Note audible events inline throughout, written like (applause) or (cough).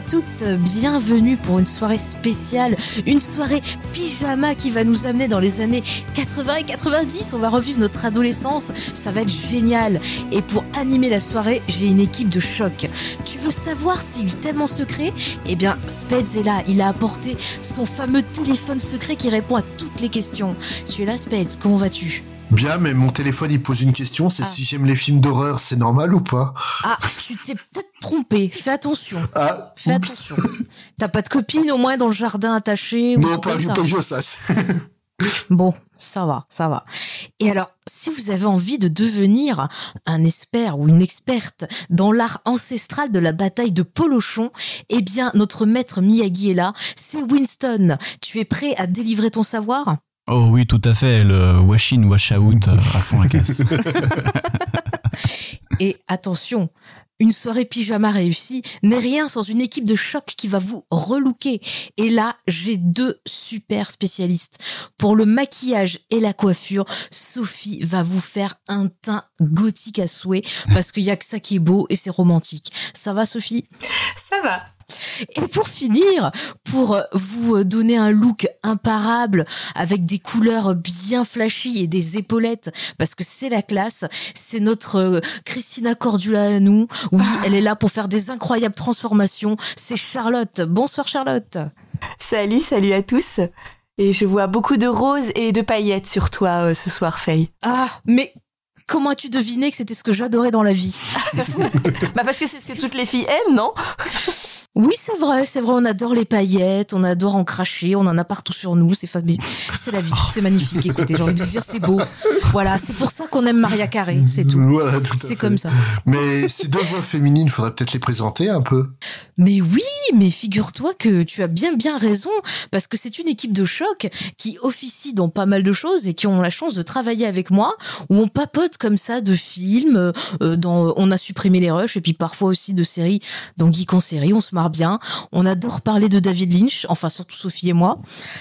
Toutes, bienvenue pour une soirée spéciale, une soirée pyjama qui va nous amener dans les années 80 et 90. On va revivre notre adolescence, ça va être génial. Et pour animer la soirée, j'ai une équipe de choc. Tu veux savoir s'il t'aime en secret? Eh bien, Speds est là, il a apporté son fameux téléphone secret qui répond à toutes les questions. Tu es là, Speds, comment vas-tu? Bien, mais mon téléphone il pose une question, c'est Ah. si j'aime les films d'horreur, c'est normal ou pas? Ah, tu t'es peut-être trompé, fais attention. Ah, Fais oups. attention. T'as pas de copine au moins dans le jardin attaché Non, pas, pas que je sache. (laughs) Bon, ça va, ça va. Et alors, si vous avez envie de devenir un expert ou une experte dans l'art ancestral de la bataille de Polochon, eh bien, notre maître Miyagi est là. C'est Winston. Tu es prêt à délivrer ton savoir? Oh oui, tout à fait, le wash in, wash out euh, à fond la caisse. (laughs) Et attention, une soirée pyjama réussie n'est rien sans une équipe de choc qui va vous relooker. Et là, j'ai deux super spécialistes. Pour le maquillage et la coiffure, Sophie va vous faire un teint gothique à souhait parce qu'il y a que ça qui est beau et c'est romantique. Ça va, Sophie? Ça va. Et pour finir, pour euh, vous euh, donner un look imparable avec des couleurs bien flashy et des épaulettes, parce que c'est la classe, c'est notre euh, Christina Cordula à nous. Oui, elle est là pour faire des incroyables transformations. C'est Charlotte. Bonsoir Charlotte. Salut, salut à tous. Et je vois beaucoup de roses et de paillettes sur toi euh, ce soir, Faye. Ah, mais comment as-tu deviné que c'était ce que j'adorais dans la vie? C'est fou. (laughs) Bah parce que c'est ce que toutes les filles aiment, non? Oui, c'est vrai, c'est vrai, on adore les paillettes, on adore en cracher, on en a partout sur nous, c'est fabuleux. C'est la vie, c'est magnifique, écoutez, j'ai envie de vous dire, c'est beau. Voilà, c'est pour ça qu'on aime Maria Carré, c'est tout. Voilà, tout à C'est comme ça. Mais ces deux voix féminines, faudrait peut-être les présenter un peu. Mais oui, mais figure-toi que tu as bien bien raison, parce que c'est une équipe de choc qui officie dans pas mal de choses et qui ont la chance de travailler avec moi, où on papote comme ça de films, euh, dans, on a supprimé les rushs, et puis parfois aussi de séries dans Geek en série, on se marre bien. On adore parler de David Lynch, enfin surtout Sophie et moi.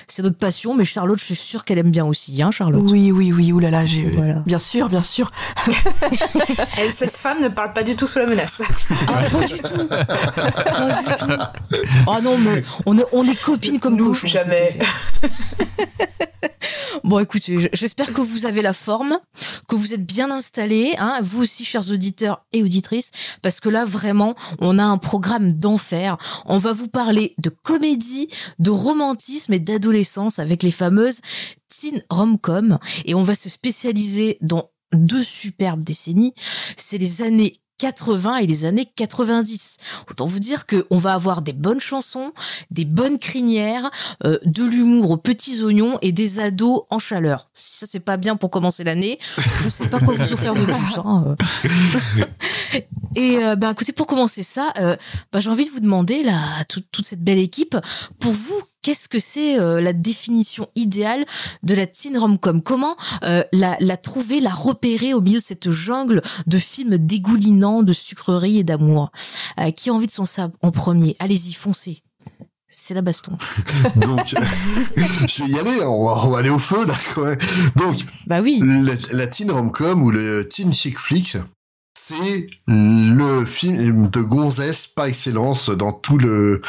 C'est notre passion, mais Charlotte, je suis sûre qu'elle aime bien aussi, hein Charlotte Oui, oui, oui, oulala, j'ai... Voilà. Bien sûr, bien sûr. (laughs) Elle, cette femme ne parle pas du tout sous la menace. Ah, pas du tout. Pas du tout. Ah non, mais on est, on est copines comme Nous, cochons. jamais. (laughs) (laughs) Bon, écoutez, j'espère que vous avez la forme, que vous êtes bien installés, hein, vous aussi, chers auditeurs et auditrices, parce que là, vraiment, on a un programme d'enfer. On va vous parler de comédie, de romantisme et d'adolescence avec les fameuses teen rom-com, et on va se spécialiser dans deux superbes décennies. C'est les années 80 et les années 90. Autant vous dire que on va avoir des bonnes chansons, des bonnes crinières, euh, de l'humour aux petits oignons et des ados en chaleur. Si ça c'est pas bien pour commencer l'année, je sais pas quoi vous offrir de plus. Hein. euh. (laughs) et euh, ben écoutez, pour commencer ça, euh, ben, j'ai envie de vous demander là, toute cette belle équipe, pour vous, qu'est-ce que c'est euh, la définition idéale de la teen rom-com? Comment euh, la, la trouver, la repérer au milieu de cette jungle de films dégoulinants de sucreries et d'amour? Euh, Qui a envie de son sable en premier? Allez-y, foncez. C'est la baston. (laughs) Donc, (laughs) je vais y aller, on va, on va aller au feu, là. Donc, Bah oui. la, la teen rom-com ou le teen chick flick, c'est le film de gonzesse par excellence dans tout le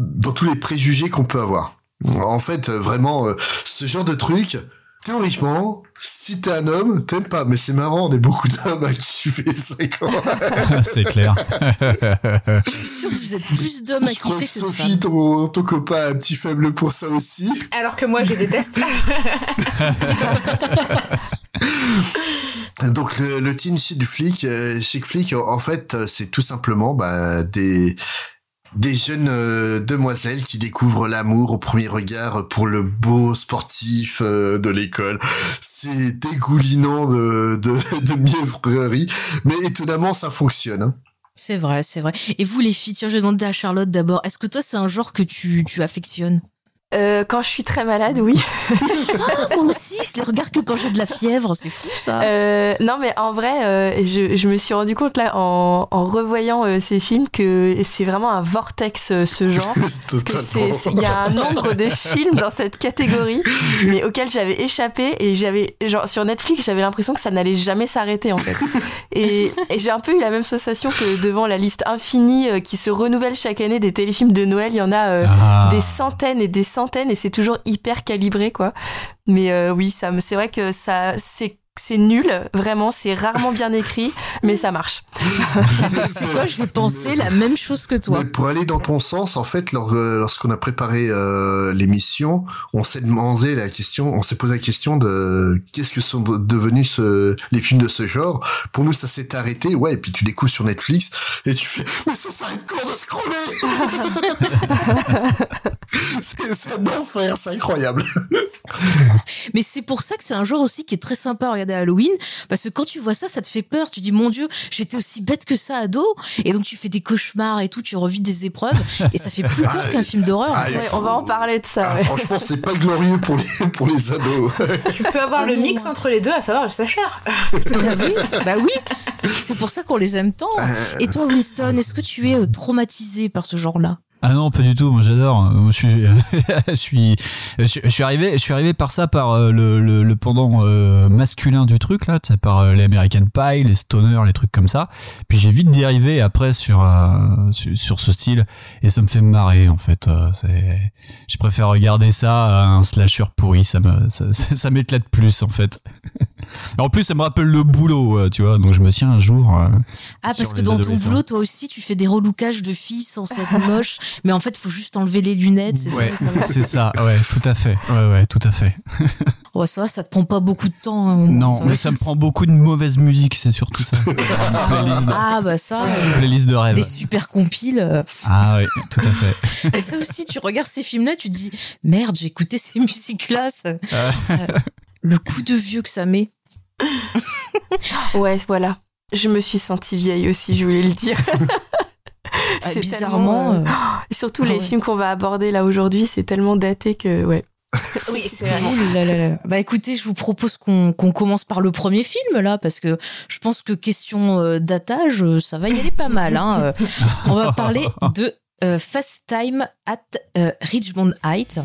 dans tous les préjugés qu'on peut avoir. En fait, euh, vraiment, euh, ce genre de truc, théoriquement, si t'es un homme, t'aimes pas. Mais c'est marrant, on est beaucoup d'hommes à kiffer (laughs) ça quand (laughs) c'est clair. Je suis sûre que vous êtes plus d'hommes à kiffer que Sophie, ton, ton copain a un petit faible pour ça aussi. Alors que moi, je (laughs) déteste. Donc le, le teen chic flic, euh, chic flic, en fait, c'est tout simplement bah, des des jeunes euh, demoiselles qui découvrent l'amour au premier regard pour le beau sportif euh, de l'école. C'est dégoulinant de, de, de mais étonnamment ça fonctionne. hein. C'est vrai, c'est vrai. Et vous, les filles, tiens, je vais demander à Charlotte d'abord. Est-ce que toi, c'est un genre que tu, tu affectionnes? Euh, quand je suis très malade, oui. (laughs) Moi aussi, je les regarde que quand j'ai de la fièvre. C'est fou, ça. Euh, non, mais en vrai, euh, je, je me suis rendu compte là en, en revoyant euh, ces films que c'est vraiment un vortex euh, ce genre. (laughs) Il y a un nombre de (laughs) films dans cette catégorie, mais auxquels j'avais échappé et j'avais genre sur Netflix j'avais l'impression que ça n'allait jamais s'arrêter en fait. Et, et j'ai un peu eu la même sensation que devant la liste infinie euh, qui se renouvelle chaque année des téléfilms de Noël, il y en a euh, Ah. des centaines et des centaines et c'est toujours hyper calibré quoi. Mais euh, oui, ça c'est vrai que ça c'est c'est nul, vraiment, c'est rarement bien écrit, mais ça marche. (laughs) C'est quoi Je vais penser la même chose que toi. Mais pour aller dans ton sens, en fait, lors- euh, lorsqu'on a préparé euh, l'émission, on s'est demandé la question, on s'est posé la question de qu'est-ce que sont de- devenus ce, les films de ce genre. Pour nous, ça s'est arrêté, ouais. Et puis tu découvres sur Netflix et tu fais, mais ça s'arrête quand de scroller (laughs) C'est c'est un enfer, c'est incroyable. Mais c'est pour ça que c'est un genre aussi qui est très sympa à regarder à Halloween, parce que quand tu vois ça, ça te fait peur. Tu dis, mon Dieu, j'étais aussi bête que ça ado, et donc tu fais des cauchemars et tout, tu revis des épreuves, et ça fait plus peur Ah, qu'un film d'horreur. ah. Ouais, on va en parler de ça. Ah, ouais. franchement, c'est pas glorieux pour les pour les ados. tu peux avoir le mix entre les deux, à savoir le slasher. (laughs) T'as vu Bah oui, c'est pour ça qu'on les aime tant. Et toi, Winston, est-ce que tu es euh, traumatisé par ce genre-là? Ah non, pas du tout. Moi, j'adore. Moi, (laughs) je suis, je suis, je, suis- arrivé, je suis arrivé par ça, par euh, le, le, le pendant euh, masculin du truc là, par euh, les American Pie, les stoners, les trucs comme ça. Puis j'ai vite dérivé après sur, euh, sur sur ce style et ça me fait marrer en fait. C'est, je préfère regarder ça à un slasher pourri. Ça me, ça, (laughs) ça, m'éclate plus en fait. (laughs) en plus, ça me rappelle le boulot, tu vois. Donc je me tiens un jour. Ah, parce que dans ton boulot, toi aussi, tu fais des relookages de filles sans être moche, mais en fait, il faut juste enlever les lunettes, c'est Ouais, ça, c'est ça. Ouais, tout à fait. Ouais, ouais, tout à fait. (laughs) Ouais, ça va, ça te prend pas beaucoup de temps. hein, Non, ça mais ça me prend beaucoup de mauvaise musique, c'est surtout ça. (laughs) Une playlist, de- Ah, bah ça, euh, playlist de rêve. des super compiles. euh. Ah oui, tout à fait. (laughs) Et ça aussi, tu regardes ces films-là, tu te dis, merde, j'ai écouté ces musiques-là, ça- euh, le coup de vieux que ça met. Ouais, voilà. Je me suis sentie vieille aussi, je voulais le dire. Ah, C'est bizarrement, tellement, euh, euh, (gasps) surtout Ah les ouais. films qu'on va aborder là aujourd'hui, c'est tellement daté que ouais. (laughs) Oui, c'est Ouh là là là là. Bah écoutez, je vous propose qu'on qu'on commence par le premier film là, parce que je pense que question euh, datage, ça va y aller pas mal. Hein. (laughs) On va parler de euh, Fast Time at euh, Richmond Heights.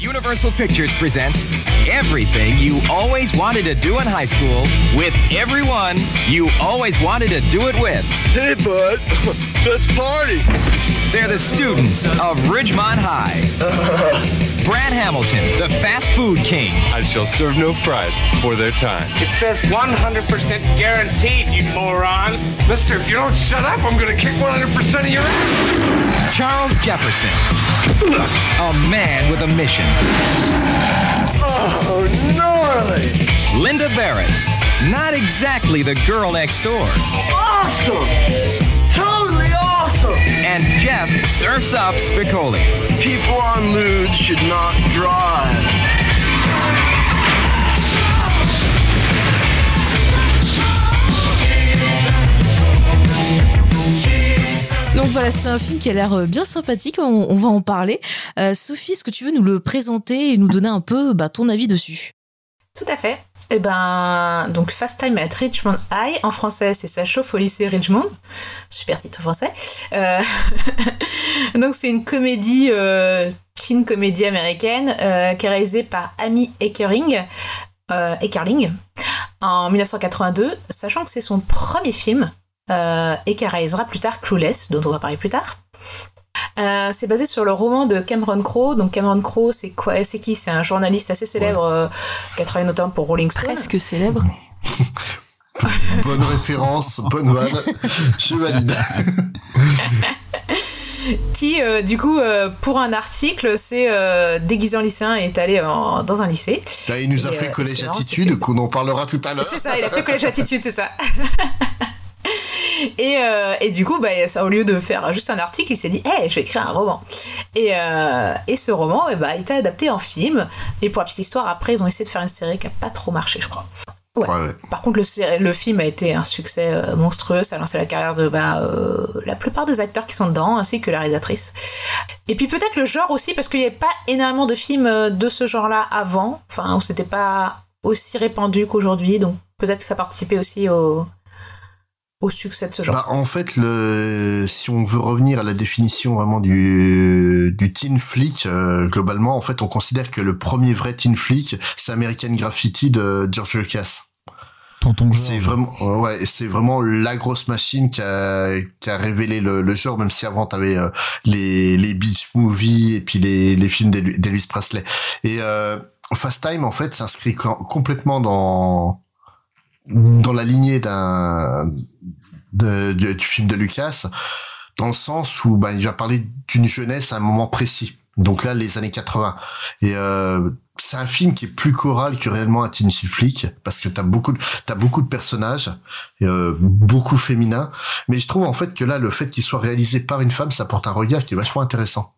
Universal Pictures presents everything you always wanted to do in high school with everyone you always wanted to do it with. Hey, bud, (laughs) let's party. They're the students of Ridgemont High. (laughs) Brad Hamilton, the fast food king. I shall serve no fries before their time. It says 100% guaranteed, you moron. Mister, if you don't shut up, I'm gonna kick 100% of your ass. Charles Jefferson, a man with a mission. Oh, gnarly. Linda Barrett, not exactly the girl next door. Awesome. Totally awesome. And Jeff surfs up Spicoli. People on lewd should not drive. Donc voilà, c'est un film qui a l'air euh, bien sympathique, on, on va en parler. Euh, Sophie, est-ce que tu veux nous le présenter et nous donner un peu bah, ton avis dessus? Tout à fait. Et ben, donc Fast Time at Richmond High, en français, c'est Ça chauffe au lycée Richmond. Super titre français. Euh, (laughs) donc c'est une comédie, euh, teen comédie américaine, qui est réalisée par Amy Eckering. Eckerling. en 1982, sachant que c'est son premier film euh, et qu'elle réalisera plus tard Clueless, dont on va parler plus tard. Euh, c'est basé sur le roman de Cameron Crowe. Donc Cameron Crowe, c'est quoi C'est qui? C'est un journaliste assez célèbre euh, qui a travaillé notamment pour Rolling Stone. Presque célèbre. (laughs) Bonne référence, bonne vanne. (laughs) Je valide. (laughs) qui euh, du coup euh, pour un article c'est euh, déguisé en lycéen et est allé en- dans un lycée Là, il nous a Et, fait euh, collège attitude, qu'on en parlera tout à l'heure. c'est ça il a fait collège attitude c'est ça (laughs) et, euh, et du coup bah, ça, au lieu de faire juste un article il s'est dit hey je vais écrire un roman et, euh, et ce roman eh bah, il était adapté en film et pour la petite histoire après ils ont essayé de faire une série qui a pas trop marché je crois Ouais. Ouais, ouais. Par contre, le, film a été un succès euh, monstrueux. Ça a lancé la carrière de bah, euh, la plupart des acteurs qui sont dedans, ainsi que la réalisatrice. Et puis peut-être le genre aussi, parce qu'il n'y avait pas énormément de films de ce genre-là avant, enfin, où c'était pas aussi répandu qu'aujourd'hui. Donc peut-être que ça participait aussi au, au succès de ce genre. Bah, en fait, le, si on veut revenir à la définition vraiment du, du teen flick, euh, globalement, en fait, on considère que le premier vrai teen flick, c'est American Graffiti de George Lucas. Tonton C'est vraiment, euh, ouais, c'est vraiment la grosse machine qui a, qui a révélé le, le genre, même si avant t'avais euh, les, les beach movies et puis les, les films d'El- d'Elvis Presley. Et euh, Fast Time, en fait, s'inscrit com- complètement dans dans la lignée d'un du film de Lucas, dans le sens où bah, il va parler d'une jeunesse à un moment précis. Donc là, les années 80. Et euh, c'est un film qui est plus choral que réellement un teen flick parce que t'as beaucoup de, t'as beaucoup de personnages, euh, beaucoup féminins. Mais je trouve en fait que là, le fait qu'il soit réalisé par une femme, ça porte un regard qui est vachement intéressant.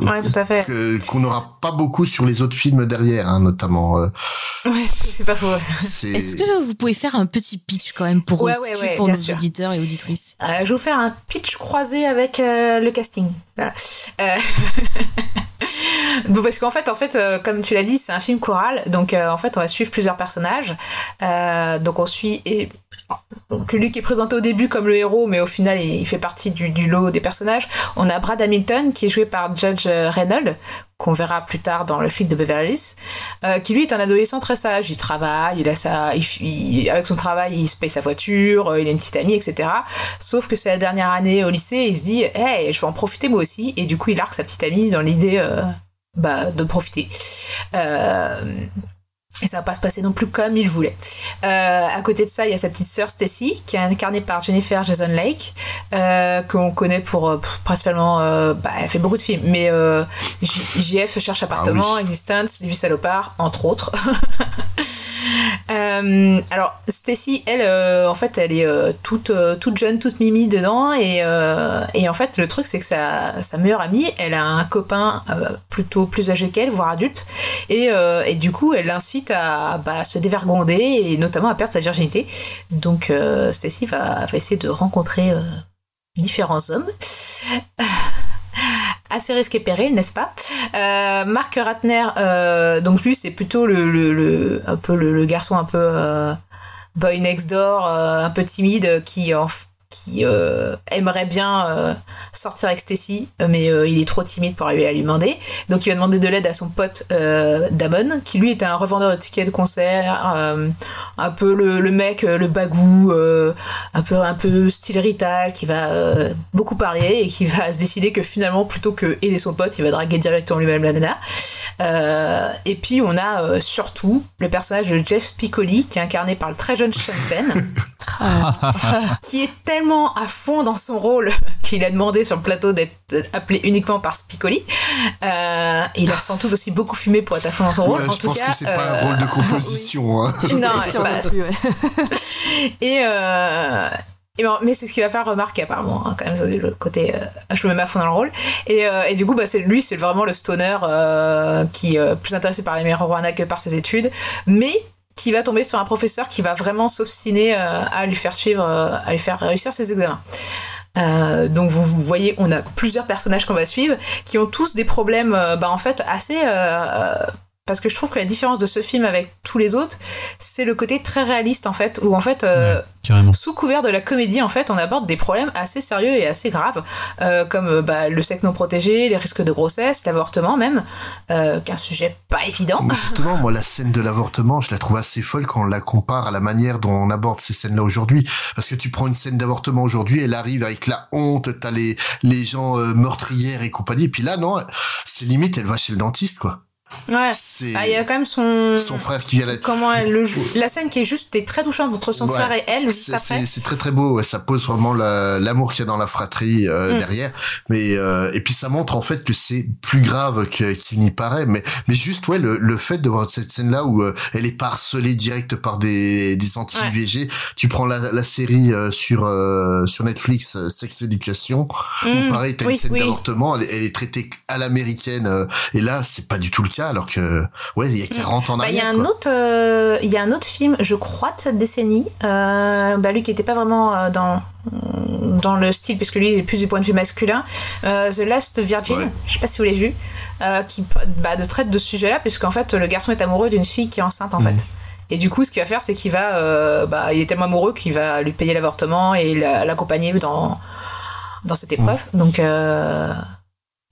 Ouais, tout à fait. que- Qu'on n'aura pas beaucoup sur les autres films derrière, hein, notamment. euh, (laughs) Ouais, c'est pas faux. c'est Est-ce que vous pouvez faire un petit pitch quand même pour, Ouais, eux, ouais, ouais, pour nos sûr. auditeurs et auditrices? Euh, je vais vous faire un pitch croisé avec euh, le casting. Voilà. Euh, (laughs) parce qu'en fait, en fait, euh, comme tu l'as dit, c'est un film choral, donc euh, en fait, on va suivre plusieurs personnages. Euh, donc on suit donc lui qui est présenté au début comme le héros, mais au final il fait partie du, lot des personnages. On a Brad Hamilton qui est joué par Judge euh, Reynolds, qu'on verra plus tard dans le film de Beverly Hills, euh, qui lui est un adolescent très sage. Il travaille, il a sa, avec son travail, il se paye sa voiture, euh, il a une petite amie, etc. Sauf que c'est la dernière année au lycée, il se dit, hey, je vais en profiter moi aussi, et du coup il largue sa petite amie dans l'idée bah, de profiter. Euh, et ça va pas se passer non plus comme il voulait. Euh, à côté de ça, il y a sa petite sœur Stacy, qui est incarnée par Jennifer Jason Lake, euh, qu'on connaît pour euh, principalement, euh, bah, elle fait beaucoup de films, mais JF cherche appartement, oui. Existence, Les Vies salopards, entre autres. (laughs) Alors Stacy, elle, en fait, elle est toute toute jeune, toute mimi dedans, et et en fait, le truc c'est que sa sa meilleure amie, elle a un copain plutôt plus âgé qu'elle, voire adulte, et et du coup, elle l'incite à bah, se dévergonder et notamment à perdre sa virginité. Donc euh, Stacy va essayer de rencontrer euh, différents hommes. (laughs) Assez risqué péril, n'est-ce pas? Euh, Mark Ratner, euh, donc lui c'est plutôt le, garçon un peu boy next door, un peu timide qui en qui euh, aimerait bien euh, sortir avec Stacy, euh, mais euh, il est trop timide pour arriver à lui demander. Donc il va demander de l'aide à son pote Damon, qui lui est un revendeur de tickets de concert, un peu le, le mec, le bagou, un peu un peu style Rital, qui va beaucoup parler et qui va se décider que finalement plutôt que aider son pote, il va draguer directement lui-même la nana. Et puis on a surtout le personnage de Jeff Spicoli, qui est incarné par le très jeune Sean Penn (laughs) qui est tellement à fond dans son rôle (laughs) qu'il a demandé sur le plateau d'être appelé uniquement par Spicoli. Euh, il a sans doute aussi beaucoup fumé pour être à fond dans son rôle. Ouais, en je tout pense cas, que c'est pas euh, un rôle de composition. (laughs) hein. oui. Non, ouais. (laughs) et, euh, et bon, mais c'est ce qui va faire remarquer apparemment hein, quand même le côté euh, je me mets à fond dans le rôle et, euh, et du coup bah c'est lui c'est vraiment le stoner euh, qui est euh, plus intéressé par les marijuana que par ses études mais qui va tomber sur un professeur qui va vraiment s'obstiner euh, à lui faire suivre euh, à lui faire réussir ses examens. Euh, donc vous, voyez, on a plusieurs personnages qu'on va suivre qui ont tous des problèmes, bah, en fait assez parce que je trouve que la différence de ce film avec tous les autres, c'est le côté très réaliste en fait, où en fait, euh, sous couvert de la comédie, en fait, on aborde des problèmes assez sérieux et assez graves, euh, comme euh, bah, le sexe non protégé, les risques de grossesse, l'avortement même, euh, qui est un sujet pas évident. Mais justement, moi, la scène de l'avortement, je la trouve assez folle quand on la compare à la manière dont on aborde ces scènes-là aujourd'hui. Parce que tu prends une scène d'avortement aujourd'hui, elle arrive avec la honte, t'as les, les gens euh, meurtrières et compagnie. Puis là, non, c'est limite, elle va chez le dentiste, quoi. Ouais. C'est Ah, Il y a quand même son. son frère qui vient la... Comment elle le joue. La scène qui est juste est très touchante entre son Ouais. frère et elle juste C'est- après. C'est très très beau, ouais, ça pose vraiment la- l'amour qu'il y a dans la fratrie euh, Mm. derrière. Mais euh, et puis ça montre en fait que c'est plus grave qu'il n'y paraît. Mais mais juste ouais le, le fait de voir cette scène là où euh, elle est pas harcelée direct par des des anti IVG. Tu prends la, la série euh, sur euh, sur Netflix Sex Education. où Mm. pareil t'as Oui, une scène oui. d'avortement, elle, est- elle est traitée à l'américaine. et là c'est pas du tout le cas alors que ouais il y a 40 ans en Bah, Il y a arrière. un quoi. autre, euh, il y a un autre film, je crois, de cette décennie. Euh, bah, lui qui était pas vraiment euh, dans dans le style, puisque lui il est plus du point de vue masculin. Euh, The Last Virgin, Ouais. je sais pas si vous l'avez vu, qui bah, de traite de ce sujet-là, puisqu'en fait le garçon est amoureux d'une fille qui est enceinte en Mhm. fait. Et du coup, ce qu'il va faire, c'est qu'il va, bah, il est tellement amoureux qu'il va lui payer l'avortement et la- l'accompagner dans dans cette épreuve. Donc euh,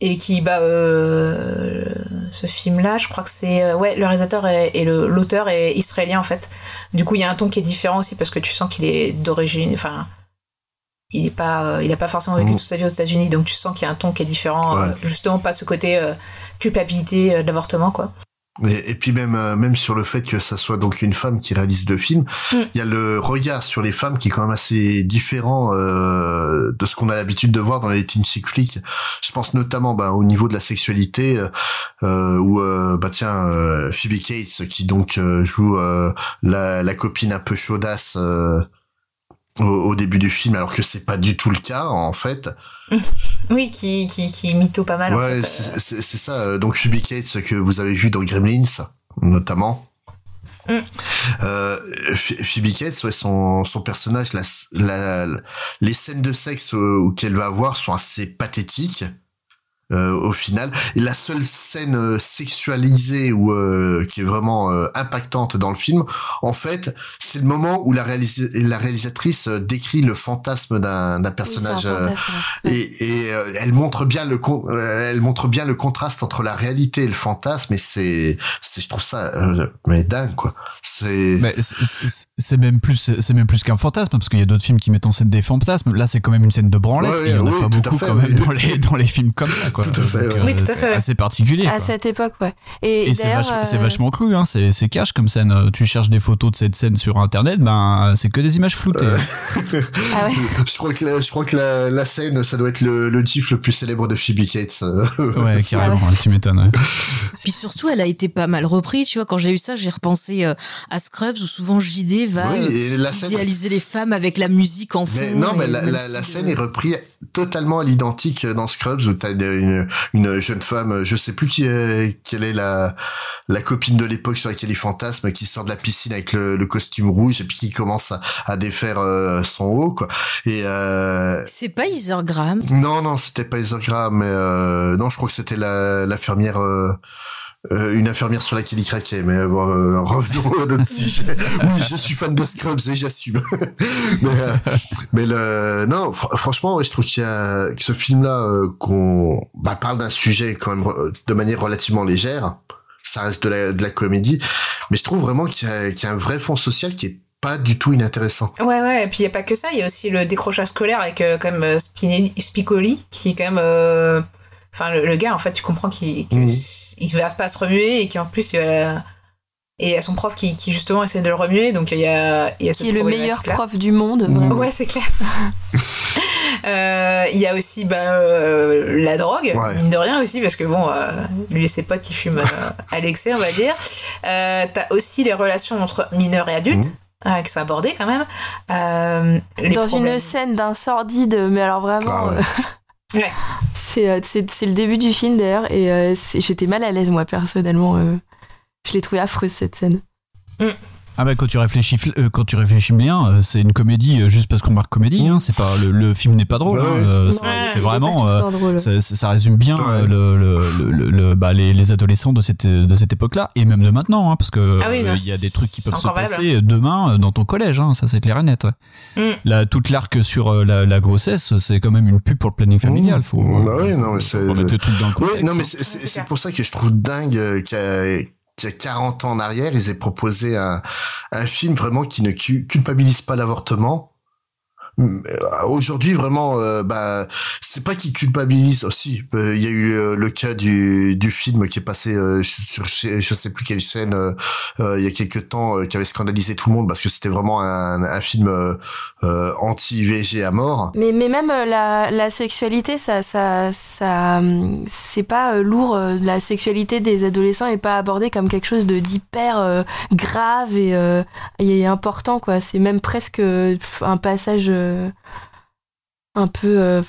et qui bah euh, ce film là je crois que c'est euh, ouais le réalisateur est- et le- l'auteur est israélien en fait. Du coup il y a un ton qui est différent aussi parce que tu sens qu'il est d'origine enfin il est pas euh, il a pas forcément vécu Mhm. toute sa vie aux États-Unis donc tu sens qu'il y a un ton qui est différent euh, justement pas ce côté culpabilité d'avortement quoi Et, et puis même euh, même sur le fait que ça soit donc une femme qui réalise le film, il Mm. y a le regard sur les femmes qui est quand même assez différent euh, de ce qu'on a l'habitude de voir dans les teen chick flicks. Je pense notamment bah, au niveau de la sexualité euh, euh, où euh, bah tiens Phoebe Cates qui donc euh, joue euh, la, la copine un peu chaudasse euh, au, au début du film alors que c'est pas du tout le cas en fait. (laughs) oui qui qui qui mytho pas mal en Ouais, fait. c'est ça. euh, Donc Phoebe Cates que vous avez vu dans Gremlins, notamment. Mm. Euh, Ph- Phoebe Cates, ouais, son, son personnage, la, la, les scènes de sexe euh, qu'elle va avoir sont assez pathétiques. Euh, au final, et la seule scène euh, sexualisée ou euh, qui est vraiment euh, impactante dans le film, en fait, c'est le moment où la, réalisa- la réalisatrice euh, décrit le fantasme d'un d'un personnage. Oui, euh, et, et euh, elle montre bien le con- euh, elle montre bien le contraste entre la réalité et le fantasme et c'est c'est je trouve ça euh, mais dingue quoi c'est Mais c'est- c'est c'est même plus, c'est même plus qu'un fantasme parce qu'il y a d'autres films qui mettent en scène des fantasmes. Là, c'est quand même une scène de branlette. Ouais, et il y en a oui, pas tout à beaucoup fait, quand même oui. dans les dans les films comme ça, quoi. Tout à fait, Donc, ouais. Oui, tout à c'est fait. Assez particulier. À quoi. cette époque, ouais. Et, Et c'est euh, vachement cru, hein. c'est cash comme scène. Euh, Tu cherches des photos de cette scène sur internet, ben c'est que des images floutées. (laughs) Ah ouais. je crois que la, je crois que la, la scène ça doit être le, le gif le plus célèbre de Phoebe Cates euh. Ouais, (laughs) carrément, hein, tu m'étonnes. ouais. Puis surtout, elle a été pas mal reprise. Tu vois, quand j'ai eu ça, j'ai repensé euh, à Scrubs où souvent JD va Oui, euh, scène- idéaliser les femmes avec la musique en fond. Mais non, mais la, scène est reprise totalement à l'identique dans Scrubs où t'as une, une jeune femme, je sais plus qui est, quelle est la, la copine de l'époque sur laquelle il fantasme, qui sort de la piscine avec le, le costume rouge et puis qui commence à, à défaire euh, son haut, quoi. Et euh, C'est pas Graham? non, non, c'était pas Graham, mais euh, non, je crois que c'était la l'infirmière. Euh, euh, une infirmière sur laquelle il craquait, mais bon, euh, revenons à notre (laughs) sujet. Oui, je suis fan de Scrubs et j'assume. (laughs) mais, euh, mais le, non, fr- franchement, ouais, je trouve qu'il y a, que ce film-là, qu'on bah, parle d'un sujet quand même de manière relativement légère. Ça reste de la, de la comédie, mais je trouve vraiment qu'il y, a- qu'il y a un vrai fond social qui est pas du tout inintéressant. Ouais, ouais, et puis il n'y a pas que ça, il y a aussi le décrochage scolaire avec quand même Spinelli, Spicoli, qui est quand même. Enfin, le, le gars, en fait, tu comprends qu'il qu'il- Mhm. il ne va pas se remuer et qu'en plus, il va. Et il y a son prof qui, qui justement essaie de le remuer, donc il y a, il y a Qui est le meilleur prof du monde. vraiment. Ouais, c'est clair. (laughs) Euh, Il y a aussi bah, euh, la drogue, Ouais. mine de rien aussi, parce que bon, euh, lui et ses potes, ils fument euh, à l'excès, on va dire. Euh, T'as aussi les relations entre mineurs et adultes. Mhm. euh, qui sont abordées quand même. Euh, Dans problèmes- une scène d'un sordide, mais alors vraiment. Ah ouais. Euh, Ouais. c'est, le début du film d'ailleurs, et euh, j'étais mal à l'aise moi personnellement. euh. je l'ai trouvée affreuse cette scène. Ah bah quand tu réfléchis, fl- euh, quand tu réfléchis bien, euh, c'est une comédie euh, juste parce qu'on marque comédie. Hein, c'est pas le, le film n'est pas drôle. Ouais, hein, ouais. euh, c'est- c'est vraiment. euh, ça, ça- résume bien Ouais. euh, le, le, le, le- le- bah, les, les adolescents de cette, de cette époque-là et même de maintenant, hein, parce que Ah oui, euh, il y a des trucs qui c'est peuvent se encore valable. passer demain euh, dans ton collège. Hein, ça c'est clair et net. Ouais. Mm. Là, toute l'arc sur euh, la, la grossesse, c'est quand même une pub pour le planning familial. Faut, Bah oui, non, mais c'est- faut remettre le truc dans le Ouais, non, mais hein. c'est- c'est c'est c'est pour ça que je trouve dingue euh, qu'il y a, qu'il y a 40 ans en arrière, ils aient proposé un, film vraiment qui ne cu- culpabilise pas l'avortement. Euh, Aujourd'hui, vraiment, euh, bah, c'est pas qu'ils culpabilisent aussi. Euh, Il y a eu euh, le cas du, du film qui est passé sur chez, je sais plus quelle chaîne il y a quelques temps, qui avait scandalisé tout le monde parce que c'était vraiment un, film euh, anti-VG à mort. Mais, même la, sexualité, ça, ça, ça, c'est pas lourd. La sexualité des adolescents est pas abordée comme quelque chose d'hyper grave et, et important, quoi. C'est même presque un passage un peu, euh,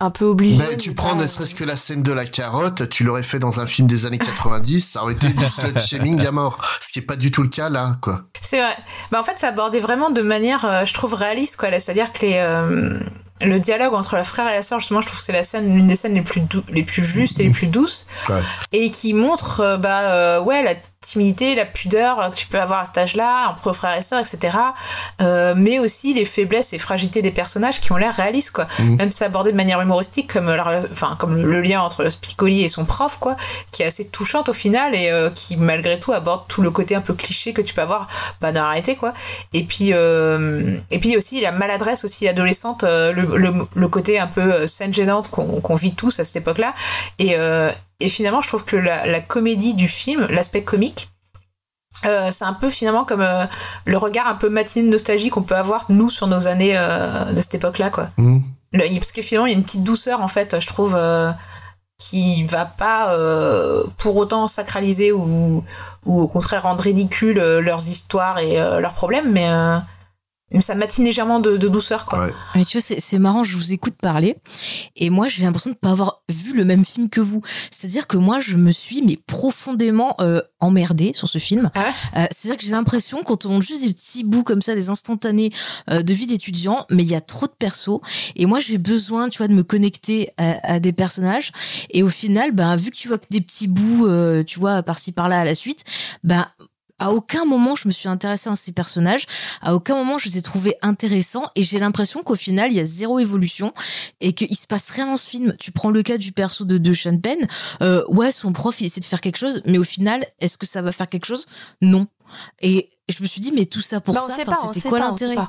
un peu obligé. Tu prends ne euh, serait-ce que la scène de la carotte, tu l'aurais fait dans un film des années 90, ça aurait été du slut (laughs) shaming à mort. Ce qui est pas du tout le cas là, quoi. C'est vrai. Bah, en fait, c'est abordé vraiment de manière, euh, je trouve, réaliste, quoi. C'est-à-dire que les, euh, le dialogue entre la frère et la sœur, justement, je trouve que c'est la scène, l'une des scènes les plus, dou- les plus justes et les plus douces. Ouais. Et qui montre, euh, bah, euh, ouais, la timidité, la pudeur euh, que tu peux avoir à cet âge-là, entre frères et sœurs, etc. Euh, mais aussi les faiblesses et fragilités des personnages qui ont l'air réalistes, quoi. Mhm. Même si abordé de manière humoristique, comme, leur- enfin, comme le, lien entre Spicoli et son prof, quoi, qui est assez touchante au final et euh, qui, malgré tout, aborde tout le côté un peu cliché que tu peux avoir bah, dans la réalité, quoi. Et puis, euh, et puis aussi la maladresse aussi adolescente, euh, le, le, le côté un peu euh, scène gênante qu'on qu'on vit tous à cette époque-là. Et, euh, et finalement, je trouve que la, la comédie du film, l'aspect comique, euh, c'est un peu finalement comme euh, le regard un peu matinée de nostalgie qu'on peut avoir nous sur nos années euh, de cette époque-là, quoi. Le- parce que finalement, il y a une petite douceur, en fait, je trouve, qui va pas pour autant sacraliser ou, ou au contraire rendre ridicule leurs histoires et leurs problèmes, mais, mais ça matine légèrement de, de douceur, quoi. Ouais. Mais tu vois, c'est c'est marrant, je vous écoute parler, et moi j'ai l'impression de pas avoir vu le même film que vous. C'est-à-dire que moi je me suis mais profondément euh, emmerdée sur ce film. Ah ouais Euh, C'est-à-dire que j'ai l'impression quand on monte juste des petits bouts comme ça, des instantanés euh, de vie d'étudiant, mais il y a trop de persos, et moi j'ai besoin, tu vois, de me connecter à, à des personnages, et au final, ben vu que tu vois que des petits bouts, euh, tu vois, par-ci par-là à la suite, ben à aucun moment je me suis intéressée à ces personnages, à aucun moment je les ai trouvés intéressants et j'ai l'impression qu'au final il y a zéro évolution et qu'il se passe rien dans ce film. Tu prends le cas du perso de, de Sean Penn, euh, ouais son prof il essaie de faire quelque chose mais au final est-ce que ça va faire quelque chose? Non. Et je me suis dit mais tout ça pour Bah, ça, enfin, c'était quoi l'intérêt? pas.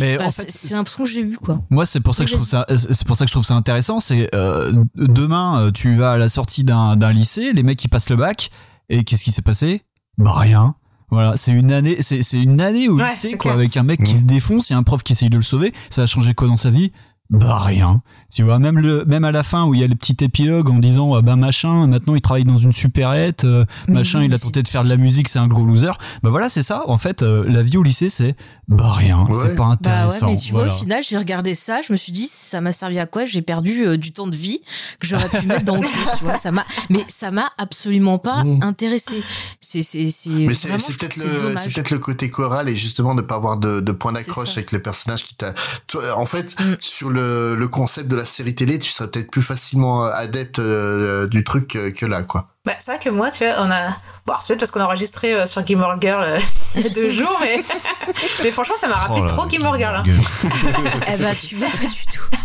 Mais Bah, en C'est fait, c'est l'impression que j'ai eu quoi. Moi, c'est pour ça que je trouve ça, c'est pour ça que je trouve ça intéressant. C'est euh, demain, euh, tu vas à la sortie d'un d'un lycée, les mecs qui passent le bac, et qu'est-ce qui s'est passé? Bah rien. Voilà, c'est une année, c'est c'est une année au Ouais, lycée c'est quoi, clair. avec un mec qui Mhm. se défonce, il y a un prof qui essaye de le sauver. Ça a changé quoi dans sa vie? Bah rien. Tu vois, même le, même à la fin où il y a le petit épilogue en disant euh, bah machin, maintenant il travaille dans une supérette, euh, machin, oui, il a tenté de faire de la musique, c'est un gros loser. Bah voilà, c'est ça. En fait, euh, la vie au lycée, c'est bah rien, Ouais. c'est pas Bah intéressant. ouais, mais tu vois, au final, j'ai regardé ça, je me suis dit, ça m'a servi à quoi? J'ai perdu euh, du temps de vie que j'aurais pu mettre dans autre chose, tu vois. Ça m'a, mais ça m'a absolument pas Mmh. intéressé. C'est, c'est, c'est. Mais c'est peut-être le, c'est peut-être le côté choral et justement de pas avoir de, de point d'accroche avec le personnage qui t'a. En fait, Mm. sur le, le concept de la série télé, tu serais peut-être plus facilement euh, adepte euh, du truc que, que là, quoi. Bah, c'est vrai que moi, tu vois, on a. Bon, c'est peut-être parce qu'on a enregistré euh, sur Gilmore Girl euh, (laughs) il y a deux jours, mais. (laughs) mais franchement, ça m'a rappelé Oh là trop Gilmore Girl. hein. (laughs) Eh ben, tu vois pas du tout.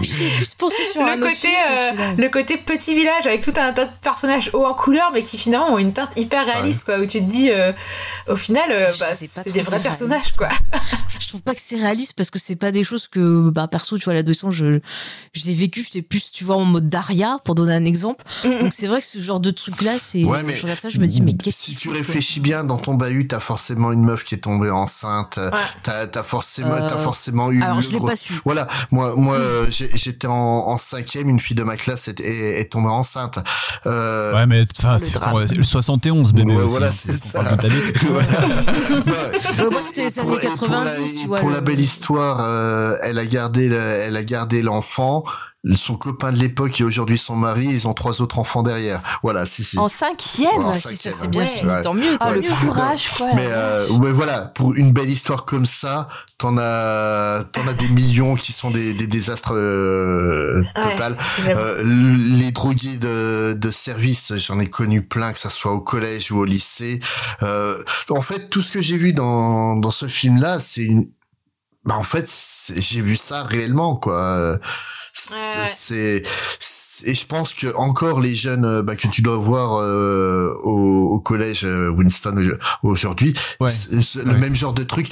J'ai plus pensé sur un le autre côté, film euh, le côté petit village avec tout un tas de personnages hauts en couleur, mais qui finalement ont une teinte hyper réaliste, quoi. Où tu te dis, euh, au final, euh, Je bah, c'est des vrais personnages, quoi. Enfin, (laughs) je trouve pas que c'est réaliste parce que c'est pas des choses que, bah, perso, tu vois, à l'adolescence, je, je l'ai vécu, j'étais plus, tu vois, en mode Daria, pour donner un exemple. Donc, c'est vrai que ce genre de truc-là, c'est, Ouais, mais je regarde ça, je me dis, mais qu'est-ce si tu réfléchis bien dans ton bahut, t'as forcément une meuf qui est tombée enceinte. Ouais. T'as as forcément, Euh, t'as forcément eu. alors, je l'ai gros- pas su. Voilà, moi, moi, (laughs) j'étais en, en cinquième, une fille de ma classe est, est, est tombée enceinte. Euh, Ouais, mais enfin, Le c'est- drame. attends, le 71 bébé Ouais, aussi. voilà, hein, c'est ça. (laughs) (laughs) c'était les années pour- et pour la- 90, tu vois, Pour la belle histoire, euh, elle a gardé, le- elle a gardé l'enfant. Son copain de l'époque et aujourd'hui son mari, ils ont trois autres enfants derrière. Voilà, si, si. En cinquième En Si ça cinquième, c'est bien ouais. fini, Ouais. tant mieux. Ah, tant le courage, quoi. Mais euh, ouais, voilà, pour une belle histoire comme ça, t'en as, t'en as des millions qui sont des, des désastres euh, total. Euh, les drogués de, de service, j'en ai connu plein, que ça soit au collège ou au lycée. Euh, en fait, tout ce que j'ai vu dans dans ce film-là, c'est une, bah en fait, j'ai vu ça réellement, quoi. C'est, et je pense que encore les jeunes euh, bah, que tu dois voir euh, au, au collège euh, Winston aujourd'hui, Ouais. le même genre de truc.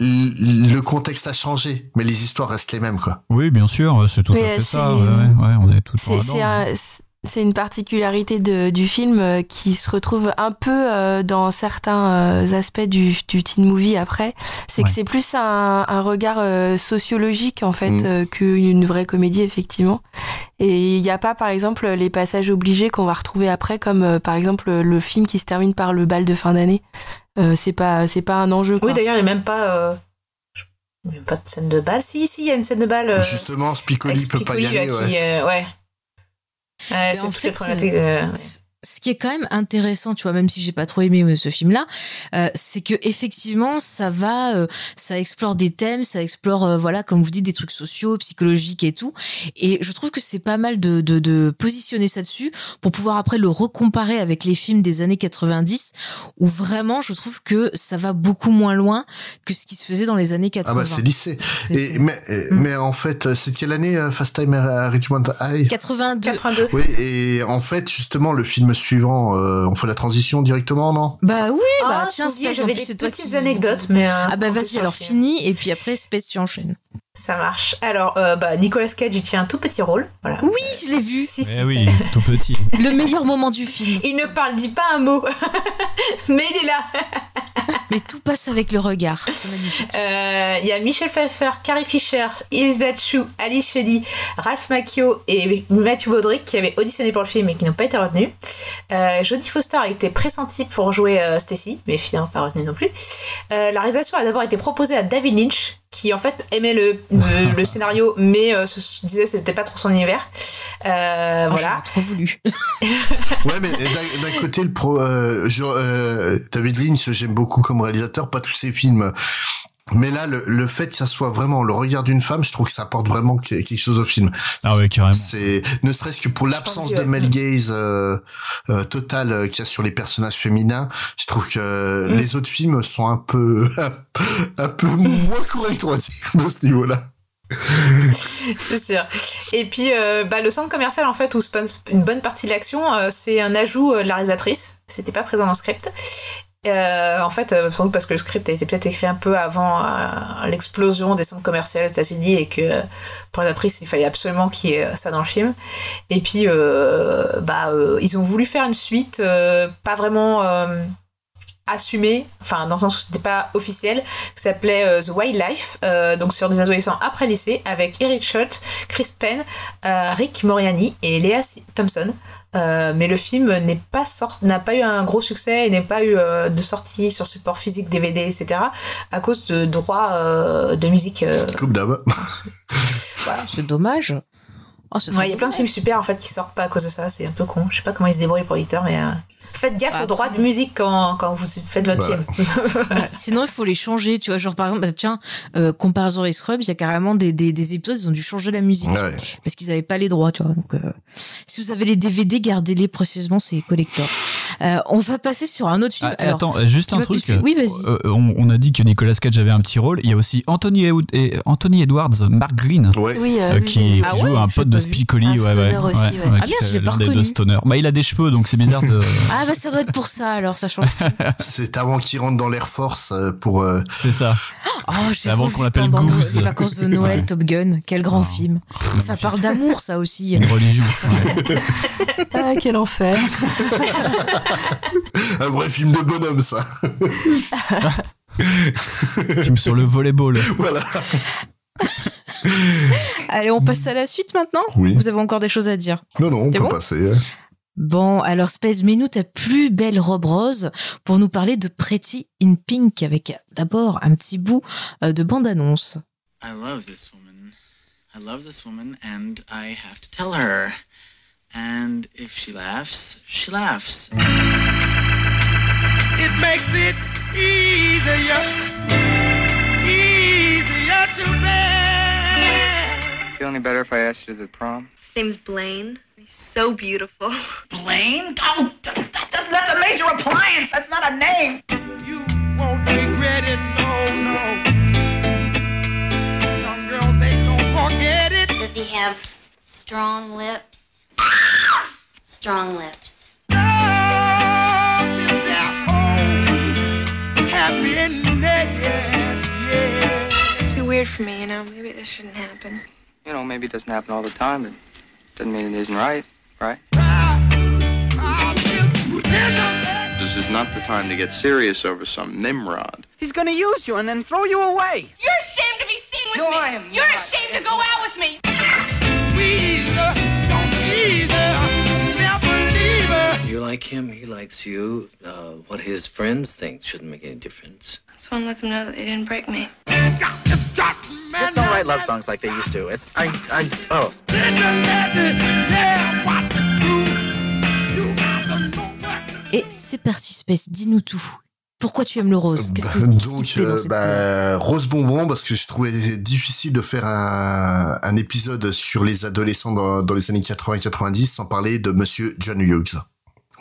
Le contexte a changé, mais les histoires restent les mêmes, quoi. Oui, bien sûr, c'est tout Mais à fait ça. Ouais, on est C'est c'est une particularité de- du film euh, qui se retrouve un peu euh, dans certains euh, aspects du, du teen movie après. C'est que c'est plus un, un regard euh, sociologique en fait Mm. euh, qu'une vraie comédie effectivement. Et il n'y a pas par exemple les passages obligés qu'on va retrouver après comme euh, par exemple le film qui se termine par le bal de fin d'année. Euh, c'est pas c'est pas un enjeu quoi. Oui, d'ailleurs, il n'y a même pas. euh, même pas de scène de balle. Si, si, il y a une scène de balle. euh, Justement, Spicoli peut pas y aller, ouais. qui, euh, ouais. Ouais, c'est en fait, de- Ce qui est quand même intéressant, tu vois, même si j'ai pas trop aimé euh, ce film-là, euh, c'est que effectivement, ça va, euh, ça explore des thèmes, ça explore, euh, voilà, comme vous dites, des trucs sociaux, psychologiques et tout. Et je trouve que c'est pas mal de, de, de positionner ça dessus pour pouvoir après le recomparer avec les films des années 90, où vraiment, je trouve que ça va beaucoup moins loin que ce qui se faisait dans les années 80. Ah bah c'est lycée. Et, mais, Mm. mais en fait, c'est quelle année Fast Time à Richmond High? 82. 82. Oui, et en fait, justement, le film suivant, euh, on fait la transition directement, non? Bah oui, bah Ah, tiens, j'avais des petites qui- anecdotes, mais. euh, Ah bah vas-y, alors film. fini, et puis après, Space, tu enchaînes. Ça marche. Alors, euh, bah, Nicolas Cage, il tient un tout petit rôle. Voilà. Oui, je l'ai vu. Si, si, Eh ça- oui, tout petit. (laughs) Le meilleur moment du film. Il ne parle, dit pas un mot, (laughs) mais il est là. (laughs) Mais tout passe avec le regard. C'est magnifique. Euh, Il y a Michel Pfeiffer, Carrie Fisher, Elizabeth Shue, Alice Sheddy, Ralph Macchio et Matthew Broderick qui avaient auditionné pour le film et qui n'ont pas été retenus. Euh, Jodie Foster a été pressentie pour jouer euh, Stacy, mais finalement pas retenue non plus. Euh, la réalisation a d'abord été proposée à David Lynch, qui en fait aimait le, le, (laughs) le scénario, mais euh, se se disait que c'était pas trop son univers. Euh, Oh, voilà. trop voulu. (laughs) Ouais, mais d'un côté, le pro, euh, je- euh, David Lynch, j'aime beaucoup comme réalisateur, pas tous ses films. Mais là, le, le fait que ça soit vraiment le regard d'une femme, je trouve que ça apporte vraiment que- quelque chose au film. Ah ouais, carrément. C'est ne serait-ce que pour l'absence de male gaze euh, euh, total euh, qu'il y a sur les personnages féminins. Je trouve que Mm. les autres films sont un peu (laughs) un peu moins corrects, on va dire, (laughs) de ce niveau-là. c'est sûr. Et puis, euh, bah, le centre commercial, en fait, où se passe une bonne partie de l'action, euh, c'est un ajout euh, de la réalisatrice. C'était pas présent dans le script. Euh, en fait, euh, sans doute parce que le script a été peut-être écrit un peu avant euh, l'explosion des centres commerciaux aux États-Unis et que euh, pour réalisatrice, il fallait absolument qu'il y ait ça dans le film. Et puis, bah, ils ont voulu faire une suite, pas vraiment assumée, enfin, dans le sens où c'était pas officiel, qui s'appelait euh, The Wildlife, euh, donc sur des adolescents après lycée, avec Eric Schultz, Chris Penn, euh, Rick Moriani et Léa Thompson. Euh, mais le film n'est pas sorti, n'a pas eu un gros succès et n'est pas eu euh, de sortie sur support physique, DVD, etc. à cause de droits euh, de musique. euh, Coupe d'ab. (laughs) C'est dommage. Oh, Ouais, il y a plein de films super en fait qui sortent pas à cause de ça, c'est un peu con. Je sais pas comment ils se débrouillent les producteurs, mais euh, faites gaffe Ah, aux droits de musique quand, quand vous faites votre Voilà. film. Sinon, il faut les changer, tu vois. Genre, par exemple, bah, tiens, euh, comparaison avec Scrubs, il y a carrément des, des, des épisodes, ils ont dû changer la musique. Ouais. Parce qu'ils avaient pas les droits, tu vois. Donc, euh, si vous avez les DVD, gardez-les précisément, c'est collector. Euh, on va passer sur un autre film. Ah, Alors, attends, juste un truc. Oui, vas-y. Euh, on, on a dit que Nicolas Cage avait un petit rôle. Il y a aussi Anthony, Ew- et Anthony Edwards, Mark Green, Ouais. Oui, oui, qui, Ah joue ouais un pote de. Spicoli. Un ouais, ouais, stoner aussi, ouais. Ah merde, fait j'ai pas l'un des deux reconnu. Bah, il a des cheveux, donc c'est bizarre de. (laughs) Ah, bah, ça doit être pour ça, alors, ça change. tout. (laughs) C'est avant qu'il rentre dans l'Air Force euh, pour. euh, c'est ça. Oh, j'ai avant qu'on l'appelle pendant Goose. les vacances de Noël, Ouais. Top Gun. Quel grand Oh. film. Ça parle d'amour, ça aussi. Une religion. ouais. (laughs) Ah, quel enfer. (laughs) un vrai film de bonhomme, ça. Film sur le volleyball. voilà. Allez, on passe à la suite maintenant? Oui. Vous avez encore des choses à dire? Non, non, on peut bon? passer. Bon, alors Space, mets-nous ta plus belle robe rose pour nous parler de Pretty in Pink avec d'abord un petit bout euh, de bande-annonce. I love this woman. I love this woman and I have to tell her. And if she laughs, she laughs. It makes it easier, easier to bear. Feel any better if I asked you to the prom? His name's Blaine. He's so beautiful. (laughs) Blaine? Oh, that, that, that's a major appliance. That's not a name. You won't regret it, no, no. Some girls, they don't forget it. Does he have strong lips? Strong lips. Happiness, yeah. It's too weird for me, you know. Maybe this shouldn't happen. You know, maybe it doesn't happen all the time, but doesn't mean it isn't right, right? This is not the time to get serious over some Nimrod. He's gonna use you and then throw you away. You're ashamed to be seen with No, me. I am You're not. ashamed to go out with me. You like him, he likes you. Uh, what his friends think shouldn't make any difference. Just want to let them know that they didn't break me. Just don't write love songs like they used to. It's I I oh. Et c'est parti, Space, dis-nous tout. Pourquoi tu aimes le rose? Qu'est-ce que qu'est-ce qui te Donc, euh, bah, Rose Bonbon, parce que je trouvais difficile de faire un, un épisode sur les adolescents dans, dans les années 80-90 sans parler de Monsieur John Hughes.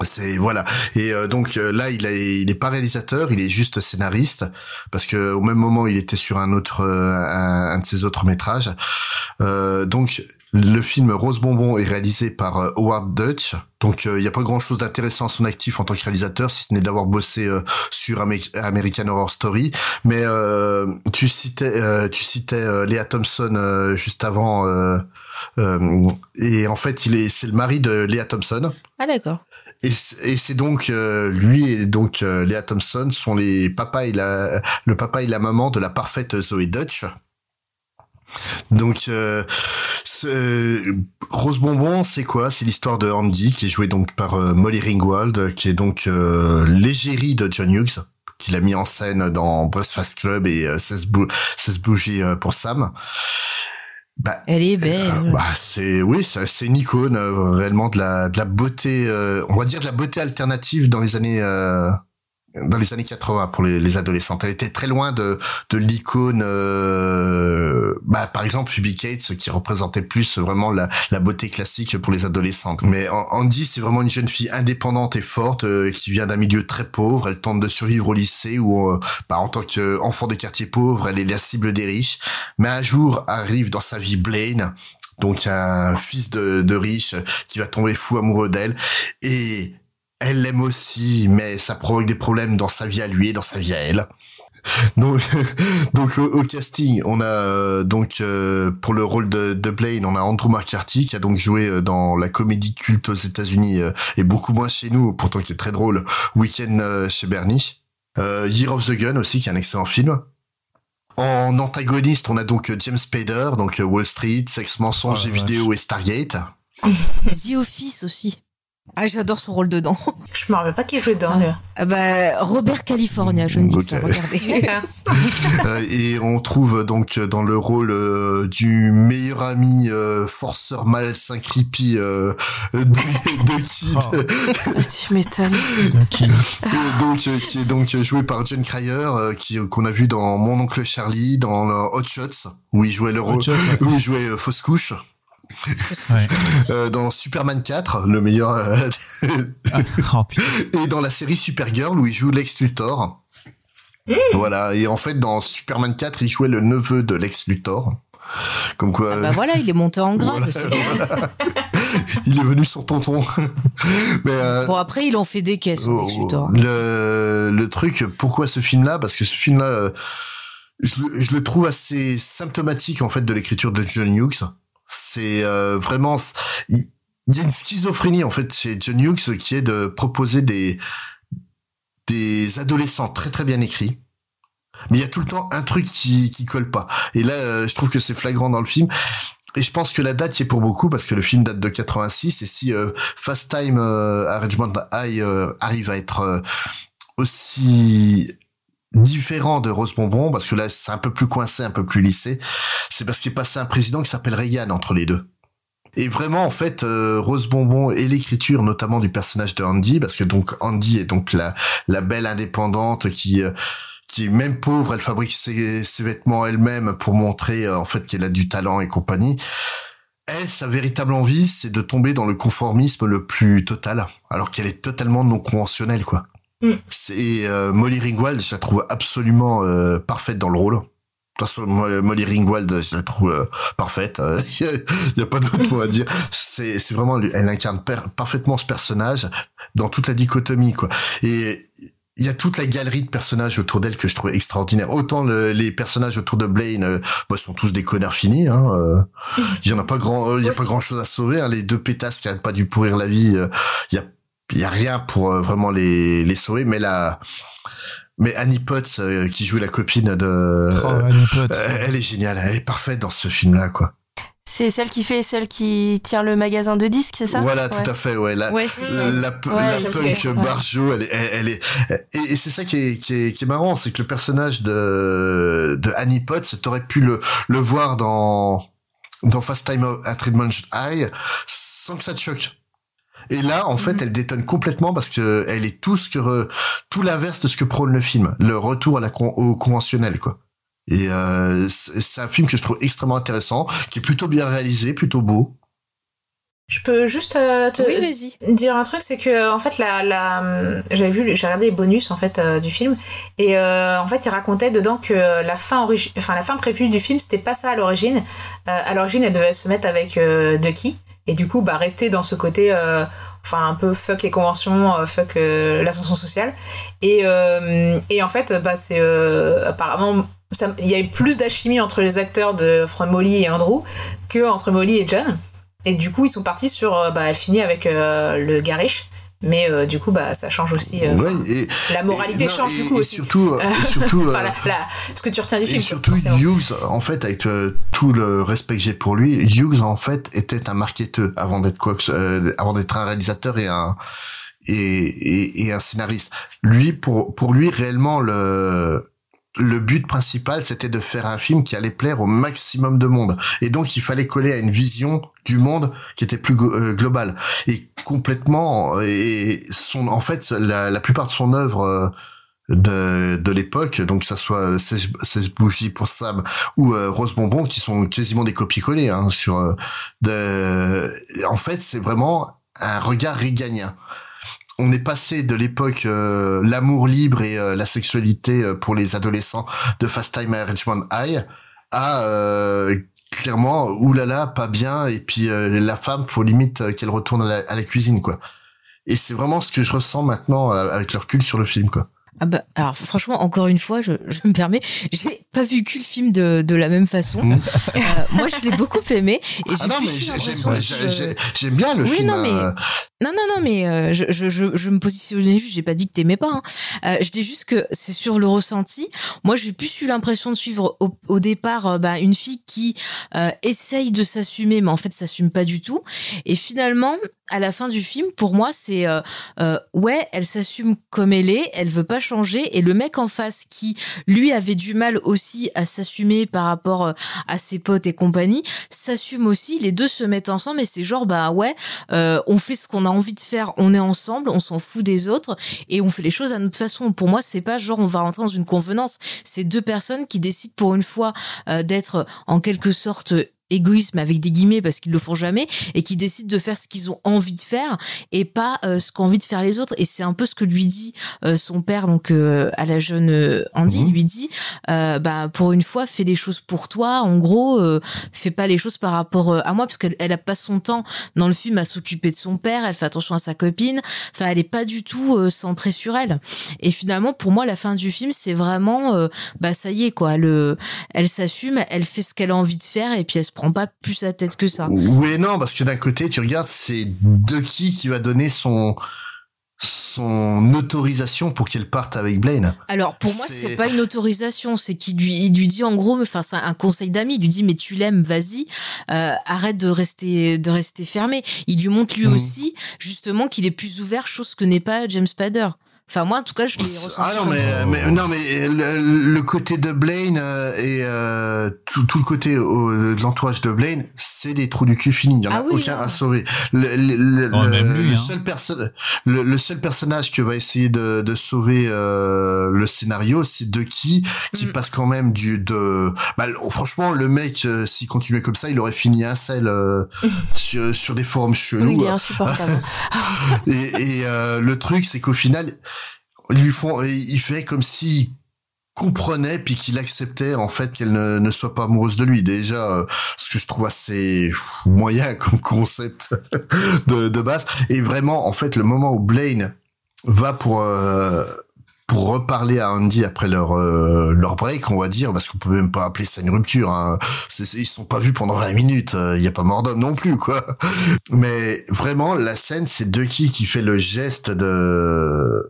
C'est voilà. Et euh, donc euh, là il a, il est pas réalisateur il est juste scénariste parce que au même moment il était sur un autre euh, un, un de ses autres métrages. Euh, donc le film Rose Bonbon est réalisé par Howard Dutch. Donc il y a pas grand chose d'intéressant à son actif en tant que réalisateur si ce n'est d'avoir bossé sur American Horror Story. Mais tu citais tu citais Léa Thompson juste avant et en fait il est c'est le mari de Léa Thompson. Ah d'accord. Et c'est donc euh, lui et donc euh, Léa Thompson sont les papas et la le papa et la maman de la parfaite Zoé Dutch. Donc euh, ce- Rose Bonbon, c'est quoi? C'est l'histoire de Andy qui est joué donc par euh, Molly Ringwald, qui est donc euh, l'égérie de John Hughes, qu'il a mis en scène dans Breakfast Club et euh, 16, bou 16 bougies euh, pour Sam. Bah, Elle est belle. euh, bah, c'est oui, c'est c'est une icône euh, réellement de la de la beauté, euh, on va dire de la beauté alternative dans les années euh, dans les années 80 pour les, les adolescentes. Elle était très loin de de l'icône, euh, bah par exemple Phoebe Cates qui représentait plus vraiment la la beauté classique pour les adolescentes. Mais An- Andy, c'est vraiment une jeune fille indépendante et forte euh, qui vient d'un milieu très pauvre. Elle tente de survivre au lycée où, euh, bah, en tant qu'enfant des quartiers pauvres, elle est la cible des riches. Mais un jour arrive dans sa vie Blaine, donc un fils de, de riche qui va tomber fou amoureux d'elle et elle l'aime aussi, mais ça provoque des problèmes dans sa vie à lui et dans sa vie à elle. (laughs) Donc, (laughs) donc au, au casting, on a euh, donc euh, pour le rôle de, de Blaine, on a Andrew McCarthy qui a donc joué euh, dans la comédie culte aux États-Unis euh, et beaucoup moins chez nous, pourtant qui est très drôle, Weekend euh, chez Bernie. Euh, Year of the Gun aussi, qui est un excellent film. En antagoniste, on a donc James Spader, donc Wall Street, Sex, mensonges, Oh, et la vidéo et Stargate. (laughs) The Office aussi. Ah, j'adore son rôle dedans. (laughs) Je me rappelle pas qui jouait dedans. d'ailleurs. Ah bah, Robert California, je ne dis que ça, regardez. (laughs) Euh, et on trouve donc dans le rôle euh, du meilleur ami euh, forceur malsain creepy euh, de, de Kid. (laughs) tu m'étonnes. Donc euh, qui est donc joué par John Cryer euh, qui qu'on a vu dans Mon oncle Charlie dans Hot Shots où il jouait le rôle où il jouait euh, fausse couche. Ouais. (laughs) Euh, dans Superman 4, le meilleur, euh, Oh putain. (laughs) et dans la série Supergirl où il joue Lex Luthor. Voilà, et en fait dans Superman 4, il jouait le neveu de Lex Luthor. Comme quoi, Bah voilà, il est monté en grade. Voilà, (laughs) il est venu sur tonton. Mais euh, Bon, après, il en fait des caisses, oh, Lex Luthor. le, le truc, pourquoi ce film-là? Parce que ce film-là, euh, je, le- je le trouve assez symptomatique en fait de l'écriture de John Hughes. C'est euh, vraiment, il, y a une schizophrénie en fait chez John Hughes qui est de proposer des des adolescents très très bien écrits. Mais il y a tout le temps un truc qui qui colle pas. Et là, euh, je trouve que c'est flagrant dans le film. Et je pense que la date y est pour beaucoup parce que le film date de 86 et si euh, Fast Time euh, Richmond High arrive à être aussi différent de Rose Bonbon, parce que là c'est un peu plus coincé, un peu plus lissé, c'est parce qu'il est passé un président qui s'appelle Reagan entre les deux. Et vraiment, en fait, euh, Rose Bonbon et l'écriture, notamment du personnage de Andy, parce que donc Andy est donc la, la belle indépendante qui euh, qui est même pauvre, elle fabrique ses, ses vêtements elle-même pour montrer euh, en fait qu'elle a du talent et compagnie. Elle, sa véritable envie, c'est de tomber dans le conformisme le plus total, alors qu'elle est totalement non conventionnelle, quoi. Mm. C'est euh, Molly Ringwald, je la trouve absolument euh, parfaite dans le rôle. De toute façon, Mo- Molly Ringwald, je la trouve euh, parfaite. Il (laughs) y, a pas d'autre mot à dire. C'est, c'est vraiment, elle incarne parfaitement ce personnage dans toute la dichotomie, quoi. Et il y a toute la galerie de personnages autour d'elle que je trouve extraordinaire. Autant le- les personnages autour de Blaine euh, bah, sont tous des connards finis. Hein, euh. (laughs) Il y en a pas grand, euh, il y a pas grand chose à sauver. hein. Les deux pétasses qui arrêtent pas lui pourrir la vie. euh, Il y a, il y a rien pour euh, vraiment les les sauver. Mais la, mais Annie Potts euh, qui joue la copine de, Oh, Annie Potts. euh, elle est géniale. Elle est parfaite dans ce film-là, quoi. C'est celle qui fait celle qui tient le magasin de disques, c'est ça? Voilà, tout à fait, ouais. La, Ouais, la, Ouais, la punk fait, ouais. Barjo, elle, est- elle, elle est, et, et c'est ça qui est, qui est, qui est marrant, c'est que le personnage de, de Annie Potts, t'aurais pu le, le voir dans, dans Fast Time at Redmond High, sans que ça te choque. Et là, en fait, elle détonne complètement parce que elle est tout ce que, re- tout l'inverse de ce que prône le film. Le retour à la con- au conventionnel, quoi. Et euh, c'est un film que je trouve extrêmement intéressant, qui est plutôt bien réalisé, plutôt beau. Je peux juste euh, te Oui, dire un truc, c'est que en fait la, la j'avais vu, j'ai regardé les bonus en fait euh, du film et euh, en fait il racontait dedans que la fin enfin la fin prévue du film c'était pas ça à l'origine. Euh, à l'origine elle devait se mettre avec euh, Ducky et du coup bah rester dans ce côté euh, enfin un peu fuck les conventions, euh, fuck euh, l'ascension sociale et et en fait bah c'est apparemment il y a eu plus d'alchimie entre les acteurs de entre Molly et Andrew que entre Molly et John. Et du coup, ils sont partis sur. bah, elle finit avec le gars riche. Mais euh, du coup, bah, ça change aussi. euh, Ouais, et, la moralité et- non, change et- du coup et aussi. surtout, euh, et (laughs) surtout, enfin, euh, la- la- ce que tu retiens du Et film. quoi, surtout. Hughes, en fait, avec euh, tout le respect que j'ai pour lui, Hughes, en fait, était un marketeur avant d'être quoi que ce- euh, avant d'être un réalisateur et un et, et, et un scénariste. Lui, pour pour lui, réellement le le but principal, c'était de faire un film qui allait plaire au maximum de monde. Et donc, il fallait coller à une vision du monde qui était plus euh, globale. Et complètement, et son, en fait, la, la plupart de son œuvre, euh, de, de l'époque, donc ça soit 16, 16 bougies pour Sam ou euh, Rose Bonbon, qui sont quasiment des copies-collées hein, sur. euh, de... En fait, c'est vraiment un regard réganien. On est passé de l'époque euh, l'amour libre et euh, la sexualité euh, pour les adolescents de Fast Time à Richmond High à euh, clairement oulala pas bien et puis euh, la femme faut limite qu'elle retourne à la, à la cuisine quoi. Et c'est vraiment ce que je ressens maintenant avec le recul sur le film quoi. Ah bah, alors franchement, encore une fois, je, je me permets, j'ai pas vécu le film de, de la même façon. Mmh. Euh, moi, je l'ai beaucoup aimé. Et Ah non mais eu j'ai- l'impression j'aime que je- bien le oui, film. non, mais euh, non, non, non, mais euh, je, je, je, je me positionnais juste. J'ai pas dit que t'aimais pas. Hein. Euh, je dis juste que c'est sur le ressenti. Moi, j'ai plus eu l'impression de suivre au, au départ euh, bah, une fille qui euh, essaye de s'assumer, mais en fait, s'assume pas du tout. Et finalement, à la fin du film, pour moi, c'est euh, euh, ouais, elle s'assume comme elle est, elle veut pas et le mec en face qui lui avait du mal aussi à s'assumer par rapport euh, à ses potes et compagnie, s'assume aussi. Les deux se mettent ensemble, et c'est genre bah ouais, euh, on fait ce qu'on a envie de faire, on est ensemble, on s'en fout des autres, et on fait les choses à notre façon. Pour moi, c'est pas genre on va rentrer dans une convenance. C'est deux personnes qui décident pour une fois euh, d'être en quelque sorte égoïsme avec des guillemets parce qu'ils le font jamais et qui décident de faire ce qu'ils ont envie de faire et pas euh, ce qu'ont envie de faire les autres. Et c'est un peu ce que lui dit euh, son père donc euh, à la jeune euh, Andy. Il lui dit euh, bah pour une fois fais des choses pour toi. En gros euh, fais pas les choses par rapport à moi parce qu'elle elle a pas son temps dans le film à s'occuper de son père. Elle fait attention à sa copine. Enfin elle est pas du tout euh, centrée sur elle. Et finalement pour moi la fin du film c'est vraiment euh, bah ça y est quoi. Euh, elle s'assume elle fait ce qu'elle a envie de faire et puis elle se prend pas plus la tête que ça Oui et non, parce que d'un côté, tu regardes, c'est Ducky qui va donner son son autorisation pour qu'elle parte avec Blaine. Alors pour moi C'est- pas une autorisation, c'est qu'il lui, il lui dit en gros, enfin c'est un conseil d'amis, il lui dit mais tu l'aimes, vas-y, euh, arrête de rester de rester fermé. Il lui montre lui Mhm. aussi justement qu'il est plus ouvert, chose que n'est pas James Spader. Enfin, moi, en tout cas, je l'ai ressenti. Ah non comme mais, ça. mais non mais le, le côté de Blaine euh, et euh, tout, tout le côté euh, de l'entourage de Blaine, c'est des trous du cul finis. Il y en a Ah oui, aucun à sauver. Le, le, le- Oh, lui, hein. seul personne, le, le seul personnage que va essayer de, de sauver euh, le scénario, c'est Ducky qui Mm. passe quand même du de. Bah, franchement, le mec, euh, s'il continuait comme ça, il aurait fini un sel euh, (laughs) sur, sur des forums chelous. Oui, il est insupportable. (laughs) et et euh, le truc, c'est qu'au final, lui font, il fait comme s'il comprenait puis qu'il acceptait en fait qu'elle ne, ne soit pas amoureuse de lui déjà euh, ce que je trouve assez moyen (laughs) comme concept de, base et vraiment en fait le moment où Blaine va pour euh, pour reparler à Andy après leur euh, leur break, on va dire, parce qu'on peut même pas appeler ça une rupture. Hein. Ils sont pas vus pendant 20 minutes. Il y a pas mort d'homme non plus, quoi. Mais vraiment, la scène, c'est Ducky qui fait le geste de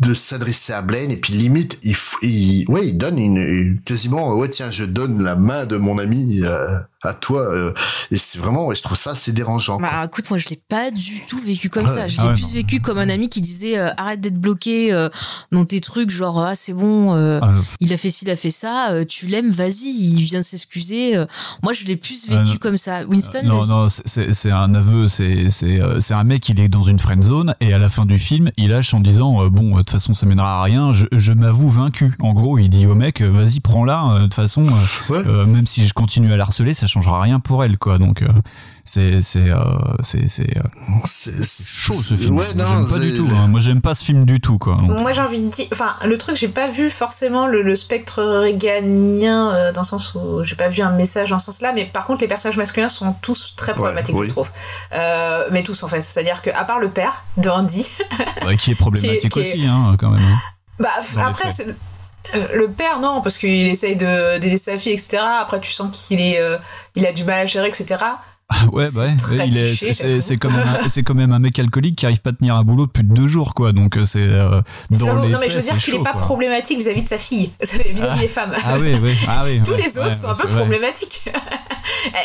de s'adresser à Blaine et puis limite il, il ouais il donne une, une- quasiment ouais tiens je donne la main de mon ami euh, à toi euh, et c'est vraiment ouais, je trouve ça assez dérangeant quoi. Bah écoute, moi je l'ai pas du tout vécu comme Ah ça. ouais. Je Ah l'ai ouais, plus non. vécu comme un ami qui disait euh, arrête d'être bloqué euh, dans tes trucs, genre ah c'est bon, euh, Ah, il a fait ci, il a fait ça, euh, tu l'aimes, vas-y, il vient s'excuser. moi je l'ai plus Ah, vécu comme ça. Winston, non, non, c'est- un aveu, c'est c'est c'est un mec, il est dans une friend zone et à la fin du film, il lâche en disant euh, bon, de toute façon, ça mènera à rien. Je, je m'avoue vaincu. En gros, il dit au mec, vas-y, prends-la. De toute façon, euh, euh, même si je continue à la harceler, ça changera rien pour elle, quoi. Donc euh, c'est c'est euh, c'est c'est euh, chaud ce film. ouais, j'aime pas c'est- du tout. hein. Moi, j'aime pas ce film du tout, quoi. Donc, Moi j'ai envie de dire, enfin le truc j'ai pas vu forcément le, le spectre réganien euh, dans le sens où j'ai pas vu un message dans ce sens-là, mais par contre les personnages masculins sont tous très problématiques oui. je trouve. Euh, mais tous en fait, c'est-à-dire que à part le père de Andy, ouais, qui est (laughs) problématique qui est- aussi, hein, quand même. hein. bah après c'est euh, le père non parce qu'il essaye de d'aider sa fille etc. Après tu sens qu'il est euh, il a du mal à gérer etc. Ouais, bah ouais, (laughs) très ouais, il est, cliché, c'est, c'est quand même, un- (laughs) c'est quand même un mec alcoolique qui arrive pas à tenir un boulot depuis deux jours, quoi. Donc euh, c'est euh, C'est dans pas les non mais je veux dire c'est qu'il est chaud, pas quoi. problématique vis-à-vis de sa fille, (laughs) vis-à-vis Ah. des femmes. Ah oui, oui, ah oui. Tous ouais, les autres ouais, sont un peu vrai. problématiques.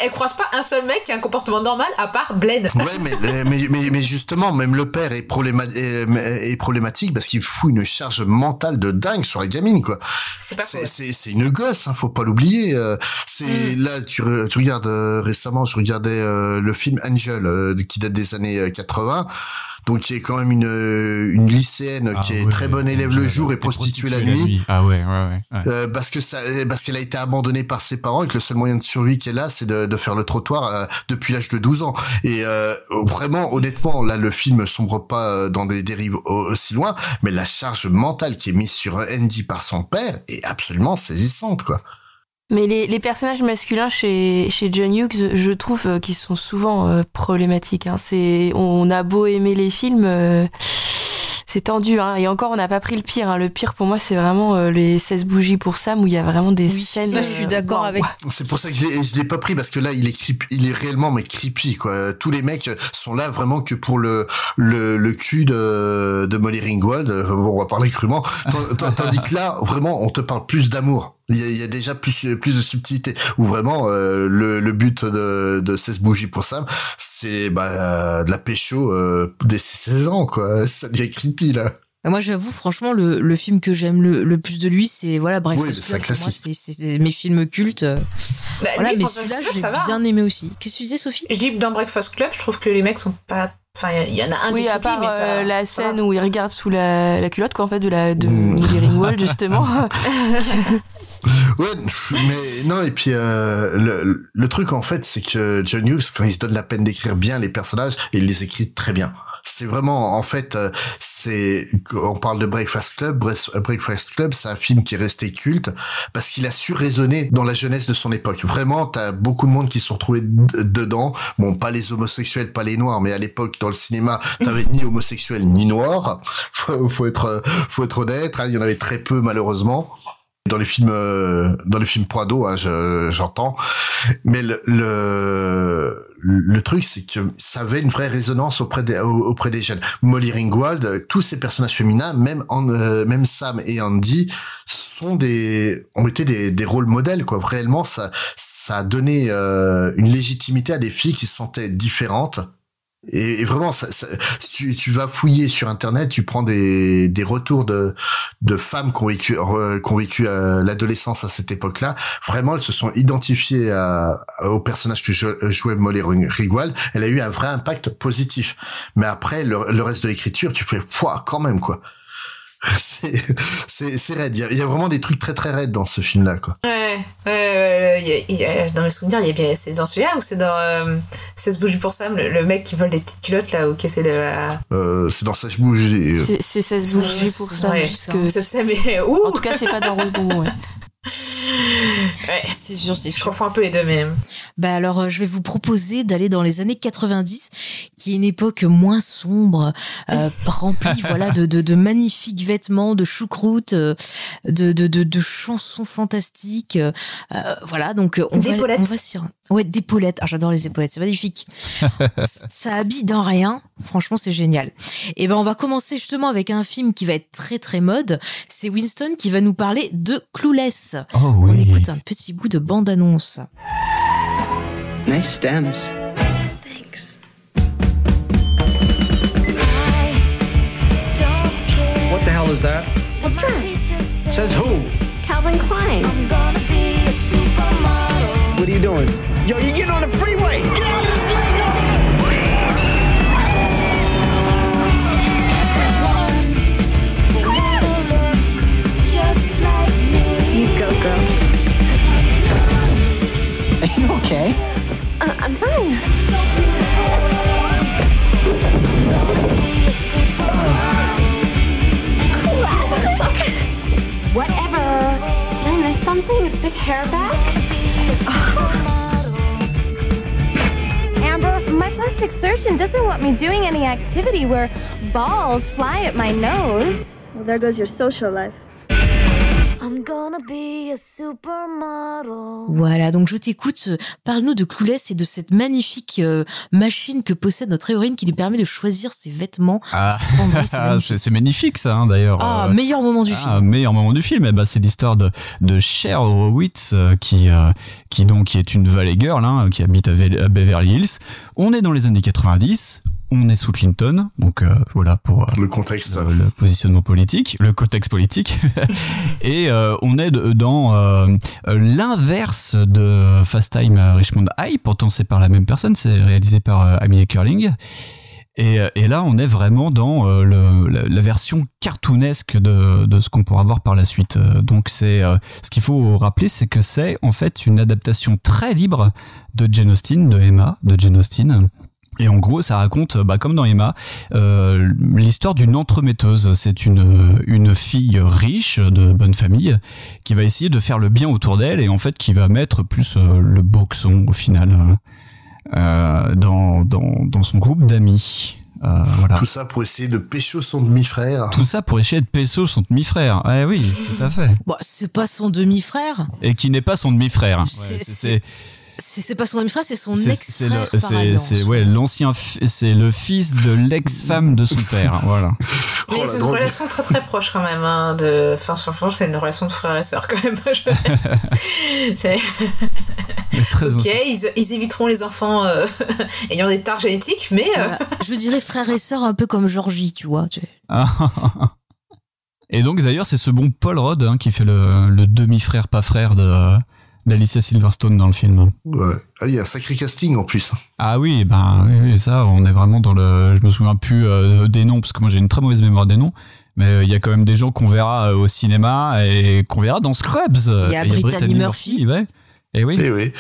elle, croise pas un seul mec qui a un comportement normal à part Blaine. Ouais, mais, mais, mais, mais justement, même le père est, probléma- est, est problématique parce qu'il fout une charge mentale de dingue sur la gamine, quoi. C'est c'est, c'est une gosse, hein, faut pas l'oublier. euh, C'est Mm. là, tu, tu regardes récemment, je regardais euh, le film Angel euh, qui date des années euh, 80. Donc qui est quand même une euh, une lycéenne qui est très bonne élève le jour et prostituée la nuit. Ah ouais, ouais, ouais. ouais. Euh, parce que ça, parce qu'elle a été abandonnée par ses parents et que le seul moyen de survie qu'elle a, c'est de, de faire le trottoir euh, depuis l'âge de 12 ans. Et euh, vraiment, honnêtement, là, le film sombre pas euh, dans des dérives au- aussi loin, mais la charge mentale qui est mise sur Andy par son père est absolument saisissante, quoi. Mais les, les personnages masculins chez, chez John Hughes, je trouve euh, qu'ils sont souvent euh, problématiques. hein. C'est, on a beau aimer les films, euh, c'est tendu. Hein. Et encore, on n'a pas pris le pire. hein. Le pire pour moi, c'est vraiment euh, les 16 bougies pour Sam où il y a vraiment des scènes. ça, je suis euh, d'accord waouh. avec. C'est pour ça que je l'ai, je l'ai pas pris parce que là, il est creep- il est réellement mais creepy quoi. Tous les mecs sont là vraiment que pour le le, le cul de de Molly Ringwald. Euh, Bon, on va parler crûment. Tandis que là, vraiment, on te parle plus d'amour. Il y, a, il y a déjà plus plus de subtilité. Ou vraiment euh, le le but de de 16 bougies pour Sam, c'est bah de la pécho euh, dès ses 16 ans quoi. Ça devient creepy là. Bah, Moi, j'avoue, franchement, le, le film que j'aime le, le plus de lui, c'est voilà, Oui, Breakfast c'est mes films cultes. euh. Bah, voilà, lui, mais celui-là, va. bien aimé aussi. Qu'est-ce que tu disais, Sophie? Je dis dans Breakfast Club, je trouve que les mecs sont pas. Enfin, il y en a un Oui, qui est à part mais ça- euh, la ça scène où il regarde sous la, la culotte, quoi, en fait, de la de Molly Ringwald, justement. (laughs) (laughs) Ouais, mais non, et puis euh, le, le truc en fait, c'est que John Hughes, quand il se donne la peine d'écrire bien les personnages, il les écrit très bien. C'est vraiment, en fait, euh, c'est, on parle de Breakfast Club. Bre- Breakfast Club, c'est un film qui est resté culte parce qu'il a su raisonner dans la jeunesse de son époque. Vraiment, t'as beaucoup de monde qui se sont retrouvés dedans. Bon, pas les homosexuels, pas les noirs, mais à l'époque, dans le cinéma, t'avais ni homosexuels ni noirs. Faut, faut être, faut être honnête. hein, il y en avait très peu, malheureusement dans les films euh, dans les films pour hein, je- j'entends. Mais le, le le truc c'est que ça avait une vraie résonance auprès des au- auprès des jeunes. Molly Ringwald tous ces personnages féminins même en, euh, même Sam et Andy sont des ont été des, des rôles modèles quoi. Réellement ça ça a donné euh, une légitimité à des filles qui se sentaient différentes Et, vraiment, tu, tu vas fouiller sur Internet, tu prends des, des retours de, de femmes qui ont vécu, qui ont vécu euh, l'adolescence à cette époque-là. Vraiment, elles se sont identifiées au personnage que jou- jouait Molly Ringwald. Elle a eu un vrai impact positif. Mais après, le, le reste de l'écriture, tu fais, foi, quand même, quoi. (laughs) C'est, c'est, c'est raide. Il y, a, il y a vraiment des trucs très très raides dans ce film-là, quoi. Ouais, ouais, ouais, il y a- il y a- dans mes souvenirs, il y a bien, c'est dans celui-là ou c'est dans euh, 16 bougies pour Sam, le, le mec qui vole des petites culottes là ou qui essaie de. la- Euh, c'est dans sa bougie. euh, C'est c'est 16 bougies pour ça. Ouais, En tout cas, c'est pas (laughs) dans ouais. Ouais, c'est sûr, c'est je sûr. confonds un peu les deux, mais. Bah alors, euh, je vais vous proposer d'aller dans les années 90, qui est une époque moins sombre, euh, (laughs) remplie voilà de, de, de magnifiques vêtements, de choucroute, euh, de, de, de, chansons fantastiques. euh, voilà, donc on va, D'épaulettes. on va sur ouais d'épaulettes. Ah, j'adore les épaulettes, c'est magnifique. (laughs) ça habille dans rien. Franchement, c'est génial. Et ben, on va commencer justement avec un film qui va être très très mode. C'est Winston qui va nous parler de Clueless. Oh On écoute un petit bout de bande-annonce. Nice stems. What the hell is that? A dress. Says who? Calvin Klein. What are you doing? Yo, you getting on the freeway? Get out of this! You go, girl. Are you okay? Uh, I'm fine. Whatever. Did I miss something? Is Big Hair back? Plastic surgeon doesn't want me doing any activity where balls fly at my nose. Well, there goes your social life. I'm gonna be a supermodel. Voilà, donc je t'écoute. Parle-nous de Clueless et de cette magnifique euh, machine que possède notre héroïne qui lui permet de choisir ses vêtements. Ah, (laughs) c'est magnifique. ça hein, d'ailleurs. Ah, Euh, meilleur moment du ah, film. meilleur moment du film, eh ben, c'est l'histoire de, de Cher Horowitz euh, qui, euh, qui donc qui est une valley girl hein, qui habite à Beverly Hills. On est dans les années 90. On est sous Clinton, donc euh, voilà pour euh, le contexte, le, le positionnement politique, le contexte politique, (laughs) et euh, on est dans l'inverse de Fast Time Richmond High. Pourtant, c'est par la même personne, c'est réalisé par Amelia Curling. Et, et là, on est vraiment dans euh, le- la, la version cartoonesque de, de ce qu'on pourra voir par la suite. Donc, c'est euh, ce qu'il faut rappeler, c'est que c'est en fait une adaptation très libre de Jane Austen, de Emma, de Jane Austen. Et en gros, ça raconte, bah, comme dans Emma, euh, l'histoire d'une entremetteuse. C'est une, une fille riche, de bonne famille, qui va essayer de faire le bien autour d'elle et en fait qui va mettre plus euh, le boxon au final euh, dans, dans, dans son groupe d'amis. Euh, voilà. Tout ça pour essayer de pécho son demi-frère. Tout ça pour essayer de peso son demi-frère. Eh oui, tout à fait. Bon, c'est pas son demi-frère. Et qui n'est pas son demi-frère. Ouais, C'est- c'est- pas son demi-frère, c'est son ex-frère c'est ouais l'ancien c'est le fils de l'ex-femme de son père (laughs) voilà Mais Oh, c'est une relation très très proche quand même. Hein, de... Enfin, franchement, c'est une relation de frère et sœur quand même. (laughs) (laughs) C'est- très ok, ils, ils éviteront les enfants euh, ayant des tares génétiques, mais euh, Voilà. Je dirais frère et sœur un peu comme Georgie, tu vois. tu sais. et donc d'ailleurs c'est ce bon Paul Rudd hein, qui fait le, le demi-frère pas frère de d'Alicia Silverstone dans le film Ouais. Ah, il y a un sacré casting en plus. ah oui ben oui, oui, ça on est vraiment dans le je me souviens plus euh, des noms parce que moi j'ai une très mauvaise mémoire des noms mais euh, il y a quand même des gens qu'on verra euh, au cinéma et qu'on verra dans Scrubs Il y a Et Brittany Murphy. ouais et oui Eh oui.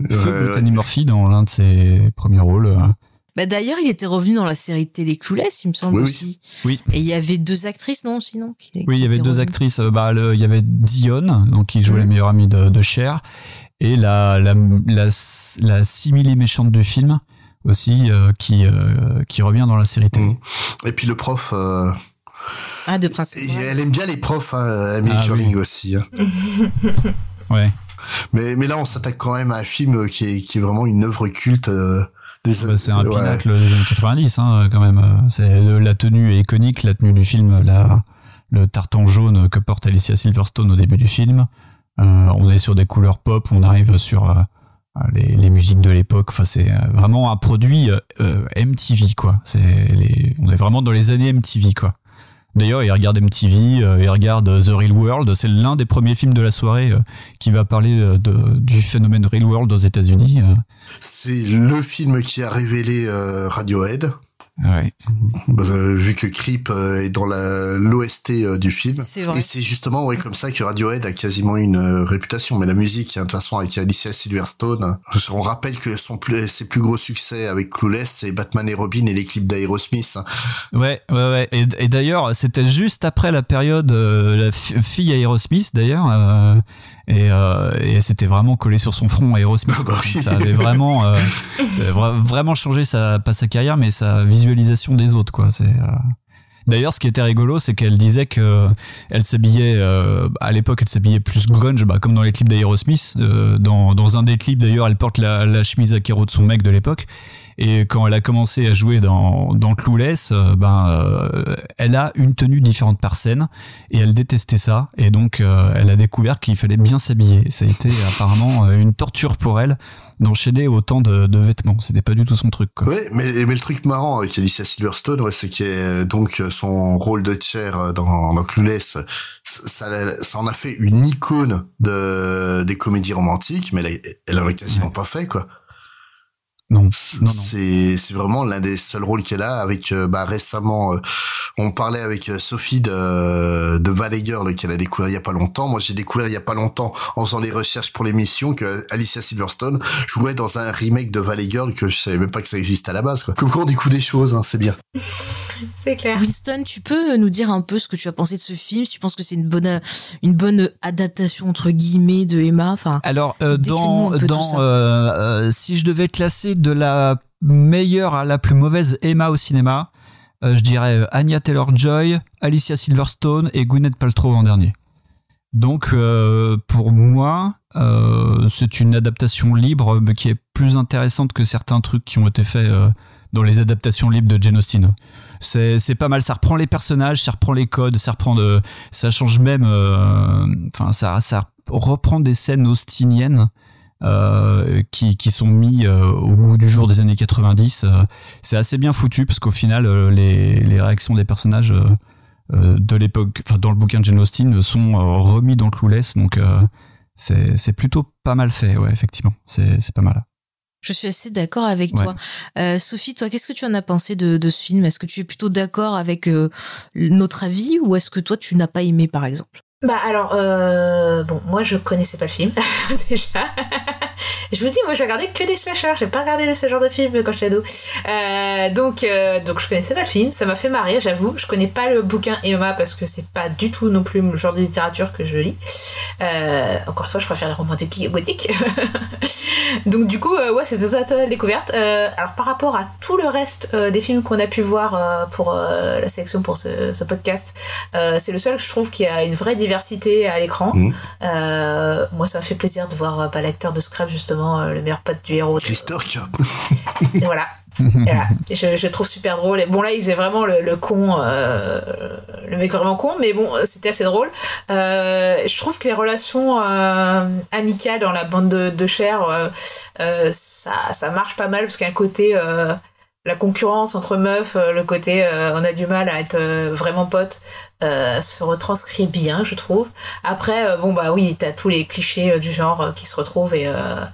Ouais, Brittany Murphy dans l'un de ses premiers rôles euh. Bah, D'ailleurs, il était revenu dans la série de télé Clueless, il me semble Oui, aussi. Oui. Et il y avait deux actrices, non Sinon qui- Oui, qui il y avait deux actrices. Euh, Bah, le- il y avait Dion, donc qui jouait la meilleure amie de, de Cher, et la la la, la simili méchante du film aussi, euh, qui euh, qui revient dans la série télé. Mm. Et puis le prof, euh, Ah, de Princesse. et elle aime bien les profs, hein, Amy Ah, Curling aussi. hein. Ouais. Mais, mais là, on s'attaque quand même à un film qui est, qui est vraiment une œuvre culte. euh, Bah, c'est un ouais. pinacle des années 90, hein, quand même. C'est la tenue est iconique, la tenue du film, la, le tartan jaune que porte Alicia Silverstone au début du film. Euh, on est sur des couleurs pop, on arrive sur euh, Ah, Les, les musiques de l'époque, enfin c'est euh, vraiment un produit euh, euh, MTV quoi. C'est les, on est vraiment dans les années MTV quoi. D'ailleurs, il regarde MTV, euh, il regarde The Real World. C'est l'un des premiers films de la soirée euh, qui va parler euh, du phénomène Real World aux États-Unis. euh. C'est le film qui a révélé euh, Radiohead. Ouais. Bah, euh, vu que Creep euh, est dans l'OST euh, du film. Vrai. Et c'est justement ouais, comme ça que Radiohead a quasiment une euh, réputation. Mais la musique, hein, de toute façon, avec Alicia Silverstone, on rappelle que son plus, ses plus gros succès avec Clueless, c'est Batman et Robin et les clips d'Aerosmith. Ouais, ouais, ouais. Et, et d'ailleurs, c'était juste après la période, euh, la fi- fille Aerosmith d'ailleurs, euh, et, euh, et c'était vraiment collé sur son front Aerosmith. quoi. Ça avait vraiment, (laughs) euh, vra- vraiment changé sa, pas sa carrière, mais sa visualisation des autres, quoi. C'est. euh, D'ailleurs, ce qui était rigolo, c'est qu'elle disait que elle s'habillait euh, à l'époque, elle s'habillait plus grunge, bah, comme dans les clips d'Aerosmith. Euh, dans, dans un des clips, d'ailleurs, elle porte la, la chemise à carreaux de son mec de l'époque. Et quand elle a commencé à jouer dans, dans Clueless, euh, ben, euh, elle a une tenue différente par scène et elle détestait ça. Et donc, euh, elle a découvert qu'il fallait bien s'habiller. Ça a été apparemment euh, une torture pour elle d'enchaîner autant de, de vêtements. C'était pas du tout son truc. Quoi. Ouais, mais, mais le truc marrant avec Alicia Silverstone, ouais, c'est que euh, donc son rôle de chair dans, dans Clueless, ça, ça en a fait une icône de des comédies romantiques, mais elle, elle en a quasiment pas fait quoi. Non, c'est c'est vraiment l'un des seuls rôles qu'elle a. Avec euh, bah récemment, euh, on parlait avec euh, Sophie de de Valley Girl qu'elle a découvert il y a pas longtemps. Moi, j'ai découvert il y a pas longtemps en faisant les recherches pour l'émission que Alicia Silverstone jouait dans un remake de Valley Girl que je savais même pas que ça existe à la base. Quoi. Comme quoi on découvre des choses, hein, c'est bien. (laughs) C'est clair. Winston, tu peux nous dire un peu ce que tu as pensé de ce film, si tu penses que c'est une bonne, une bonne adaptation entre guillemets de Emma. Enfin, Alors, euh, dans, dans euh, euh, si je devais classer de la meilleure à la plus mauvaise Emma au cinéma, euh, je dirais euh, Anya Taylor-Joy, Alicia Silverstone et Gwyneth Paltrow en dernier. Donc, euh, pour moi, c'est une adaptation libre, mais qui est plus intéressante que certains trucs qui ont été faits dans les adaptations libres de Jane Austen. C'est pas mal, ça reprend les personnages, ça reprend les codes, ça reprend ça change même, enfin ça, ça reprend des scènes austiniennes euh, qui, qui sont mis euh, au goût du jour des années 90. euh, c'est assez bien foutu parce qu'au final, les, les réactions des personnages de l'époque, enfin dans le bouquin de Jane Austen, sont remis dans Clueless, donc euh, c'est plutôt pas mal fait, ouais, effectivement, c'est c'est pas mal. Je suis assez d'accord avec Ouais. toi. Euh, Sophie, toi, qu'est-ce que tu en as pensé de, de ce film? Est-ce que tu es plutôt d'accord avec euh, notre avis ou est-ce que toi, tu n'as pas aimé, par exemple? Bah alors, euh, bon, moi je connaissais pas le film, (laughs) déjà. je vous dis, moi j'ai regardé que des slashers, j'ai pas regardé ce genre de film quand j'étais ado. Euh, donc, euh, donc je connaissais pas le film, ça m'a fait marrer, j'avoue. Je connais pas le bouquin Emma parce que c'est pas du tout non plus le genre de littérature que je lis. Euh, encore une fois, je préfère les romans gothiques. (laughs) donc du coup, ouais, c'était toute la découverte. Alors par rapport à tout le reste des films qu'on a pu voir pour la sélection pour ce, podcast, c'est le seul que je trouve qui a une vraie diversité à l'écran. Mhm. Euh, moi, ça m'a fait plaisir de voir euh, bah, l'acteur de Scrap, justement, euh, le meilleur pote du héros. Chris Turk. Et voilà. Voilà. Je, je trouve super drôle. Et bon, là, il faisait vraiment le, le con, euh, le mec vraiment con, mais bon, c'était assez drôle. Euh, je trouve que les relations euh, amicales dans la bande de, de euh, ça, ça marche pas mal parce qu'il y a un côté. la concurrence entre meufs, le côté on a du mal à être vraiment potes, euh, se retranscrit bien, je trouve. Après, euh, bon bah oui, t'as tous les clichés euh, du genre euh, qui se retrouvent et euh,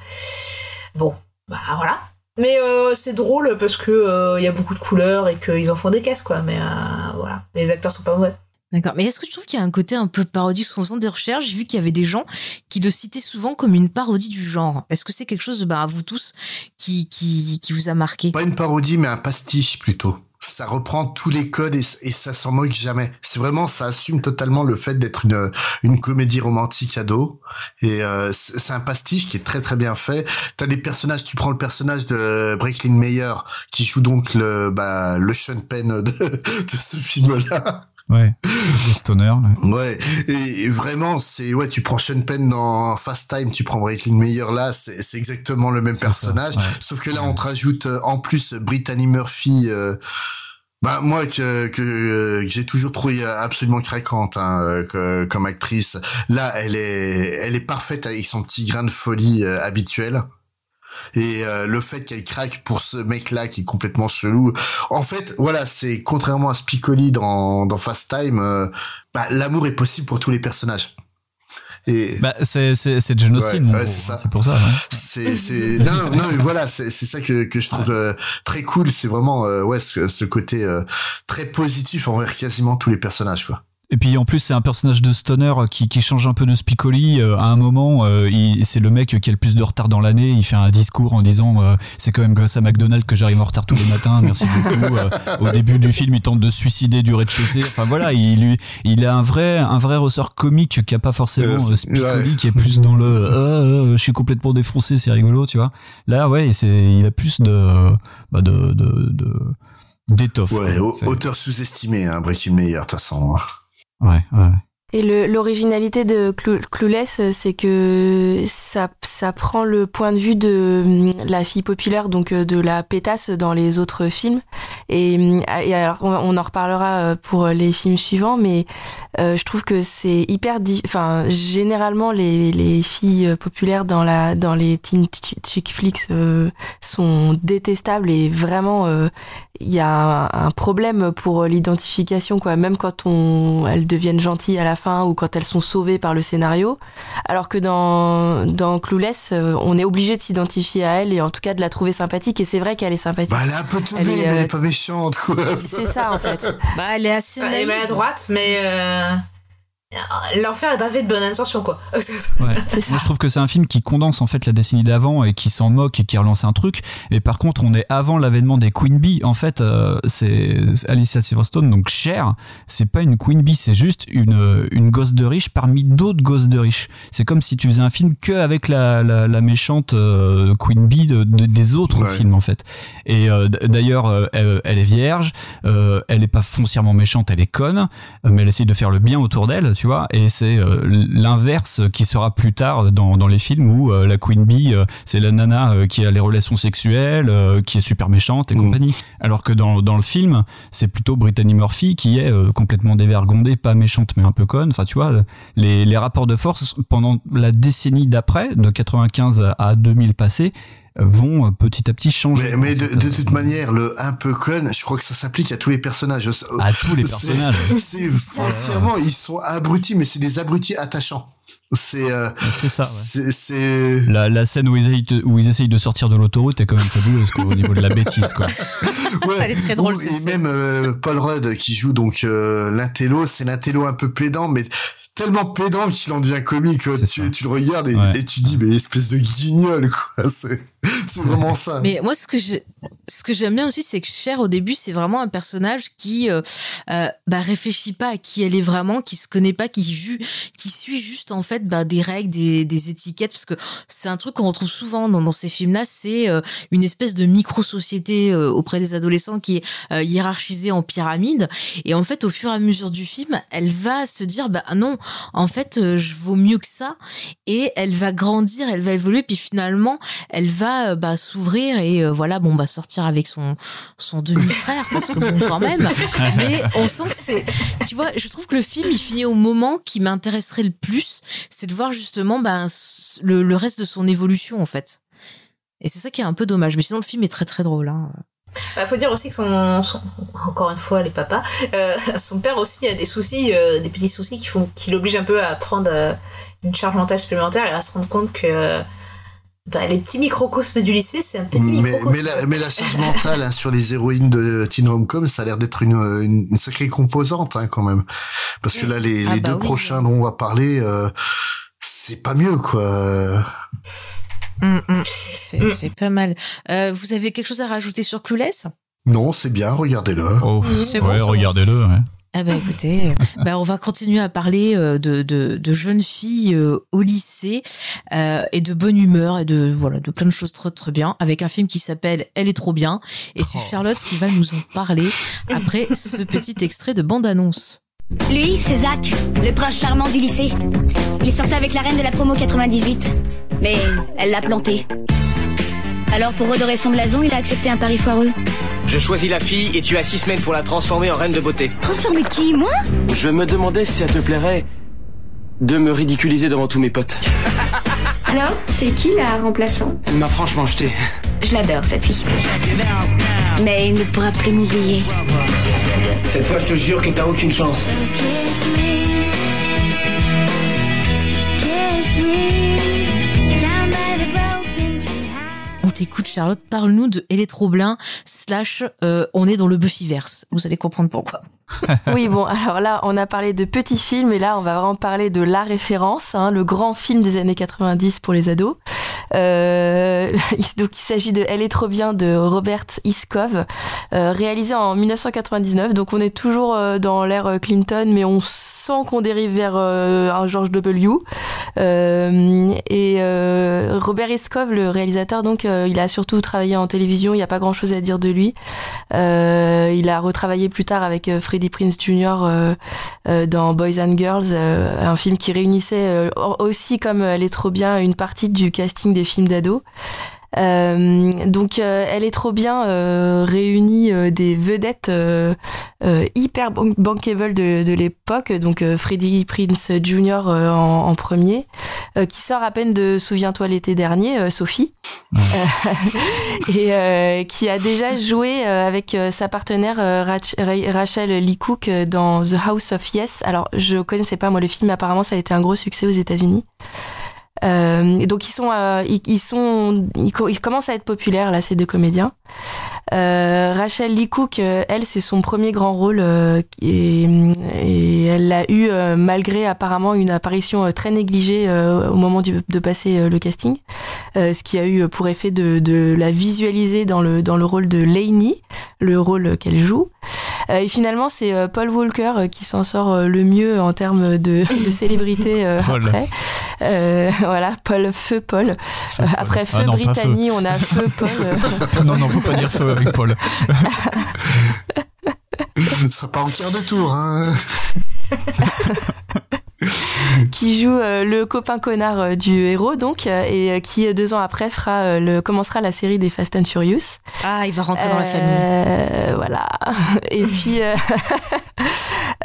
bon, bah voilà. Mais euh, c'est drôle parce que euh, il y a beaucoup de couleurs et qu'ils en font des caisses quoi. Mais euh, voilà, les acteurs sont pas mauvais. D'accord. Mais est-ce que tu trouves qu'il y a un côté un peu parodique Parce qu'en faisant des recherches, j'ai vu qu'il y avait des gens qui le citaient souvent comme une parodie du genre? Est-ce que c'est quelque chose, bah, à vous tous, qui, qui, qui vous a marqué? Pas une parodie, mais un pastiche plutôt. Ça reprend tous les codes et, ça s'en moque jamais. C'est vraiment, ça assume totalement le fait d'être une, une comédie romantique ado. Et euh, c'est un pastiche qui est très très bien fait. T'as des personnages, tu prends le personnage de Brooklyn Mayer qui joue donc le, bah, le Sean Penn de, (laughs) de ce film-là. Ouais, le stoner. ouais. Ouais, et vraiment, c'est ouais, tu prends Sean Penn dans Fast Time, tu prends Brooklyn Mayer là, c'est exactement le même personnage, sauf que là on te rajoute euh, en plus Brittany Murphy. euh, bah moi que que, euh, que j'ai toujours trouvé absolument craquante hein, euh, que- comme actrice. Là, elle est elle est parfaite avec son petit grain de folie euh, habituel. Et euh, le fait qu'elle craque pour ce mec-là qui est complètement chelou. En fait, voilà, c'est contrairement à Spicoli dans, dans Fast Time, euh, bah, l'amour est possible pour tous les personnages. Et Bah, c'est c'est c'est Jane Austen, Ouais, c'est ça. hein, c'est pour ça. ouais. c'est c'est non non mais voilà c'est c'est ça que que je trouve euh, très cool c'est vraiment euh, ouais ce, ce côté euh, très positif envers quasiment tous les personnages quoi Et puis en plus c'est un personnage de stoner qui, qui change un peu de Spicoli. Euh, à un moment, euh, il- c'est le mec qui a le plus de retard dans l'année. Il fait un discours en disant euh, c'est quand même grâce à McDonald's que j'arrive en retard tous les matins. (laughs) Merci beaucoup. Euh, au début du film, il tente de se suicider du rez-de-chaussée. Enfin voilà, il lui il a un vrai un vrai ressort comique qui a pas forcément Euh, euh, Spicoli qui est plus dans le euh, euh, je suis complètement défoncé, c'est rigolo, tu vois. Là ouais, c'est il a plus de bah de de de d'étoffe. ouais auteur sous-estimé hein Breaking Meyer de toute façon ouais ouais. Et l'originalité de Clueless, euh, c'est que ça, ça prend le point de vue de hum, la fille populaire, donc euh, de la pétasse dans les autres films. Et, hum, alors, on, en reparlera euh, pour les films suivants, mais je trouve que c'est hyper... Enfin, généralement, les, les filles populaires dans, la, dans les teen ch- chick flicks sont détestables et vraiment, il y a un, problème pour l'identification, quoi. Même quand elles deviennent gentilles à la fin ou quand elles sont sauvées par le scénario. Alors que dans, dans Clueless, euh, on est obligé de s'identifier à elle et en tout cas de la trouver sympathique. Et c'est vrai qu'elle est sympathique. bah elle est un peu teubée Elle est, mais elle euh, est pas méchante quoi C'est ça, en fait. Bah, elle est assez Elle est maladroite, mais euh, l'enfer est pas fait de bonne intention, quoi. (laughs) Ouais. C'est ça. Moi, je trouve que c'est un film qui condense en fait la décennie d'avant et qui s'en moque et qui relance un truc. Et par contre, on est avant l'avènement des Queen Bee. En fait, euh, c'est Alicia Silverstone, donc Cher, c'est pas une Queen Bee, c'est juste une, une gosse de riche parmi d'autres gosses de riches. C'est comme si tu faisais un film que avec la, la, la méchante euh, Queen Bee de, de- des autres Ouais. films en fait. Et euh, d'ailleurs, euh, elle, elle est vierge, euh, elle est pas foncièrement méchante, elle est conne, euh, mais elle essaye de faire le bien autour d'elle, tu vois. Et c'est euh, l'inverse qui sera plus tard dans, dans les films où euh, la Queen Bee, euh, c'est la nana qui a les relations sexuelles, qui est super méchante et Mm. compagnie. Alors que dans, dans le film, c'est plutôt Brittany Murphy qui est complètement dévergondée, pas méchante mais un peu conne. Enfin, tu vois, les, les rapports de force pendant la décennie d'après, de 95 à 2000 passé, vont euh, petit à petit changer. mais, mais de, toute manière le un peu con je crois que ça s'applique à tous les personnages à tous les personnages. (laughs) c'est foncièrement ils sont abrutis mais c'est des abrutis attachants c'est euh, C'est ça, ouais. c'est c'est La, la scène où ils, essayent de, où ils essayent de sortir de l'autoroute est quand même fabuleuse quoi, au niveau de la bêtise. Quoi. Ouais. (laughs) Elle est très drôle, Ou- Et même euh, Paul Rudd qui joue donc euh, l'intello, c'est l'intello un peu plaidant, mais tellement plaidant qu'il en devient comique. Tu, le regardes et, Ouais. et tu dis mais espèce de guignol quoi. (laughs) C'est c'est vraiment ça. Mais moi, ce que je, ce que j'aime bien aussi, c'est que Cher, au début, c'est vraiment un personnage qui euh, euh, bah, réfléchit pas à qui elle est vraiment, qui se connaît pas, qui ju qui suit juste en fait bah, des règles, des, des étiquettes, parce que c'est un truc qu'on retrouve souvent dans, dans ces films-là, c'est euh, une espèce de micro-société euh, auprès des adolescents qui est euh, hiérarchisée en pyramide. Et en fait, au fur et à mesure du film, elle va se dire, bah non, en fait, euh, je vaux mieux que ça. Et elle va grandir, elle va évoluer, puis finalement, elle va euh, bah, s'ouvrir et euh, voilà, bon, bah sortir avec son son demi-frère parce que bon, quand même. (laughs) Mais on sent que c'est, tu vois, je trouve que le film il finit au moment qui m'intéresserait le plus, c'est de voir justement bah, le, le reste de son évolution en fait. Et c'est ça qui est un peu dommage. Mais sinon, le film est très très drôle. Hein. Bah, faut dire aussi que son, son- encore une fois les papas, euh, (laughs) son père aussi a des soucis, euh, des petits soucis qui font, qui l'obligent un peu à prendre euh, une charge mentale supplémentaire et à se rendre compte que bah, les petits microcosmes du lycée, c'est un petit Mais, microcosme. mais, la, mais la (laughs) charge mentale hein, sur les héroïnes de Teen Rom-Com, ça a l'air d'être une, une, une sacrée composante hein, quand même. Parce que là, les, Ah les bah deux oui. prochains dont on va parler, euh, c'est pas mieux quoi. Hum, hum. C'est c'est pas mal. Euh, vous avez quelque chose à rajouter sur Clueless? Non, c'est bien, regardez-le. Oh, C'est bon, ouais, bon. regardez-le. Ouais. Ah bah écoutez, euh, bah on va continuer à parler euh, de, de, de jeunes filles au lycée euh, et de bonne humeur et de voilà de plein de choses très très bien avec un film qui s'appelle Elle est trop bien et c'est Charlotte qui va nous en parler après ce petit extrait de bande annonce. Lui, c'est Zach, le prince charmant du lycée. Il sortait avec la reine de la promo 98. Mais elle l'a planté. Alors pour redorer son blason, il a accepté un pari foireux. Je choisis la fille et tu as six semaines pour la transformer en reine de beauté. Transformer qui, moi? Je me demandais si ça te plairait de me ridiculiser devant tous mes potes. (laughs) Alors, c'est qui la remplaçante? Elle m'a franchement jeté. Je l'adore, cette fille. Mais il ne pourra plus m'oublier. Cette fois, je te jure que t'as aucune chance. On t'écoute Charlotte, parle-nous de Elle est trop bien slash euh, on est dans le Buffyverse. Vous allez comprendre pourquoi. (laughs) oui, bon, alors là, on a parlé de petits films et là, on va vraiment parler de la référence, hein, le grand film des années 90 pour les ados. Euh, (laughs) donc, il s'agit de Elle est trop bien de Robert Iskov, euh, réalisé en 1999. Donc, on est toujours euh, dans l'ère Clinton, mais on sent qu'on dérive vers euh, un George W. Euh, et euh, Robert Iskov, le réalisateur, donc, euh, il a surtout travaillé en télévision. Il n'y a pas grand-chose à dire de lui. Euh, il a retravaillé plus tard avec euh, Freddie Prinze Jr. euh, euh, dans Boys and Girls, euh, un film qui réunissait euh, aussi, comme Elle est trop bien, une partie du casting des films d'ados. Euh, donc euh, elle est trop bien euh, réunie euh, des vedettes hyper ban- bankable de, de l'époque. Donc Freddie Prince Jr en, en premier qui sort à peine de Souviens-toi l'été dernier Sophie. (laughs) Et qui a déjà joué avec sa partenaire Rach- Ra- Rachel Lee Cook dans The House of Yes. Alors je connaissais pas moi le film. Mais apparemment ça a été un gros succès aux États-Unis et donc ils sont, euh, ils, ils sont, ils, co- ils commencent à être populaires là ces deux comédiens. Euh, Rachel Lee Cook, euh, elle c'est son premier grand rôle euh, et, et elle l'a eu euh, malgré apparemment une apparition euh, très négligée euh, au moment de passer euh, le casting, euh, ce qui a eu pour effet de, de la visualiser dans le dans le rôle de Lainey, le rôle qu'elle joue. Euh, et finalement, c'est euh, Paul Walker euh, qui s'en sort euh, le mieux en termes de, de célébrité euh, (laughs) Paul. après. Euh, (laughs) voilà, Paul, feu Paul. Euh, après feu Ah non, pas Brittany, on a feu Paul. euh, (laughs) non, non, faut pas dire feu avec Paul. Ce sera pas en quart de tour, hein. (laughs) qui joue euh, le copain connard euh, du héros donc euh, et qui deux ans après fera le commencera la série des Fast and Furious. Ah, il va rentrer dans la famille. Euh, voilà. (laughs) Et puis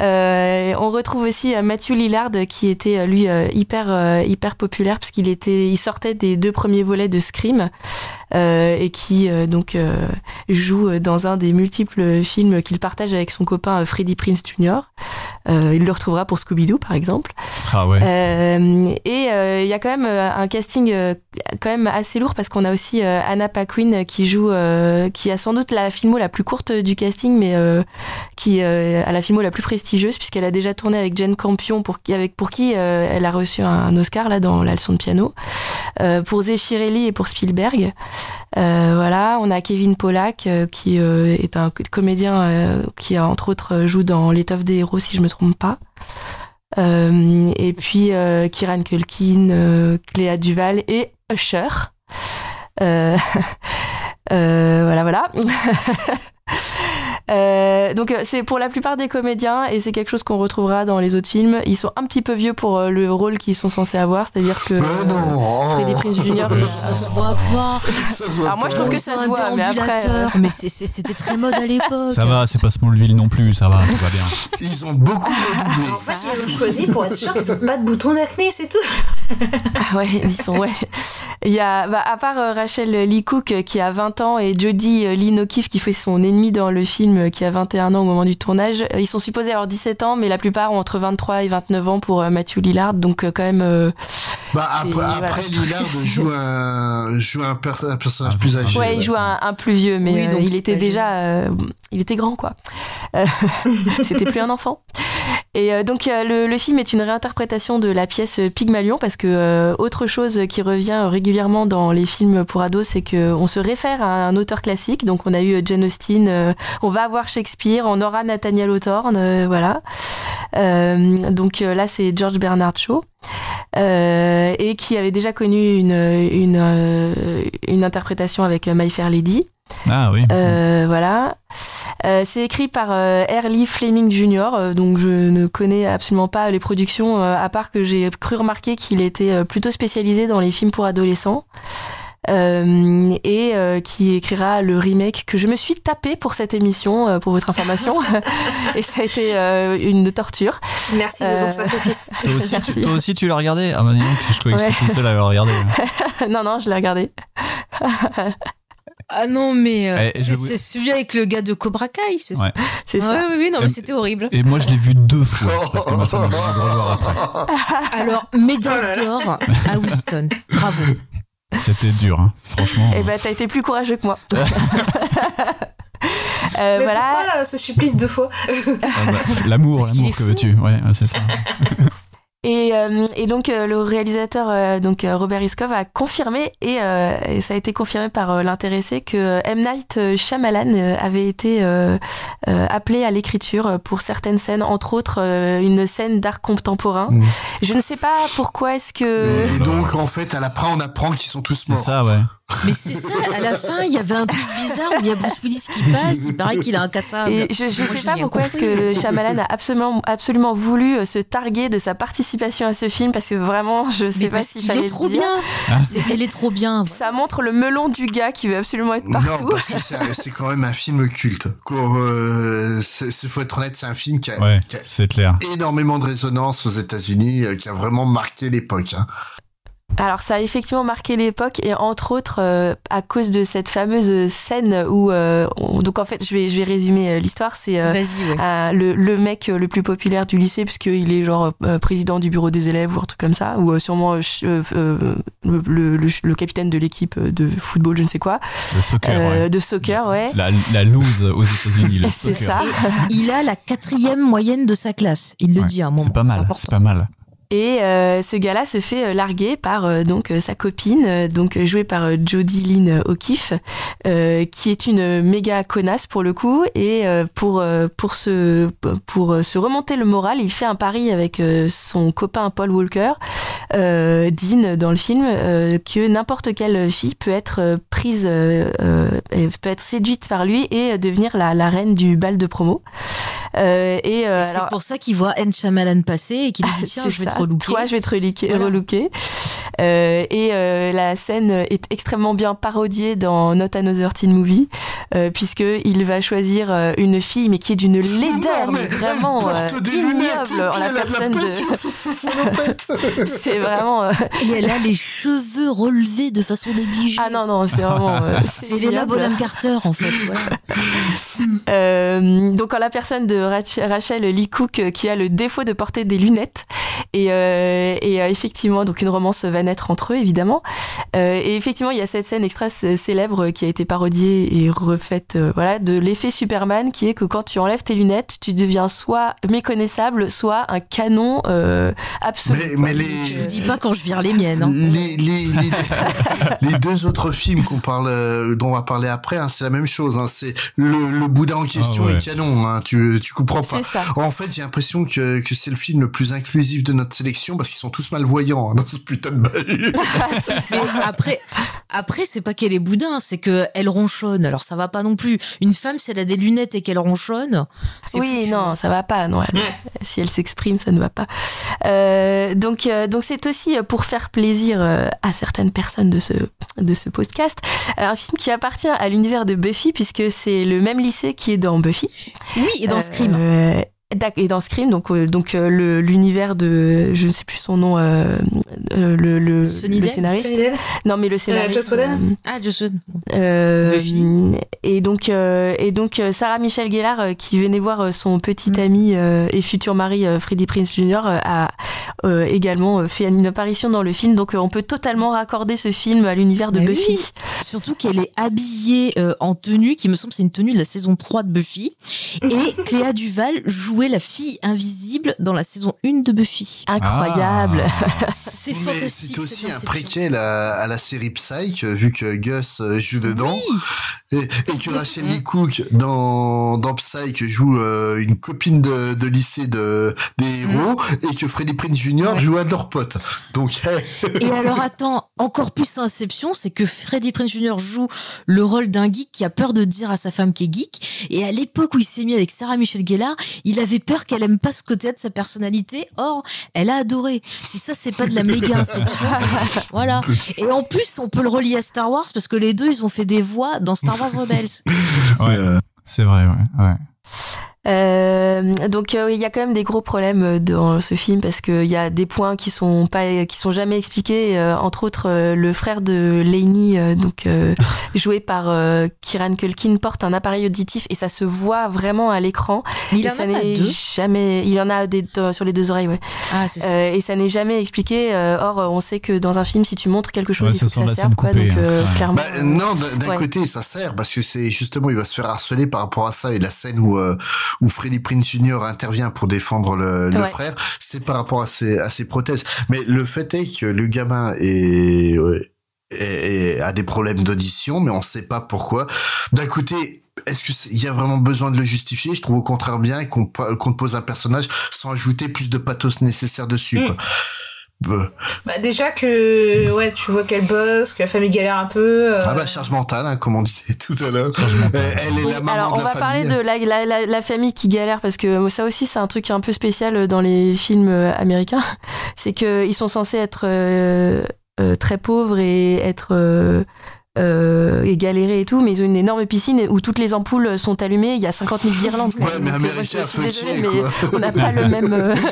(laughs) on retrouve aussi Matthew Lillard qui était lui hyper hyper populaire parce qu'il était il sortait des deux premiers volets de Scream et qui euh, donc euh, joue dans un des multiples films qu'il partage avec son copain euh, Freddie Prinze Jr. Euh, il le retrouvera pour Scooby-Doo par exemple. Ah ouais. Euh, et euh, il y a quand même euh, un casting euh, quand même assez lourd parce qu'on a aussi euh, Anna Paquin qui joue, euh, qui a sans doute la filmo la plus courte du casting, mais euh, qui euh, a la filmo la plus prestigieuse puisqu'elle a déjà tourné avec Jane Campion pour qui, avec pour qui euh, elle a reçu un Oscar là dans la leçon de piano, euh, pour Zeffirelli et pour Spielberg. Euh, voilà, on a Kevin Pollack euh, qui euh, est un comédien euh, qui entre autres euh, joue dans L'étoffe des héros si je me trompe pas. Euh, et puis euh, Kieran Culkin, euh, Cléa Duval et Usher. Euh, (laughs) euh, voilà, voilà. (laughs) Euh, donc euh, c'est pour la plupart des comédiens et c'est quelque chose qu'on retrouvera dans les autres films. Ils sont un petit peu vieux pour euh, le rôle qu'ils sont censés avoir, c'est-à-dire que euh, Freddie Prinze Jr. Ça se voit pas. Ça se voit Alors moi je trouve que ça se voit, mais après. Mais c'était très mode à (laughs) l'époque. Ça va, c'est pas Smallville non plus, ça va, tout va bien. Ils ont beaucoup redoublé. En fait, ils l'ont choisi pour être sûr qu'ils n'ont pas de bouton d'acné, c'est tout. (laughs) Ah ouais, disons, ouais. Il y a, bah, à part euh, Rachel Lee Cook euh, qui a 20 ans et Jodie euh, Lynn O'Keefe qui fait son ennemi dans le film euh, qui a 21 ans au moment du tournage, euh, ils sont supposés avoir 17 ans, mais la plupart ont entre 23 et 29 ans pour euh, Matthew Lillard, donc euh, quand même. euh, Bah, après, voilà. après Lillard (laughs) joue un, joue un, per- un personnage plus âgé. Ouais, il joue un, un plus vieux, mais Oui, euh, donc il était déjà, euh, il était grand quoi. Euh, (laughs) C'était plus un enfant. Et euh, donc euh, le, le film est une réinterprétation de la pièce Pygmalion parce que euh, autre chose qui revient régulièrement dans les films pour ados, c'est que on se réfère à un auteur classique. Donc on a eu Jane Austen, euh, on va avoir Shakespeare, on aura Nathaniel Hawthorne, euh, voilà. Euh, donc euh, là c'est George Bernard Shaw. Euh, et qui avait déjà connu une, une, euh, une interprétation avec My Fair Lady. Ah oui. Euh, voilà. Euh, c'est écrit par euh, Early Fleming Jr., euh, donc je ne connais absolument pas les productions, euh, à part que j'ai cru remarquer qu'il était euh, plutôt spécialisé dans les films pour adolescents. euh, et euh, qui écrira le remake que je me suis tapé pour cette émission, euh, pour votre information. (laughs) et ça a été euh, une torture. Merci de ton sacrifice. (laughs) Toi aussi, tu, toi aussi, tu l'as regardé Ah bah donc, je croyais que Ouais. j'étais tout seul à le regarder. (laughs) non, non, je l'ai regardé. Ah non, mais euh, Eh, c'est vous- celui avec le gars de Cobra Kai, c'est Ouais. (laughs) ça ça. Oui, oui, non, mais c'était horrible. Et moi, je l'ai vu deux fois (laughs) parce que ma femme après. Alors, médaille d'or à Winston. Bravo. C'était dur, hein. franchement. Et ben, t'as été plus courageux que moi. (laughs) Euh, Mais voilà. pourquoi euh, ce supplice deux fois? Ah bah, l'amour, l'amour que veux-tu? Ouais, c'est ça. Et, euh, et donc euh, le réalisateur euh, donc euh, Robert Iskov a confirmé et, euh, et ça a été confirmé par euh, l'intéressé que M Night Shyamalan avait été euh, euh, appelé à l'écriture pour certaines scènes, entre autres euh, une scène d'art contemporain. Mmh. Je ne sais pas pourquoi est-ce que Et donc, en fait, à la fin, on apprend qu'ils sont tous C'est morts. ça, ouais. Mais c'est ça, à la fin, il y avait un twist bizarre où il y a Bruce Willis qui passe, il paraît qu'il a un cassable. Et je, Moi, sais pas pourquoi est-ce que Shyamalan a absolument, absolument voulu euh, se targuer de sa participation à ce film parce que vraiment, je sais Mais pas s'il fallait est trop le dire. bien. Ah. Elle est trop bien. Ça montre le melon du gars qui veut absolument être partout. Non, parce que c'est (laughs) quand même un film culte. Quoi, euh, faut être honnête, c'est un film qui a, Ouais, qui a c'est clair. énormément de résonance aux États-Unis, euh, qui a vraiment marqué l'époque. hein. Alors ça a effectivement marqué l'époque et entre autres euh, à cause de cette fameuse scène où euh, on- donc en fait je vais je vais résumer euh, l'histoire c'est euh, Vas-y, ouais. euh, le, le mec le plus populaire du lycée puisqu'il est genre euh, président du bureau des élèves ou un truc comme ça ou euh, sûrement euh, euh, euh, le, le- le- le capitaine de l'équipe de football je ne sais quoi Le soccer, Euh, ouais. de soccer ouais La, la loose aux États-Unis, le (laughs) c'est soccer. ça Il a la quatrième moyenne de sa classe. Il le Ouais, dit à un moment. C'est pas mal, c'est pas mal. Et euh, ce gars-là se fait euh, larguer par euh, donc euh, sa copine, donc jouée par Jodie Lynn O'Keefe, euh, qui est une méga connasse pour le coup. Et pour pour se pour se remonter le moral, il fait un pari avec son copain Paul Walker, Dean dans le film, que n'importe quelle fille peut être prise, peut être séduite par lui et devenir la, la reine du bal de promo. Euh, et euh, Et C'est pour ça qu'il voit N. Shyamalan passer et qu'il (laughs) dit tiens, je vais ça. te relooker. Toi, je vais te relooker. Voilà. relooker. Euh, et euh, la scène est extrêmement bien parodiée dans Not Another Teen Movie, euh, puisque il va choisir une fille, mais qui est d'une laideur, (laughs) Non, mais, mais vraiment elle porte des lunettes, ignoble en la personne de. (laughs) C'est vraiment. (laughs) Et elle a les cheveux relevés de façon négligée. Ah non, non, c'est vraiment. C'est Elena. Bonham Carter, en fait. voilà. Euh, donc en la personne de Rach- Rachel Lee Cook qui a le défaut de porter des lunettes et, euh, et effectivement donc une romance va naître entre eux évidemment Euh, et effectivement il y a cette scène extra célèbre qui a été parodiée et refaite euh, voilà de l'effet Superman qui est que quand tu enlèves tes lunettes tu deviens soit méconnaissable soit un canon euh, absolu Mais, les, Je vous dis pas quand je vire les miennes. hein. les, les, les, les deux autres films qu'on parle, dont on va parler après, hein, c'est la même chose. Hein, c'est le, le boudin en question Ah ouais. est canon. Hein, tu, tu comprends pas. Ça. En fait, j'ai l'impression que, que c'est le film le plus inclusif de notre sélection parce qu'ils sont tous malvoyants hein, dans ce putain de (laughs) après, après c'est pas qu'elle est boudin, c'est que elle ronchonne. Alors ça va pas non plus. Une femme, si elle a des lunettes et qu'elle ronchonne, Oui, foutu. non, ça va pas. Non, elle- si elle s'exprime, ça ne va pas. Euh, donc, euh, donc c'est aussi pour faire plaisir euh, à certaines personnes de ce de ce podcast, un film qui appartient à l'univers de Buffy puisque c'est le même lycée qui est dans Buffy. Oui, et dans Euh, Scream. Et dans Scream, donc euh, donc euh, l'univers de je ne sais plus son nom, euh, euh, le le, Sunny le Day scénariste. Sunny Non, mais le scénariste. Joss Whedon? euh, Ah, Joss Whedon. euh, Buffy. et donc, euh, et donc Sarah Michelle Gellar, euh, qui venait voir son petit Mm. ami euh, et futur mari euh, Freddie Prince Jr., euh, a euh, également fait une apparition dans le film. Donc, euh, on peut totalement raccorder ce film à l'univers de Mais Buffy. oui. Surtout qu'elle est habillée euh, en tenue, qui me semble c'est une tenue de la saison 3 de Buffy. Et (laughs) Cléa Duval jouait la fille invisible dans la saison 1 de Buffy. Incroyable. (laughs) C'est Mais fantastique. c'est aussi un préquel à, à la série Psych, vu que Gus euh, joue dedans. Et, et que Rachel Lee Cook dans dans Psych joue euh, une copine de, de lycée de des héros et que Freddie Prinze Jr. joue un de leurs potes. Donc (laughs) Et alors attends, encore plus Inception, c'est que Freddie Prinze Jr. joue le rôle d'un geek qui a peur de dire à sa femme qu'il est geek. Et à l'époque où il s'est mis avec Sarah Michelle Gellar, il avait peur qu'elle aime pas ce côté de sa personnalité. Or, elle a adoré. Si ça, c'est pas de la méga Inception, (laughs) voilà. (laughs) Et en plus, on peut le relier à Star Wars parce que les deux, ils ont fait des voix dans Star Wars Rebels. (laughs) Ouais, c'est vrai, ouais. ouais. Euh, donc euh, il y a quand même des gros problèmes euh, dans ce film parce qu'il y a des points qui sont pas qui sont jamais expliqués euh, entre autres euh, le frère de Laney euh, donc euh, (laughs) joué par euh, Kieran Culkin porte un appareil auditif et ça se voit vraiment à l'écran il et en a ça n'est deux jamais il en a des sur les deux oreilles ouais Ah, c'est ça. Euh, et ça n'est jamais expliqué euh, or on sait que dans un film si tu montres quelque chose Ouais, il faut ça que ça serve quoi coupée, donc euh, hein. Ouais. clairement Bah, non, d'un d'un Ouais. côté, ça sert parce que c'est justement, il va se faire harceler par rapport à ça et la scène où euh, où Freddie Prinze Jr. intervient pour défendre le, le Ouais. frère, c'est par rapport à ses à ses prothèses. Mais le fait est que le gamin est, est- est- a des problèmes d'audition, mais on sait pas pourquoi. D'un côté. Est-ce que c'est- il y a vraiment besoin de le justifier? Je trouve au contraire bien qu'on te pose un personnage sans ajouter plus de pathos nécessaire dessus. Mm. Quoi. Bah, Bah, déjà que ouais, tu vois qu'elle bosse, que la famille galère un peu. euh, Ah bah charge mentale, hein, comme on disait tout à l'heure. Elle, elle est la maman alors de on la va parler famille. de la, la, la, la famille qui galère parce que ça aussi c'est un truc un peu spécial dans les films euh, américains. (laughs) C'est qu'ils sont censés être euh, euh, très pauvres et être euh, et galérer et tout, mais ils ont une énorme piscine où toutes les ampoules sont allumées. Il y a 50 000 guirlandes. Ouais, mais euh, américain, désolée, mais on n'a pas le même. euh, (laughs)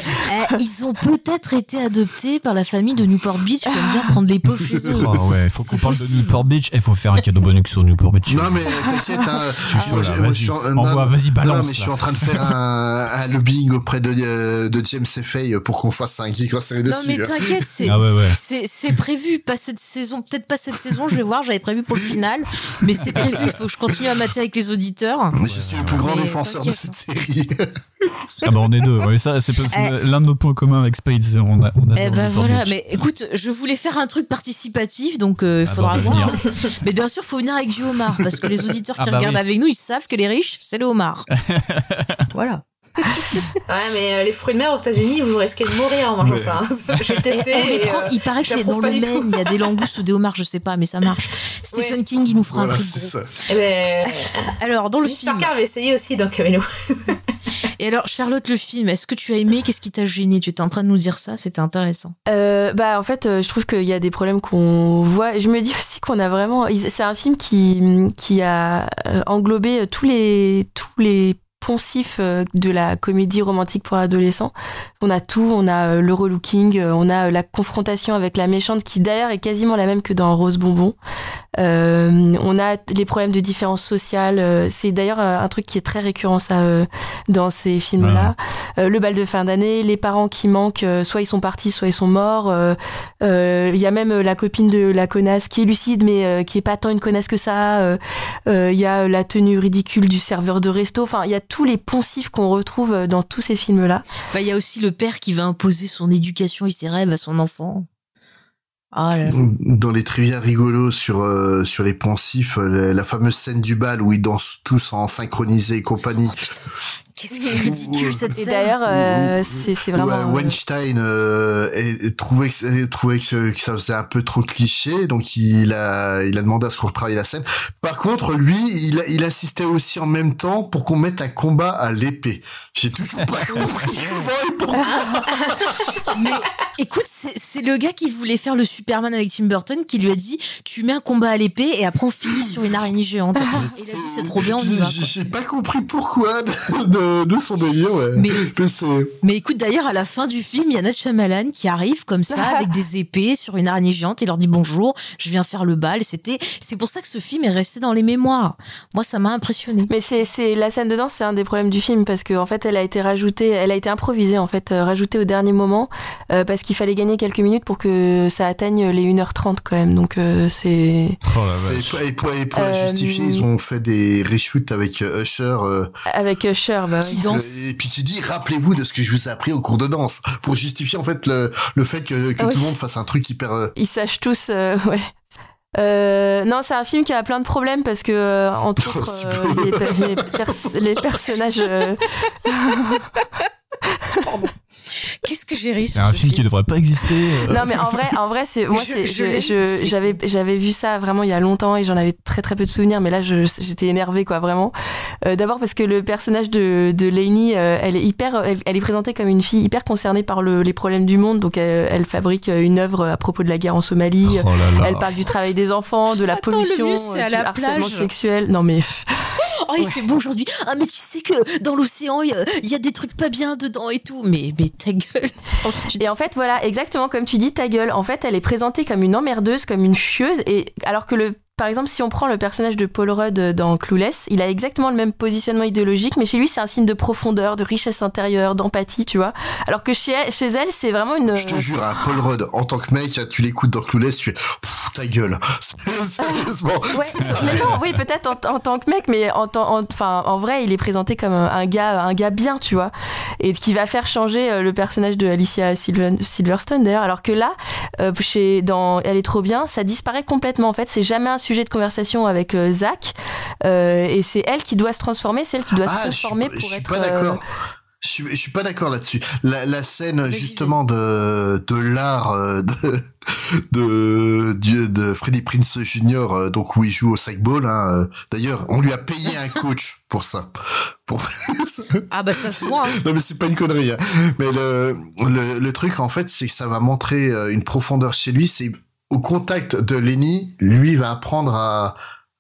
Eh, ils ont peut-être été adoptés par la famille de Newport Beach qui aime bien prendre les pauvres chez eux. Oh ouais, faut qu'on parle de. Newport Beach. Il faut faire un cadeau bonus sur Newport Beach. Non mais t'inquiète, hein, Je suis chaud, là, vas-y. Envoie, non, balance, Non mais je suis en train de faire un, un lobbying auprès de, euh, de James Fay pour qu'on fasse un geek en série Non dessus. mais hein. t'inquiète, c'est Ah ouais, ouais. c'est c'est prévu pas cette saison, peut-être pas cette saison, je vais voir, j'avais prévu pour le final, mais c'est prévu, il faut que je continue à mater avec les auditeurs. Je suis le plus grand Mais défenseur de cette série. Ah bah on est deux. Ouais, ça, c'est Eh. l'un de nos points communs avec Spade, c'est on a, on a Eh ben voilà, mais écoute, je voulais faire un truc participatif, donc euh, il Ah faudra bah, voir. venir. (laughs) Mais bien sûr, faut venir avec du homard, parce que les auditeurs qui Ah bah regardent oui. avec nous, ils savent que les riches, c'est le homard. (laughs) voilà. (laughs) Ouais, mais euh, les fruits de mer aux États-Unis, vous risquez de mourir en mangeant ça. hein. (laughs) J'ai testé. Et les et, prend- euh, il paraît qu'il est dans le Maine, il y a des langoustes ou des homards, je sais pas, mais ça marche. Stephen King, il nous fera Voilà, un prix. ça. Eh ben, (laughs) Alors, dans le Miss film. Avait essayé aussi dans Camelo. Et alors, Charlotte, le film, est-ce que tu as aimé? Qu'est-ce qui t'a gêné? Tu étais en train de nous dire ça, c'était intéressant. Euh, bah en fait euh, je trouve qu'il y a des problèmes qu'on voit et je me dis aussi qu'on a vraiment c'est un film qui qui a euh, englobé tous les tous les poncifs euh, de la comédie romantique pour adolescents. On a tout, on a euh, le relooking, euh, on a la confrontation avec la méchante qui d'ailleurs est quasiment la même que dans Rose Bonbon. Euh, on a les problèmes de différence sociale. C'est d'ailleurs un truc qui est très récurrent ça dans ces films-là. Euh, le bal de fin d'année, les parents qui manquent, soit ils sont partis, soit ils sont morts. Euh, Il y a même la copine de la connasse qui est lucide, mais qui est pas tant une connasse que ça. Il y a la tenue ridicule du serveur de resto. Enfin, il y a tous les poncifs qu'on retrouve euh, dans tous ces films-là. Bah, Il y a aussi le père qui va imposer son éducation et ses rêves à son enfant. Ah là là. Dans les trivia rigolos sur euh, sur les poncifs, euh, la, la fameuse scène du bal où ils dansent tous en synchronisé et compagnie. Qu'est-ce qui est ridicule cette Et scène d'ailleurs, euh, c'est vraiment. Ouais, euh, Weinstein euh, est- est- trouvait, que, trouvait que, que ça faisait un peu trop cliché, donc il a, il a demandé à ce qu'on retravaille la scène. Par contre, lui, il, il insistait aussi en même temps pour qu'on mette un combat à l'épée. J'ai toujours pas (laughs) compris comment et pourquoi. (laughs) Mais écoute, c'est c'est le gars qui voulait faire le Superman avec Tim Burton qui lui a dit Tu mets un combat à l'épée et après on finit sur une araignée géante. Et il a dit C'est trop bien, on y va. J'ai j'ai pas compris pourquoi de, de, de son délire, ouais. (laughs) Mais- écoute, d'ailleurs, à la fin du film, il y a Nath Shyamalan qui arrive comme ça avec (laughs) des épées sur une araignée géante et leur dit bonjour, je viens faire le bal. C'était, c'est pour ça que ce film est resté dans les mémoires. Moi, ça m'a impressionné. Mais c'est c'est la scène de danse, c'est un des problèmes du film parce qu'en en fait, elle a été rajoutée, elle a été improvisée en fait, euh, rajoutée au dernier moment euh, parce qu'il fallait gagner quelques minutes pour que ça atteigne les 1h30 quand même. Donc euh, c'est Et pour, et pour- et pour la Euh, justifier, ils ont fait des reshoots avec euh, Usher. euh, avec Usher, bah oui. euh, Et puis tu dis, rappelez-vous de ce que je vous ai appris au cours de danse, pour justifier en fait le, le fait que, que Ah tout le monde fasse un truc hyper. euh, Ils sachent tous, euh, ouais. Euh, non, c'est un film qui a plein de problèmes parce que, euh, entre (laughs) autres, euh, les, per- les pers- les personnages. (laughs) Qu'est-ce que j'ai ri C'est un film qui devrait pas exister. euh. Non mais en vrai, en vrai c'est moi c'est j'avais j'avais vu ça vraiment il y a longtemps et j'en avais très très peu de souvenirs mais là j'étais énervée quoi vraiment. Euh, D'abord parce que le personnage de de Lainey euh, elle est hyper elle, elle est présentée comme une fille hyper concernée par le- les problèmes du monde donc euh, elle fabrique une œuvre à propos de la guerre en Somalie. Oh là là. Elle parle du travail des enfants, de la Attends, pollution, euh, à du la harcèlement plage. sexuel. Non mais Oh, il fait bon aujourd'hui. Ah, mais tu sais que dans l'océan, il y a- il y, a des trucs pas bien dedans et tout. Mais, mais ta gueule. (laughs) Et en fait, voilà, exactement comme tu dis, ta gueule. En fait, elle est présentée comme une emmerdeuse, comme une chieuse. Et alors que le. Par exemple, si on prend le personnage de Paul Rudd dans Clueless, il a exactement le même positionnement idéologique, mais chez lui, c'est un signe de profondeur, de richesse intérieure, d'empathie, tu vois. Alors que chez elle, chez elle c'est vraiment une. Je te jure, hein, Paul Rudd, en tant que mec, tu l'écoutes dans Clueless, tu fais Pff, ta gueule. (laughs) Sérieusement. Ouais, mais non, oui, peut-être en, en tant que mec, mais en, en- enfin, en vrai, il est présenté comme un, gars, un gars bien, tu vois, et qui va faire changer euh, le personnage de Alicia Silver- Silverstone d'ailleurs. Alors que là, euh, chez, dans Elle est trop bien, ça disparaît complètement. En fait, c'est jamais un sujet de conversation avec euh, Zach, euh, et c'est elle qui doit se transformer, c'est elle qui doit se Ah, transformer je pour suis être. pas euh, d'accord. Je suis, je suis pas d'accord là-dessus. La, la scène justement de de l'art euh, de de de Freddie Prince Jr. euh, donc où il joue au sackball. Hein, euh. D'ailleurs, on lui a payé un coach pour ça. Pour (laughs) Ah, bah ça se voit. hein. non mais c'est pas une connerie. hein. Mais le, le le truc en fait, c'est que ça va montrer euh, une profondeur chez lui. C'est au contact de Lenny, lui va apprendre à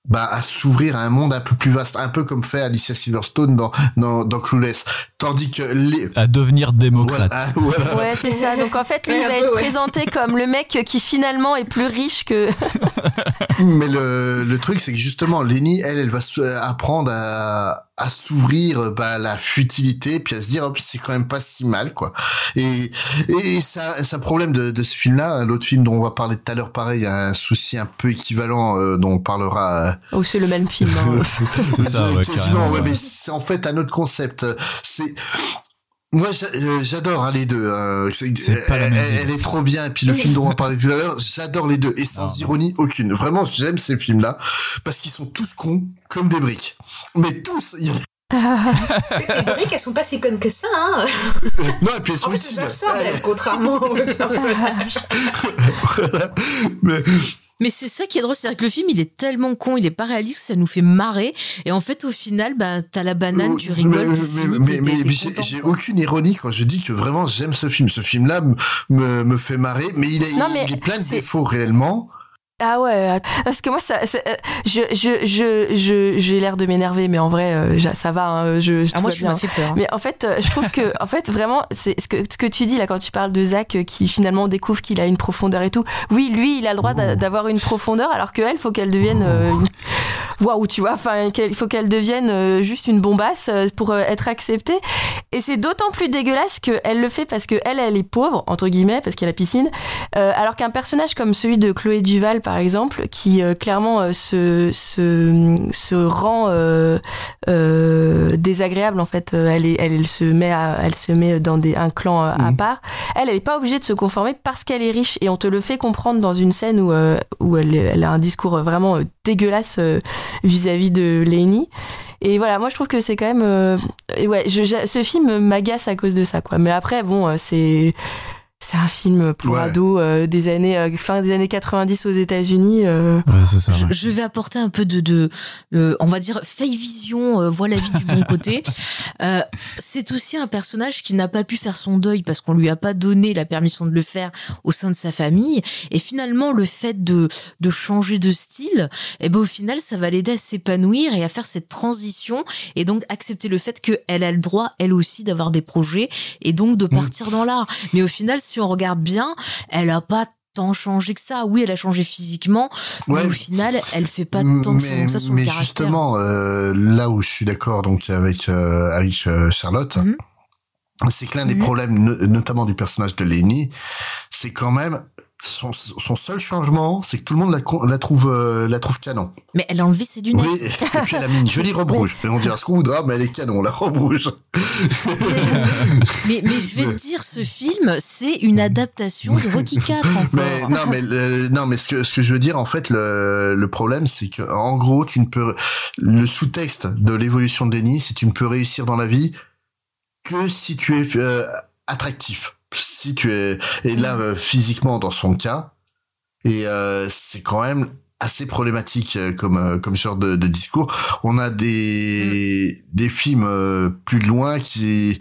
bah, à s'ouvrir à un monde un peu plus vaste, un peu comme fait Alicia Silverstone dans dans, dans Clueless. Tandis que les À devenir démocrate. voilà, (laughs) voilà. Ouais, c'est ça. Donc en fait, lui, (laughs) il va peu, être ouais. présenté comme le mec qui finalement est plus riche que. (laughs) Mais le, le truc, c'est que justement, Lenny, elle, elle va s- apprendre à, à s'ouvrir bah, à la futilité, puis à se dire, hop, c'est quand même pas si mal, quoi. Et, et ça- c'est un problème de, de ce film-là. L'autre film dont on va parler tout à l'heure, pareil, il y a un souci un peu équivalent euh, dont on parlera. euh, Oh, c'est le même film. hein. (laughs) C'est ça, ouais, (laughs) quasiment, carrément, ouais, ouais. mais c'est en fait un autre concept. C'est moi, euh, j'adore hein, les deux. euh, pas la elle, même elle- elle est trop bien. Et puis le film dont on va parler tout à l'heure, j'adore les deux. Et sans ironie aucune. Vraiment, j'aime ces films-là. Parce qu'ils sont tous cons comme des briques. Mais tous. y (laughs) les briques, elles sont pas si connes que ça, hein. Non, et puis elles sont En elles absorbent, contrairement aux personnages. (laughs) Mais Mais c'est ça qui est drôle, c'est que le film il est tellement con, il est pas réaliste, ça nous fait marrer. Et en fait, au final, bah t'as la banane, tu rigoles, mais, tu mais, finis, mais, mais- j'ai aucune ironie quand je dis que vraiment j'aime ce film. Ce film-là me, me, fait marrer, mais il, a, Non, mais il est plein de défauts réellement. Ah ouais, att- parce que moi, ça, euh, je, je, je, je, j'ai l'air de m'énerver, mais en vrai, euh, ça va. hein, je, Ah, moi, bien. fait peur. hein. Mais en fait, euh, je trouve que, en fait, vraiment, c'est ce que, ce que tu dis là quand tu parles de Zach euh, qui finalement découvre qu'il a une profondeur et tout. Oui, lui, il a le droit d'a- d'avoir une profondeur, alors qu'elle, faut qu'elle devienne. euh, une- Waouh, tu vois, enfin, qu'elle- il faut qu'elle devienne euh, juste une bombasse euh, pour euh, être acceptée. Et c'est d'autant plus dégueulasse qu'elle le fait parce que elle, est pauvre entre guillemets parce qu'il y a la piscine, Euh, alors qu'un personnage comme celui de Chloé Duval par exemple, qui euh, clairement euh, se, se se rend euh, désagréable en fait, elle est, elle, se met à, elle se met dans des un clan à part. Elle, elle est pas obligée de se conformer parce qu'elle est riche et on te le fait comprendre dans une scène où où elle, elle a un discours vraiment dégueulasse vis-à-vis de Lénie. Et voilà, moi je trouve que c'est quand même. ouais, je- je- ce film m'agace à cause de ça, quoi. Mais après, bon, c'est. C'est un film pour Ouais. ados euh, des années euh, fin des années 90 aux États-Unis. euh. Ouais, c'est ça. Je, ouais. je vais apporter un peu de, de euh, on va dire, fake vision, euh, voit la vie du bon côté. (laughs) Euh, c'est aussi un personnage qui n'a pas pu faire son deuil parce qu'on lui a pas donné la permission de le faire au sein de sa famille. Et finalement, le fait de, de changer de style, eh ben, au final, ça va l'aider à s'épanouir et à faire cette transition et donc accepter le fait qu'elle a le droit, elle aussi, d'avoir des projets et donc de partir dans l'art. Mais au final, si on regarde bien, elle a pas tant changé que ça. Oui, elle a changé physiquement, mais Ouais. au final, elle fait pas tant de que ça sur le caractère. justement, euh, là où je suis d'accord donc avec euh, avec euh, Charlotte, Mhm. c'est que l'un des problèmes, no- notamment du personnage de Lenny, c'est quand même son, son seul changement, c'est que tout le monde la, trouve euh, la trouve canon. Mais elle a enlevé ses lunettes. Oui, et puis elle a mis une jolie (laughs) robe rouge. Et on dira ce qu'on voudra, mais elle est canon, la robe rouge. Mais, mais je vais te dire, ce film, c'est une adaptation de Rocky 4 encore. (laughs) Mais non, mais le- non, mais ce que ce que je veux dire en fait, le, le problème, c'est que en gros, tu ne peux le sous-texte de l'évolution de Denis, c'est tu ne peux réussir dans la vie que si tu es euh, attractif, si tu es et là euh, physiquement dans son cas, et euh, c'est quand même assez problématique euh, comme euh, comme genre de, de discours. On a des des films euh, plus loin qui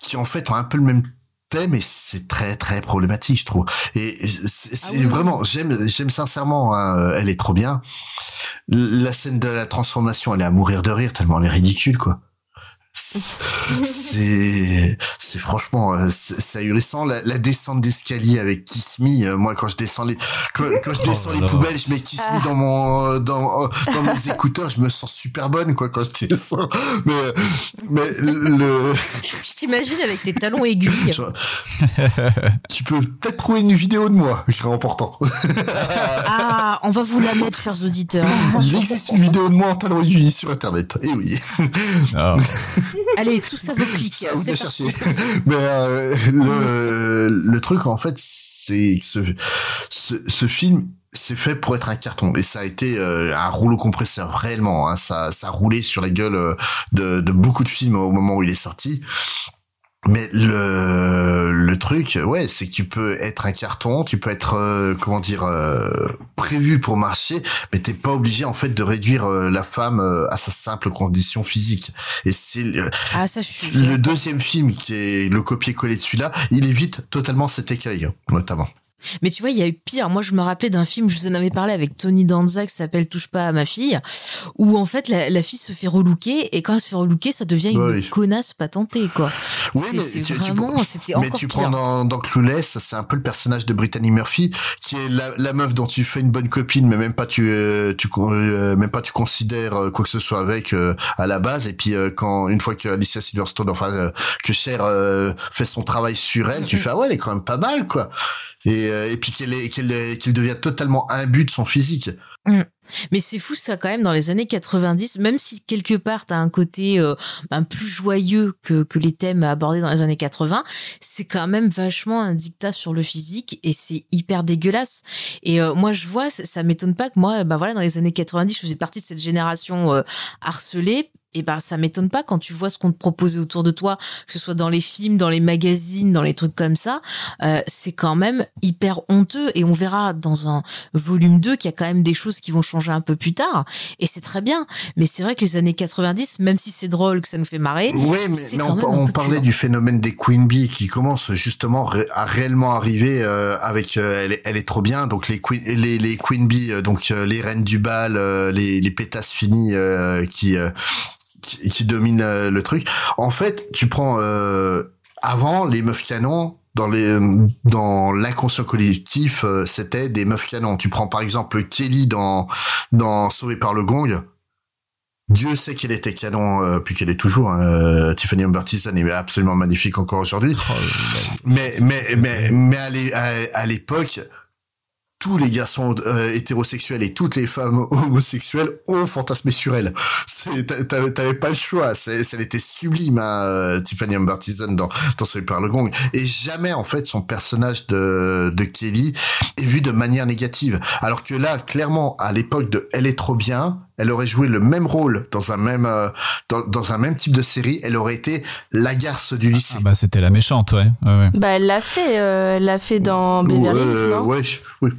qui en fait ont un peu le même thème et c'est très très problématique je trouve. Et c'est c'est vraiment j'aime j'aime sincèrement hein, elle est trop bien. La scène de la transformation elle est à mourir de rire tellement elle est ridicule quoi. (laughs) C'est c'est franchement euh, c'est ahurissant la, la descente d'escalier avec Kiss Me euh, moi quand je descends les quand, quand je (laughs) descends les là. poubelles je mets Kiss Me dans mon euh, dans dans mes (laughs) écouteurs je me sens super bonne quoi quand je descends mais mais le Je t'imagine avec tes talons aiguilles. tu peux peut-être trouver une vidéo de moi écrit en portant Ah, on va vous la mettre, chers auditeurs. il existe une vidéo de moi en talon aiguille sur internet et oui (laughs) Allez, tout ça vous clique. Vous. (laughs) Mais euh, le, le truc, en fait, c'est que ce, ce, ce film, c'est fait pour être un carton. Et ça a été euh, un rouleau compresseur, réellement. Hein. Ça, ça a roulé sur la gueule euh, de, de beaucoup de films au moment où il est sorti. Mais le, le truc, ouais, c'est que tu peux être un carton, tu peux être, euh, comment dire, euh, prévu pour marcher, mais t'es pas obligé en fait de réduire euh, la femme à sa simple condition physique. Et c'est le- Ah, ça, je suis. le deuxième film qui est le copier-coller de celui-là, il évite totalement cet écueil, notamment. Mais tu vois, il y a eu pire. Moi, je me rappelais d'un film, je vous en avais parlé avec Tony Danza qui s'appelle Touche pas à ma fille, où en fait la, la fille se fait relooker et quand elle se fait relooker, ça devient une Oui. connasse patentée, quoi. Oui, c'est mais vraiment, c'était mais encore tu pire. prends dans, dans Clueless, c'est un peu le personnage de Brittany Murphy, qui est la, la meuf dont tu fais une bonne copine, mais même pas tu, euh, tu euh, même pas tu considères euh, quoi que ce soit avec euh, à la base. Et puis quand une fois que Alicia Silverstone, enfin que Cher fait son travail sur elle, tu fais ah ouais, elle est quand même pas mal quoi. Et, euh, et puis qu'elle qu'elle qu'il devient totalement imbu de son physique. Mm. Mais c'est fou ça quand même dans les années 90, même si quelque part t'as un côté euh, ben, plus joyeux que, que les thèmes abordés dans les années 80, c'est quand même vachement un dictat sur le physique et c'est hyper dégueulasse. Et euh, moi je vois, ça, ça m'étonne pas que moi, ben voilà, dans les années 90, je faisais partie de cette génération euh, harcelée. Et ben ça m'étonne pas quand tu vois ce qu'on te proposait autour de toi, que ce soit dans les films, dans les magazines, dans les trucs comme ça, euh, c'est quand même hyper honteux et on verra dans un volume 2 qu'il y a quand même des choses qui vont changer un peu plus tard. Et c'est très bien. Mais c'est vrai que les années 90 même si c'est drôle que ça nous fait marrer Oui, mais, on, parlait du phénomène des Queen Bee qui commence justement à réellement arriver euh, avec euh, elle, est- elle est trop bien. Donc les Queen les, les Queen Bee euh, donc euh, les reines du bal les, les pétasses finies euh, qui, euh, qui qui dominent euh, le truc. En fait, tu prends euh, avant les meufs canons dans les dans l'inconscient collectif, euh, c'était des meufs canons. Tu prends par exemple Kelly dans dans Sauvé par le Gong. Dieu sait qu'elle était canon, euh, puis qu'elle est toujours. hein, Tiffany Amber Thiessen est absolument magnifique encore aujourd'hui. mais mais mais mais à à l'époque, tous les garçons euh, hétérosexuels et toutes les femmes (laughs) homosexuelles ont fantasmé sur elle. T'avais pas le choix. Elle était sublime, hein, euh, Tiffany Amber dans dans Sauvé par le Gong. Et jamais en fait son personnage de de Kelly est vu de manière négative. Alors que là, clairement, à l'époque de Elle est trop bien, elle aurait joué le même rôle dans un même euh, dans, dans un même type de série. Elle aurait été la garce du lycée. Ah bah c'était la méchante, ouais. ouais, ouais. Bah, elle l'a fait, euh, elle l'a fait dans Beverly Hills, Euh, non ouais, oui.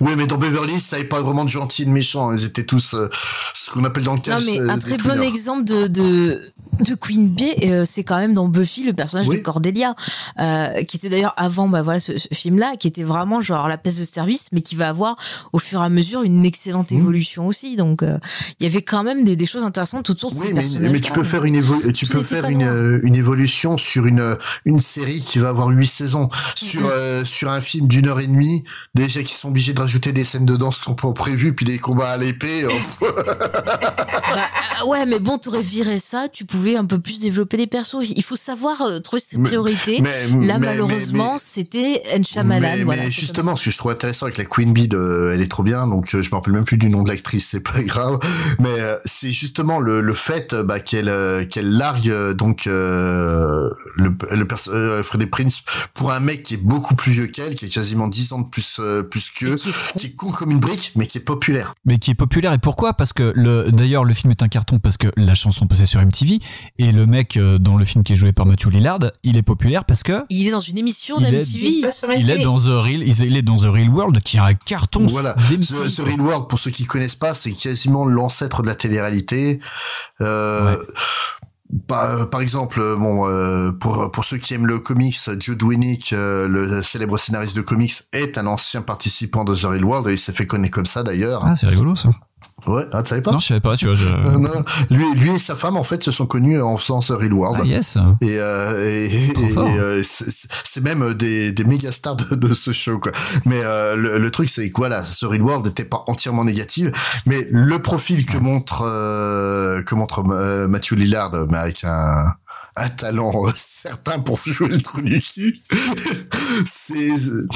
Oui, mais dans Beverly Hills, ça n'avait pas vraiment de gentils et de méchants. Ils étaient tous euh, ce qu'on appelle dans le non cas mais un très bon exemple de de, de Queen Bee euh, c'est quand même dans Buffy le personnage Oui. de Cordelia euh, qui était d'ailleurs avant bah voilà ce, ce film là qui était vraiment genre la pièce de service mais qui va avoir au fur et à mesure une excellente évolution aussi. Donc euh, il y avait quand même des, des choses intéressantes autour de Oui, ces mais, personnages. mais tu peux faire une évo- tu peux faire euh, une évolution sur une une série qui va avoir huit saisons. Sur sur un film d'une heure et demie déjà qui sont obligés de rajouter des scènes de danse pas prévues puis des combats à l'épée (laughs) Bah, ouais, mais bon, t'aurais viré ça, tu pouvais pouvez un peu plus développer les persos. Il faut savoir euh, trouver ses priorités. mais- Là, mais- malheureusement, c'était N. Shyamalan. mais, voilà, mais justement, ce que je trouve intéressant avec la Queen Bee, de- elle est trop bien. Donc, euh, je me rappelle même plus du nom de l'actrice, c'est pas (laughs) grave. Mais euh, c'est justement le, le fait bah, qu'elle euh, qu'elle largue donc euh, le, le perso- euh, Freddie Prince pour un mec qui est beaucoup plus vieux qu'elle, qui est quasiment 10 ans de plus euh, plus qu'eux, qui est con comme une brique, mais qui est populaire. Mais qui est populaire et pourquoi? Parce que le d'ailleurs le film est un carton parce que la chanson passait sur MTV et le mec euh, dans le film qui est joué par Matthew Lillard, il est populaire parce que Il est dans une émission d'MTV. il est dans The Real il est dans The Real World qui a un carton Voilà. The, The. Real World, pour ceux qui connaissent pas, c'est quasiment l'ancêtre de la télé-réalité. Euh, par, par exemple, euh, bon, euh, pour pour ceux qui aiment le comics, Jude Winnick, euh, le célèbre scénariste de comics, est un ancien participant de The Real World et il s'est fait connaître comme ça d'ailleurs. Ah, c'est rigolo ça. Ouais, ah, tu savais pas Non, je savais pas, tu vois. Je... (laughs) Euh, non, lui, lui et sa femme en fait se sont connus en faisant The Real World. Ah, yes. Et, euh, et, et- euh, c'est même des, des méga stars de, de ce show quoi. Mais euh, le, le truc c'est que voilà, The Real World n'était pas entièrement négative, mais le profil que montre euh, que montre euh, Matthew Lillard, mais avec un un talent euh, certain pour jouer le cul. (laughs) c'est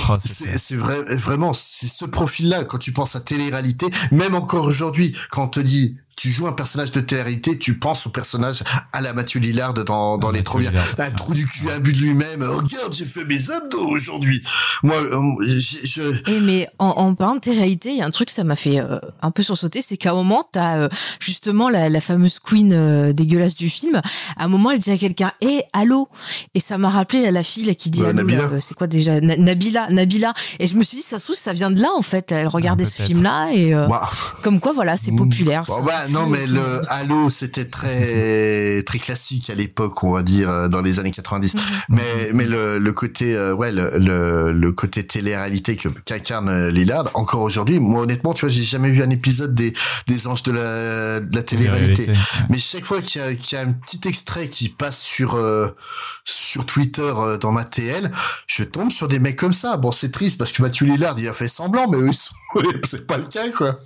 Oh, c'est c'est vrai vraiment c'est ce profil là quand tu penses à télé-réalité, même encore aujourd'hui quand on te dit tu joues un personnage de télé-réalité, tu penses au personnage à la Mathieu Lillard dans, dans les trop bien. Un trou du cul, un but de lui-même. Oh, regarde, j'ai fait mes abdos aujourd'hui. Moi, euh, je, Eh, mais en, en parlant de télé-réalité, il y a un truc ça m'a fait euh, un peu sursauter, c'est qu'à un moment, t'as euh, justement la, la fameuse queen euh, dégueulasse du film. À un moment, elle dit à quelqu'un « Eh, allô !» Et ça m'a rappelé là, la fille là, qui dit Euh, allô. Euh, C'est quoi déjà Na- Nabila, Nabila? Et je me suis dit, ça se trouve, ça vient de là en fait. Elle regardait ce peut-être. film-là et euh, Bah. comme quoi, voilà, c'est populaire. Bon. Bah, non, mais le Halo, c'était très très classique à l'époque, on va dire, euh, dans les années 90. Mais mais le, le côté euh, ouais le, le le côté télé-réalité que qu'incarne euh, Lillard, encore aujourd'hui, moi honnêtement, tu vois, j'ai jamais vu un épisode des des anges de la de la télé-réalité. Mais chaque fois qu'il y a qu'il y a un petit extrait qui passe sur euh, sur Twitter euh, dans ma TL, je tombe sur des mecs comme ça. Bon, c'est triste parce que Mathieu Lillard, il a fait semblant, mais eux, (laughs) c'est pas le cas, quoi.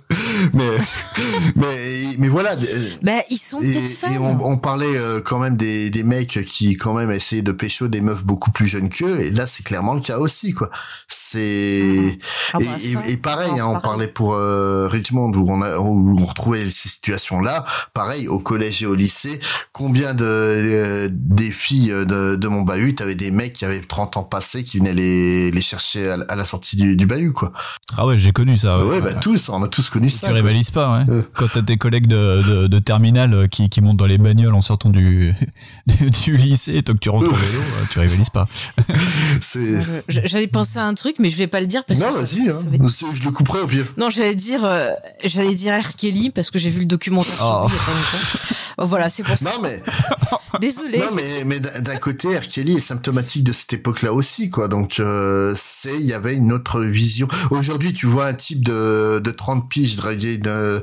Mais (laughs) mais mais voilà. euh, Bah, ils sont et, peut-être fans. et on, on parlait euh, quand même des, des mecs qui quand même essayaient de pécho des meufs beaucoup plus jeunes qu'eux et là c'est clairement le cas aussi quoi c'est Ah et, bah, et- pareil on hein, on parlait. pour euh, Richmond où on a où on retrouvait ces situations là pareil au collège et au lycée combien de euh, des filles de, de mon bahut t'avais des mecs qui avaient 30 ans passés qui venaient les les chercher à, la- à la sortie du, du bahut quoi Ah ouais, j'ai connu ça. ouais, bah tous on a tous connu ça Tu quoi. rivalises pas, ouais. Quand t'as tes collègues de, de, de terminale euh, qui, qui montent dans les bagnoles en sortant du, (laughs) du, du lycée, et toi que tu rentres au vélo, euh, tu rivalises pas. (laughs) c'est Je- J'allais penser à un truc, mais je vais pas le dire parce non que vas-y ça hein. va être- je le couperai au pire Non, j'allais dire, euh, j'allais dire R. Kelly parce que j'ai vu le documentaire sur Oh. lui il y a pas longtemps. Oh, voilà, c'est pour ça. Non mais (laughs) Désolé. Non mais mais d'un côté, R. Kelly est symptomatique de cette époque-là aussi quoi. Donc euh, c'est il y avait une autre vision. Aujourd'hui, tu vois un type de de 30 piges draguer une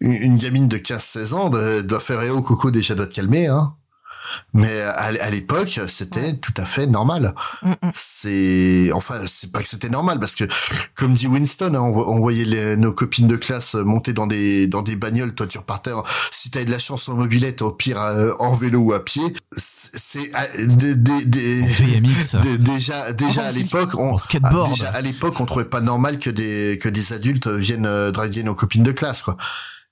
une, une gamine de 15-16 ans, doit faire eh oh coco déjà doit te calmer hein. Mais à, l'époque, c'était tout à fait normal. C'est, enfin, c'est pas que c'était normal parce que, comme dit Winston, hein, on, vo- on voyait les- nos copines de classe monter dans des dans des bagnoles. Toi, tu repartais. en- si t'avais de la chance en mobilette, au pire euh, en vélo ou à pied. C'est c'est, euh, des, des, des- BMX. des- déjà déjà à l'époque, on ah, déjà à l'époque, on trouvait pas normal que des que des adultes viennent euh, draguer nos copines de classe, quoi.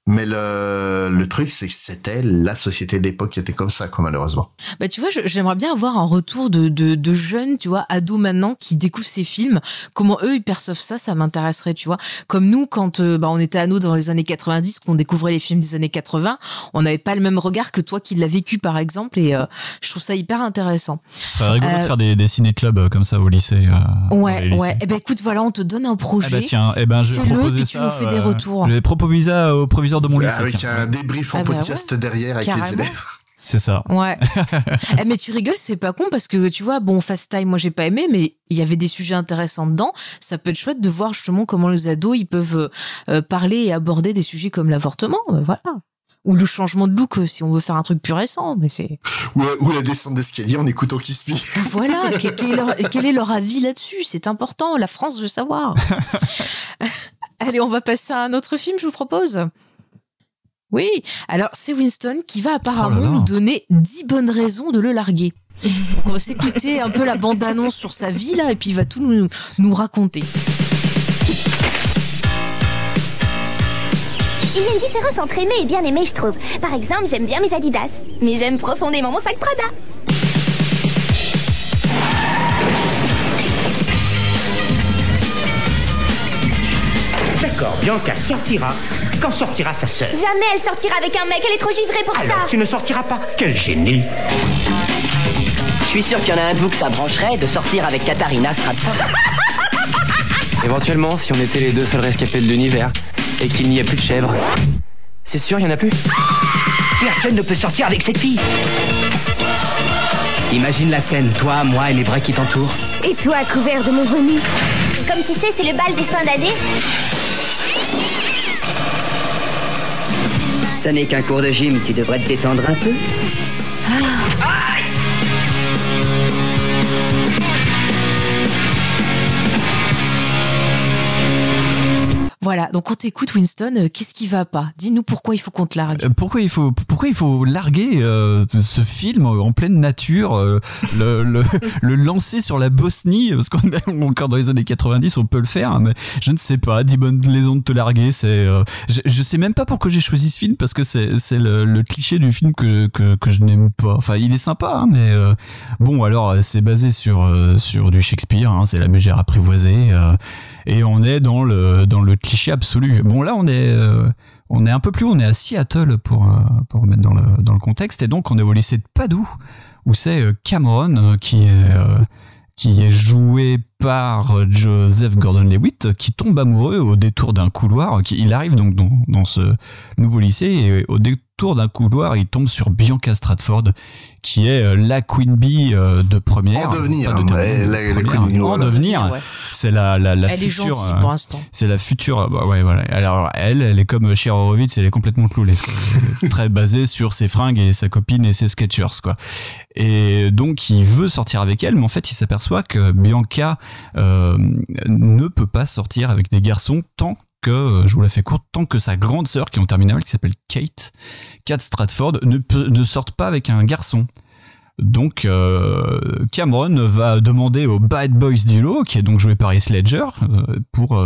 Mais le, le truc, c'est que c'était la société de l'époque qui était comme ça, quoi, malheureusement. Bah, tu vois, j'aimerais bien avoir un retour de, de, de jeunes, tu vois, ados maintenant qui découvrent ces films. Comment eux, ils perçoivent ça, ça m'intéresserait, tu vois. Comme nous, quand euh, bah, on était ados dans les années 90, qu'on découvrait les films des années 80, on n'avait pas le même regard que toi qui l'as vécu, par exemple, et euh, je trouve ça hyper intéressant. Ce serait rigolo de Euh, faire des, des ciné-clubs comme ça au lycée. euh, Ouais, ouais. Eh ben, écoute, voilà, on te donne un projet. Ah bah tiens, eh ben je vais proposer puis tu ça. nous fais des euh, retours. Je vais proposer ça au proviseur de mon lycée. Avec tiens. un débrief en Ah bah podcast derrière avec les élèves. C'est ça. Ouais. (laughs) eh, mais tu rigoles, c'est pas con parce que tu vois, bon, Fast Time, moi j'ai pas aimé, mais il y avait des sujets intéressants dedans. Ça peut être chouette de voir justement comment les ados ils peuvent euh, parler et aborder des sujets comme l'avortement, euh, voilà. Ou le changement de look euh, si on veut faire un truc plus récent, mais c'est Ou, ou la descente d'escalier en écoutant Kiss Me. (laughs) voilà. quel, quel est leur, quel est leur avis là-dessus? C'est important. La France veut savoir. (laughs) Allez, on va passer à un autre film, je vous propose. Oui, alors c'est Winston qui va apparemment Oh nous donner 10 bonnes raisons de le larguer. Donc, on va s'écouter un peu la bande-annonce sur sa vie là et puis il va tout nous, nous raconter. Il y a une différence entre aimer et bien aimer, je trouve. Par exemple, j'aime bien mes Adidas, mais j'aime profondément mon sac Prada. D'accord, Bianca sortira. Quand sortira sa sœur Jamais elle sortira avec un mec, elle est trop givrée pour Alors ça. tu ne sortiras pas. Quel génie Je suis sûr qu'il y en a un de vous que ça brancherait de sortir avec Katharina Stratford. (laughs) Éventuellement, si on était les deux seuls rescapés de l'univers et qu'il n'y a plus de chèvres. C'est sûr, il y en a plus (laughs) Personne ne peut sortir avec cette fille. Imagine la scène, toi, moi et les bras qui t'entourent. Et toi, couvert de mon vomi. Comme tu sais, c'est le bal des fins d'année. Ça n'est qu'un cours de gym, tu devrais te détendre un peu. Donc on t'écoute Winston, euh, qu'est-ce qui va pas? Dis-nous pourquoi il faut qu'on te largue. Euh, Pourquoi il faut pourquoi il faut larguer euh, ce- film en pleine nature, (laughs) le, le, lancer sur la Bosnie? Parce qu'on est encore dans les années 90, on peut le faire, hein, mais je ne sais pas. Dis bonne raison de te larguer, c'est je, je sais même pas pourquoi j'ai choisi ce film parce que c'est le, le cliché du film que que, que je n'aime pas. Enfin, il est sympa, hein, mais bon alors c'est basé sur sur du Shakespeare, hein, c'est la mégère apprivoisée et on est dans le dans le cliché Bon là on est euh, on est un peu plus haut, on est à Seattle pour, euh, pour remettre dans le, dans le contexte, et donc on est au lycée de Padoue, où c'est euh, Cameron qui est, qui est joué par euh, Joseph Gordon-Levitt, qui tombe amoureux au détour d'un couloir. Qui, il arrive donc dans, dans ce nouveau lycée, et au détour d'un couloir, il tombe sur Bianca Stratford, qui est euh, la Queen Bee euh, de première. En devenir, de hein, terminale, ouais, de la- la première. Queen Bee, En voilà. devenir, Ouais. c'est la, la, la Elle est future, gentille euh, pour l'instant. c'est la future. Bah ouais, voilà. Alors, elle, elle est comme Cher Horowitz, elle est complètement est (laughs) Très basée sur ses fringues et sa copine et ses Skechers, quoi. Et donc, il veut sortir avec elle, mais en fait, il s'aperçoit que Bianca euh, ne peut pas sortir avec des garçons tant que, je vous la fais courte, tant que sa grande sœur, qui est en terminale, qui s'appelle Kate, Kate Stratford, ne, ne sorte pas avec un garçon. Donc euh, Cameron va demander au Bad Boys du lot, qui est donc joué par Heath Ledger, euh, pour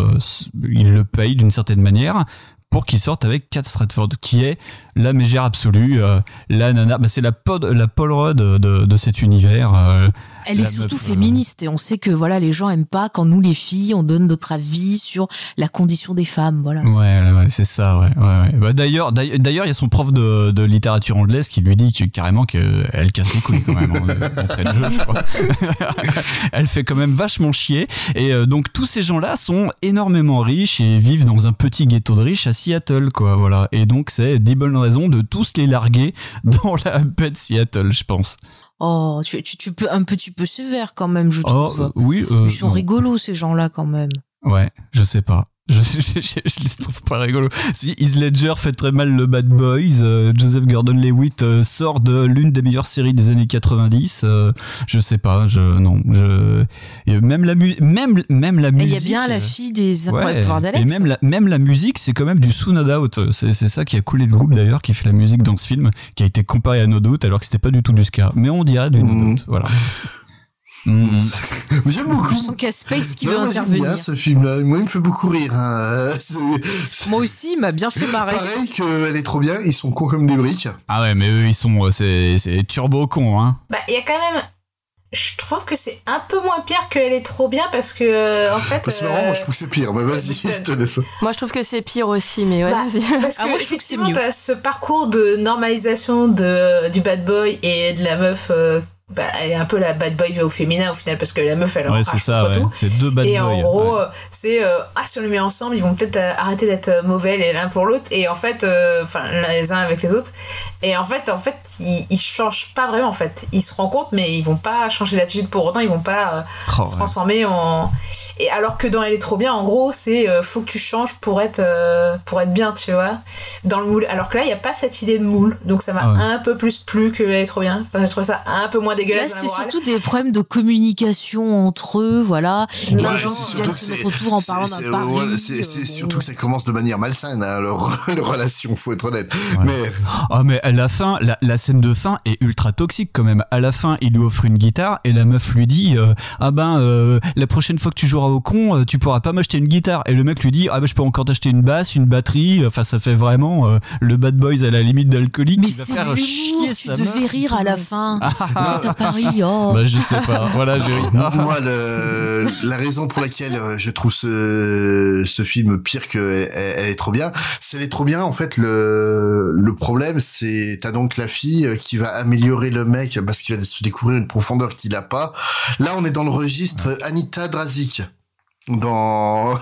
il le paye d'une certaine manière pour qu'il sorte avec Kat Stratford, qui est la mégère absolue, la nana, bah, c'est la, la Paul Rudd de, de cet univers. Elle est surtout meuf, euh, féministe et on sait que voilà les gens aiment pas quand nous les filles on donne notre avis sur la condition des femmes voilà. Ouais, c'est ça, ouais. ouais, ouais. Bah, d'ailleurs, d'ailleurs, il y a son prof de, de littérature anglaise qui lui dit que, carrément qu'elle casse les couilles quand même en, en entrée de jeu, je crois. (laughs) Elle fait quand même vachement chier. Et euh, donc tous ces gens-là sont énormément riches et vivent dans un petit ghetto de riches à Seattle, quoi. Voilà. Et donc c'est dix bonnes raisons de tous les larguer dans la baie de Seattle, je pense. Oh tu, tu, tu peux un petit peu sévère quand même je Oh, trouve. euh, oui. euh, Ils sont non. rigolos ces gens-là quand même. Ouais, je sais pas. (laughs) Je, je, je, je les trouve pas rigolos. Si Heath Ledger fait très mal le Bad Boys, euh, Joseph Gordon-Levitt euh, sort de l'une des meilleures séries des années 90. euh, je sais pas, je non, je et même la mu- même même la musique. il y a bien la euh, fille des incroyables ouais, pouvoirs d'Alex. et même la, même la musique, c'est quand même du Soon No Doubt. C'est c'est ça qui a coulé le groupe d'ailleurs, qui fait la musique dans ce film, qui a été comparé à No Doubt alors que c'était pas du tout du ska. Mais on dirait du No Doubt, voilà. Mm. (laughs) J'aime beaucoup. Je sens qu'il y a Space qui veut moi, intervenir. bien ce film-là. Moi, il me fait beaucoup rire. hein. (laughs) Moi aussi, il m'a bien fait marrer. Pareil qu'elle est trop bien. Ils sont cons comme des briques. Ah ouais, mais eux ils sont euh, c'est c'est turbo con hein. Bah, il y a quand même. Je trouve que c'est un peu moins pire qu'elle est trop bien parce que, euh, en fait. Bah, C'est marrant, moi, je trouve que c'est pire. Bah, vas-y, (laughs) je te laisse. Moi, je trouve que c'est pire aussi, mais ouais, Bah, vas-y. Parce Ah, que, moi, je trouve que c'est effectivement, mieux. t'as ce parcours de normalisation de, du bad boy et de la meuf. euh, bah, elle est un peu la bad boy au féminin au final parce que la meuf elle en Ouais, c'est ça, contre ouais. tout. C'est deux bad et boys. en gros, ouais. euh, c'est euh, ah si on les met ensemble, ils vont peut-être euh, arrêter d'être mauvais les l'un pour l'autre et en fait, euh, enfin les uns avec les autres. Et en fait, en fait, ils, ils changent pas vraiment en fait. Ils se rendent compte, mais ils vont pas changer d'attitude pour autant. Ils vont pas euh, Oh, se ouais. transformer en. Et alors que dans Elle est trop bien, en gros, c'est euh, faut que tu changes pour être euh, pour être bien, tu vois, dans le moule. Alors que là, il y a pas cette idée de moule, donc ça m'a Ah ouais. un peu plus plu que Elle est trop bien. Enfin, je trouve ça un peu moins dégueulasse. Là, c'est surtout des problèmes de communication entre eux, voilà. Et Ouais, les gens viennent se mettre autour en c'est- parlant d'un pari. ouais, C'est surtout que ça commence de manière malsaine, hein, leur, (laughs) leur relation, faut être honnête. Mais Ah mais à la fin, la, la scène de fin est ultra toxique quand même. À la fin, il lui offre une guitare et la meuf lui dit euh, ah ben euh, la prochaine fois que tu joueras au con, euh, tu pourras pas m'acheter une guitare. Et le mec lui dit ah ben je peux encore t'acheter une basse, une batterie. Enfin ça fait vraiment euh, le bad boys à la limite d'alcoolique Mais qui va c'est faire chier l'humour, tu sa devais rire à la fin. Ah, ah, Non, t'as pas ri, oh. Bah je sais pas. Voilà j'ai ri. Ah. moi, le, la raison pour laquelle je trouve ce, ce film pire que elle, elle est trop bien, c'est elle est trop bien. En fait, le, le problème, c'est t'as donc la fille euh, qui va améliorer le mec parce qu'il va se découvrir une profondeur qu'il a pas. Là, on est dans le registre Anita Drazik. (laughs) Dans, ouais.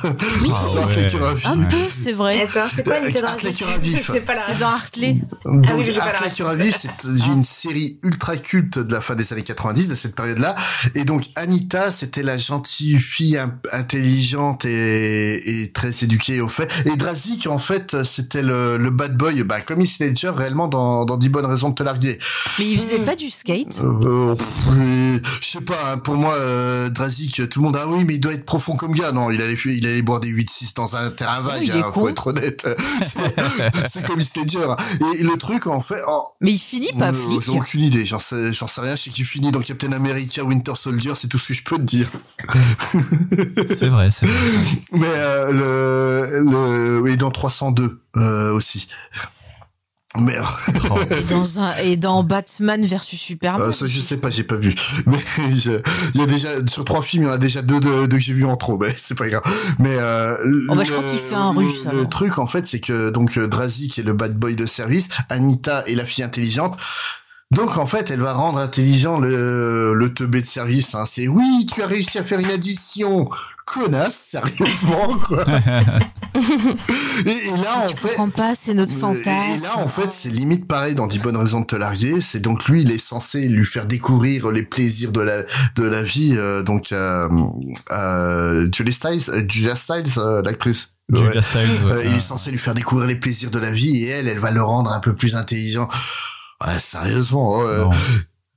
Arc à vif. Un peu, c'est vrai. Attends, c'est quoi la C'est dans Hartley. Donc, Ah oui, vif, c'est une série ultra culte de la fin des années 90, de cette période-là. Et donc, Anita, c'était la gentille fille intelligente et, et très éduquée au fait. Et Drazik, en fait, c'était le, le bad boy, bah, comme Heath Ledger, réellement, dans, dans 10 bonnes raisons de te larguer. Mais il faisait pas du skate? Euh, euh, je sais pas, hein, pour moi, euh, Drazik, tout le monde, ah oui, mais il doit être profond comme gars. Non, il allait, il allait boire des 8-6 dans un terrain vague, il est hein, faut con. être honnête. (laughs) C'est- comme Heath Ledger. Et le truc, en fait, oh, Mais il finit pas euh, flic. J'ai aucune idée, j'en sais, j'en sais rien. Je sais qu'il finit dans Captain America Winter Soldier, c'est tout ce que je peux te dire. (laughs) C'est vrai c'est vrai. Mais euh, le, le, oui, dans 302 euh, aussi. Merde. Oh. (laughs) Et dans, un, et dans Batman versus Superman. Euh, ça, je sais pas, j'ai pas vu. (laughs) Mais je- il y a déjà sur trois films, il y en a déjà deux, deux, deux que j'ai vu en trop. Mais (laughs) c'est pas grave. Mais euh, Oh, bah, je le- crois qu'il fait un russe, Le, truc en fait, c'est que donc euh, Drazik est le bad boy de service, Anita est la fille intelligente. Donc en fait, elle va rendre intelligent le le teubé de service. Hein. C'est oui, tu as réussi à faire une addition, connasse, sérieusement quoi. (laughs) et, et là en tu fait, comprends pas, c'est notre fantasme. Et là, en fait, c'est limite pareil dans 10 bonnes raisons de te larguer. C'est donc lui, il est censé lui faire découvrir les plaisirs de la de la vie. euh, donc, euh, euh, Julia Stiles, euh, Julia Stiles, euh, l'actrice. Julia Ouais. Stiles, ouais. Euh, il est censé lui faire découvrir les plaisirs de la vie et elle, elle va le rendre un peu plus intelligent. Ouais, sérieusement. Non.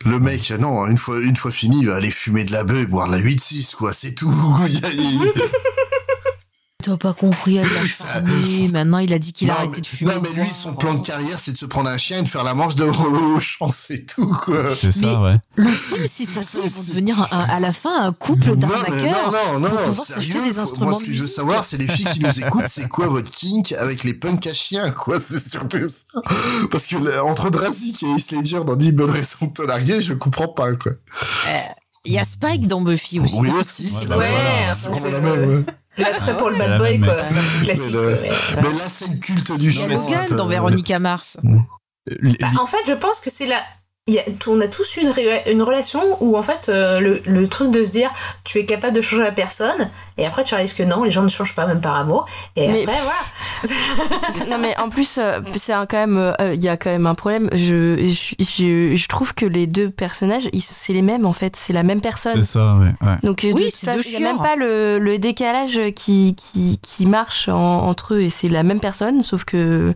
Le mec, non, une fois, une fois fini, il va aller fumer de la beuh et boire de la 8-6, quoi, c'est tout. (laughs) T'as pas compris, elle l'a charmé. Maintenant, il a dit qu'il a Non, arrêté mais- de fumer. Non, mais lui, son plan de carrière, c'est de se prendre un chien et de faire la manche devant le champ, c'est tout, quoi. C'est ça Mais- ouais. Le film, si ça se vont devenir un- à la fin un couple Non, d'arnaqueurs non, non, pour non, pouvoir s'acheter des instruments Moi, ce que je veux savoir, c'est les filles qui nous écoutent, c'est quoi votre kink avec les punks à chiens, quoi, (laughs) c'est surtout ça. Parce que entre Drazik et Heath Ledger dans 10 bonnes raisons de te larguer, je comprends pas, quoi. Il y a Spike dans Buffy aussi. Oui, aussi, bah Ouais, c'est la même, ouais. L'attrait pour le C'est bad boy, quoi. C'est un truc Mais, classique. le- mais- mais la scène culte du Il y a chien. C'est, dans euh, Véronica Mars. Les- Bah, en fait, je pense que c'est la. Il y a- on a tous une, une relation où en fait euh, le, le truc de se dire tu es capable de changer la personne et après tu réalises que non les gens ne changent pas même par amour et Mais- après voilà. (laughs) non mais en plus euh, c'est un- quand même euh, il y a quand même un problème. Je je, je, je trouve que les deux personnages c'est les mêmes en fait. C'est la même personne. C'est ça, ouais. ouais. donc Oui, il n'y a même pas le, le décalage qui, qui, qui marche en- entre eux et c'est la même personne sauf que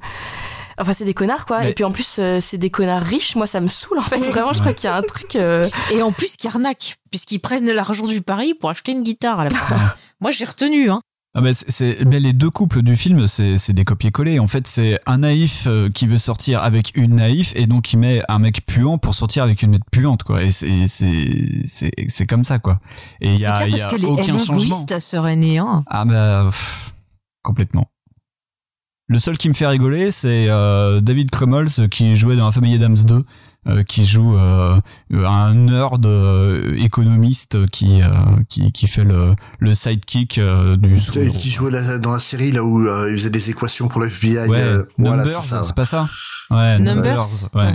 Enfin, c'est des connards, quoi. Mais- Et puis en plus, euh, c'est des connards riches. Moi, ça me saoule, en fait. Vraiment, je crois qu'il y a un truc. euh, Et en plus, qui arnaquent, puisqu'ils prennent l'argent du pari pour acheter une guitare à la fin. (laughs) Moi, j'ai retenu, hein. Ah bah c'est, c'est- mais les deux couples du film, c'est, c'est des copier-coller. En fait, c'est un naïf euh, qui veut sortir avec une naïf et donc il met un mec puant pour sortir avec une mec puante, quoi. Et c'est, c'est, c'est, c'est comme ça, quoi. Et il y C'est a, clair y parce a qu'elle est, elle aucun changement. égoïste, ta sœur aînée, hein. Ah bah pff, complètement. Le seul qui me fait rigoler, c'est euh, David Krumholtz euh, qui jouait dans La Famille Adams 2, euh, qui joue euh, un nerd euh, économiste qui, euh, qui qui fait le, le sidekick euh, du Tu sais, sous-héros. qui jouait la- dans la série là où euh, il faisait des équations pour le FBI. Ouais, euh, voilà, Numbers, c'est pas ça? Ouais, Numbers. ouais, ouais.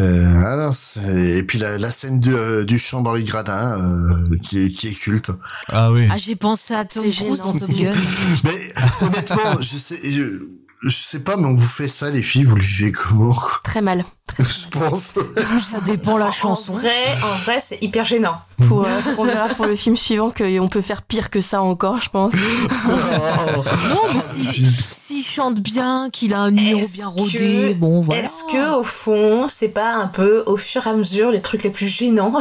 Euh, ah et puis la, la scène du, euh, du chant dans les gradins euh, qui, est, qui est culte. Ah oui. Ah, j'ai pensé à Tom Cruise dans Top Gun. (laughs) Mais honnêtement, je sais, je, je sais pas, mais on vous fait ça les filles, vous le vivez comment quoi? Très mal. (laughs) Je pense. Ça dépend la chanson. En vrai, en vrai, c'est hyper gênant. Pour, euh, (laughs) on verra pour le film suivant qu'on peut faire pire que ça encore, je pense. (laughs) Non, mais si- s'il chante bien, qu'il a un numéro bien que- rodé, bon voilà. Est-ce que au fond, c'est pas un peu au fur et à mesure les trucs les plus gênants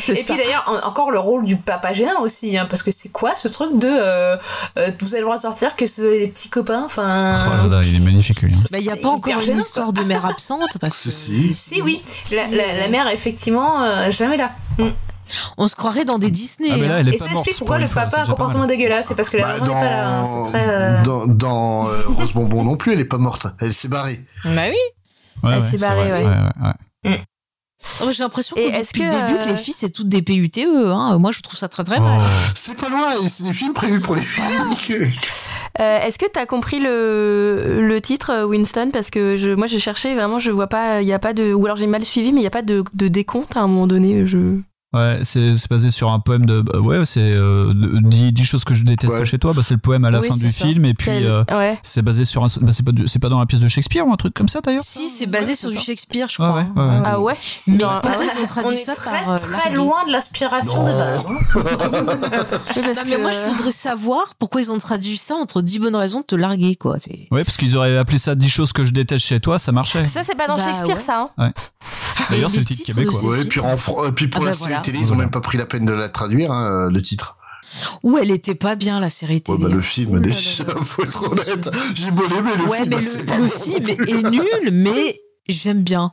C'est Et ça. puis d'ailleurs, en- encore le rôle du papa gênant aussi, hein, parce que c'est quoi ce truc de euh, euh, vous avez le droit de sortir que c'est des petits copains, Oh enfin. là là, il est magnifique lui. hein. Bah, il n'y a pas encore une histoire de mère absente parce que Si. Si oui, la, la, la mère effectivement euh, jamais là. Mm. on se croirait dans des Disney. Ah, mais là, hein. elle est Et pas ça explique pour pourquoi le papa a un comportement dégueulasse, c'est parce que la Bah, maman n'est pas là. hein, très. euh, dans, dans euh, Rose Bonbon non plus, elle est pas morte. Elle s'est barrée. Bah oui. Ouais, Elle s'est barrée, ouais. ouais, ouais. Oh, J'ai l'impression que depuis que, le début que les filles c'est toutes des PUTE. Hein. Moi je trouve ça très très mal. Oh. C'est pas loin, c'est des films prévus pour les filles. (laughs) (laughs) Euh, Est-ce que t'as compris le, le titre euh, Winston? Parce que je, moi j'ai cherché, vraiment, je vois pas, il y a pas de. Ou alors j'ai mal suivi, mais il y a pas de, de décompte à un moment donné. Je... Ouais, c'est basé sur un poème de. bah, ouais, c'est euh, de- 10, 10 choses que je déteste Ouais. chez toi. Bah, c'est le poème à la Oui, fin du ça. film. Et puis, euh, ouais. c'est basé sur un. Bah, c'est pas, dans la pièce de Shakespeare ou un truc comme ça d'ailleurs? Si c'est basé sur du Shakespeare je crois. ouais, ouais, ouais. Ah ouais? Mais Dans- pas ah ouais. ils ont On traduit est ça très par euh, très loin de l'aspiration de base. hein. (laughs) Oui, parce Non, mais que- moi je voudrais savoir pourquoi ils ont traduit ça entre 10 bonnes raisons de te larguer quoi. Ouais, parce qu'ils auraient appelé ça 10 choses que je déteste chez toi, ça marchait. Ça, c'est pas dans Bah, Shakespeare, ouais. ça. hein D'ailleurs, c'est le titre québécois. Ouais, puis, puis pour Ah la bah série voilà. télé, ils ont Voilà. même pas pris la peine de la traduire, hein, le titre. Ou elle était pas bien la série Ouais, télé. bah, le film, déjà, faut être honnête. J'ai beau l'aimer, le ouais film, mais c'est le, le bon. film est nul mais j'aime bien.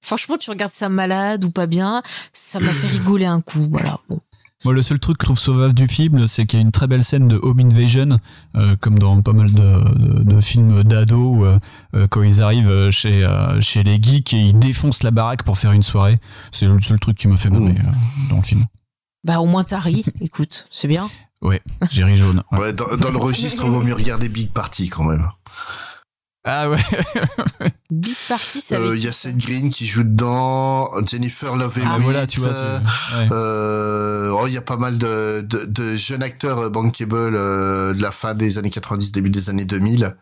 Franchement tu regardes ça malade ou pas bien, ça m'a fait rigoler un coup voilà. Bon. Moi, le seul truc que je trouve sauvage du film, c'est qu'il y a une très belle scène de home invasion, euh, comme dans pas mal de, de- de films d'ados, où, euh, euh, quand ils arrivent chez, euh, chez les geeks et ils défoncent la baraque pour faire une soirée. C'est le seul truc qui me fait marrer euh, dans le film. Bah au moins t'as ri, (laughs) écoute, c'est bien. Ouais, j'ai ri jaune. Ouais. Ouais, dans, dans le registre, vaut mieux regarder Big Party quand même. Ah ouais. (laughs) Big Party Euh, avec Il y a Seth Green qui joue dedans, Jennifer Love Ah, voilà, tu vois. euh, tu- ouais. euh, oh, il y a pas mal de, de, de jeunes acteurs euh, bankable euh, de la fin des années 90, début des années 2000.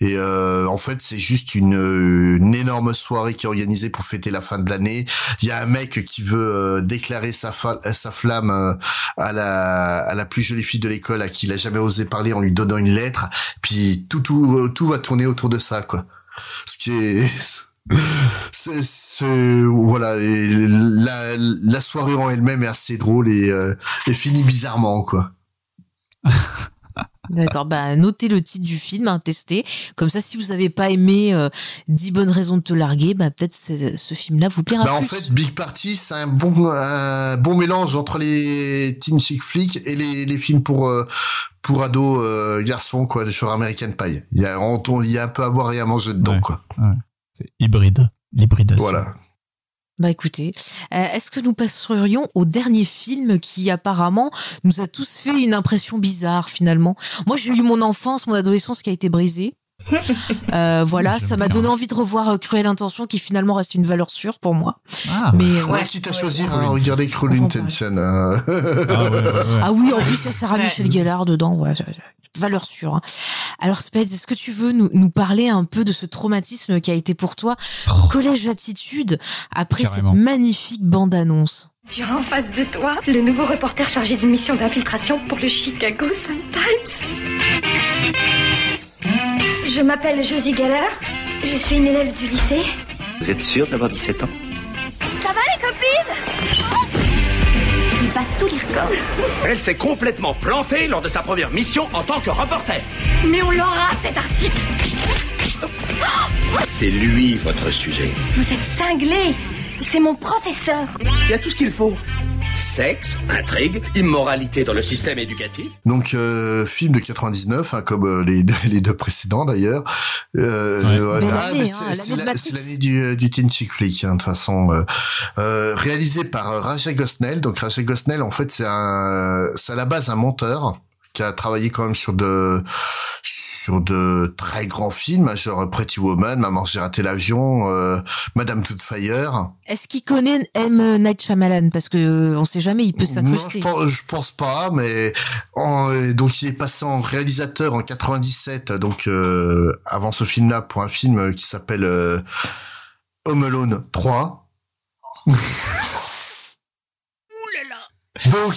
Et euh, en fait, c'est juste une, euh, une énorme soirée qui est organisée pour fêter la fin de l'année. Il y a un mec qui veut euh, déclarer sa, sa flamme euh, à la à la plus jolie fille de l'école à qui il a jamais osé parler en lui donnant une lettre. Puis tout tout tout va tourner autour de ça, quoi. Ce qui est (laughs) c'est, voilà la, la soirée en elle-même est assez drôle et, euh, et finit bizarrement quoi (laughs) D'accord, bah notez le titre du film, hein, testez. Comme ça, si vous n'avez pas aimé euh, 10 bonnes raisons de te larguer, bah peut-être ce film-là vous plaira bah, en plus. fait Big Party c'est un bon un bon mélange entre les teen chick flicks et les, les films pour euh, pour ados euh, garçons quoi sur American Pie il y a on- il y a un peu à boire et à manger dedans Ouais. quoi C'est hybride. L'hybridation. voilà Bah écoutez, euh, est-ce que nous passerions au dernier film qui apparemment nous a tous fait une impression bizarre finalement? Moi j'ai eu mon enfance, mon adolescence qui a été brisée. Euh, (laughs) voilà, ça m'a donné envie de revoir euh, Cruelle Intention qui finalement reste une valeur sûre pour moi. Ah, Mais euh, ouais, ouais. quitte à choisir hein, regardez Cruel Intention euh. Ah ouais, ouais, ouais. Ah oui, en plus, il y a Sarah Ouais. Michel Gellar dedans. Valeur sûre. hein. Alors, Speds, est-ce que tu veux nous, nous parler un peu de ce traumatisme qui a été pour toi au collège Attitude après Oh. Carrément. cette magnifique bande-annonce? Tu as en face de toi le nouveau reporter chargé d'une mission d'infiltration pour le Chicago Sun-Times. Je m'appelle Josie Geller. Je suis une élève du lycée. Vous êtes sûr d'avoir 17 ans? Ça va les copines? Tous les records. Elle s'est complètement plantée lors de sa première mission en tant que reporter. Mais on l'aura cet article C'est lui votre sujet. Vous êtes cinglé. C'est mon professeur. Il y a tout ce qu'il faut. Sexe, intrigue, immoralité dans le système éducatif. Donc euh, film de 99, hein, comme euh, les, (laughs) deux- les deux précédents d'ailleurs. Euh, Ouais. Ah, hein, c'est- l'année du, euh, du teen chick flick, hein, de toute façon. Euh, euh, réalisé par Rachel Gosnell. Donc Rachel Gosnell, en fait, c'est un, c'est à la base un monteur qui a travaillé quand même sur de sur de très grands films, genre Pretty Woman, Maman j'ai raté l'avion, euh, Madame Doubtfire. Est-ce qu'il connaît M. Night Shyamalan? Parce que euh, on sait jamais, il peut Non, je s'incruster. pense, je pense pas, mais en- donc il est passé en réalisateur en 97, donc euh, avant ce film-là, pour un film qui s'appelle euh, Home Alone 3. Donc,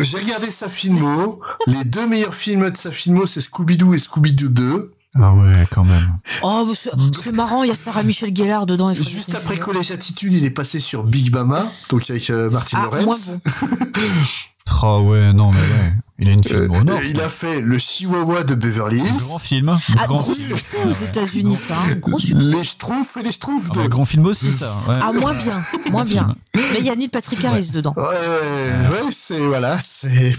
j'ai regardé sa filmo. Les deux meilleurs films de sa filmo, c'est Scooby-Doo et Scooby-Doo 2. Ah ouais, quand même. Oh, c'est marrant, il y a Sarah Michel Gellar dedans. et Juste après. Collège Attitude, il est passé sur Big Mama, donc avec euh, Martin Ah, Lawrence. moins bon. (laughs) Ah ouais, non, mais ouais. Il a une film au nord. Euh, il a fait le Chihuahua de Beverly Hills. Grand film. Ah, grand gros film. succès aux États-Unis, ça. hein, Gros succès. Les Schtroumpfs et les Schtroumpfs. Ah, mais donc. grand film aussi, ça. (laughs) Ouais. Ah, moins bien, moins bien. Mais il y a Neil Patrick Harris dedans. Ouais, ouais, c'est voilà, c'est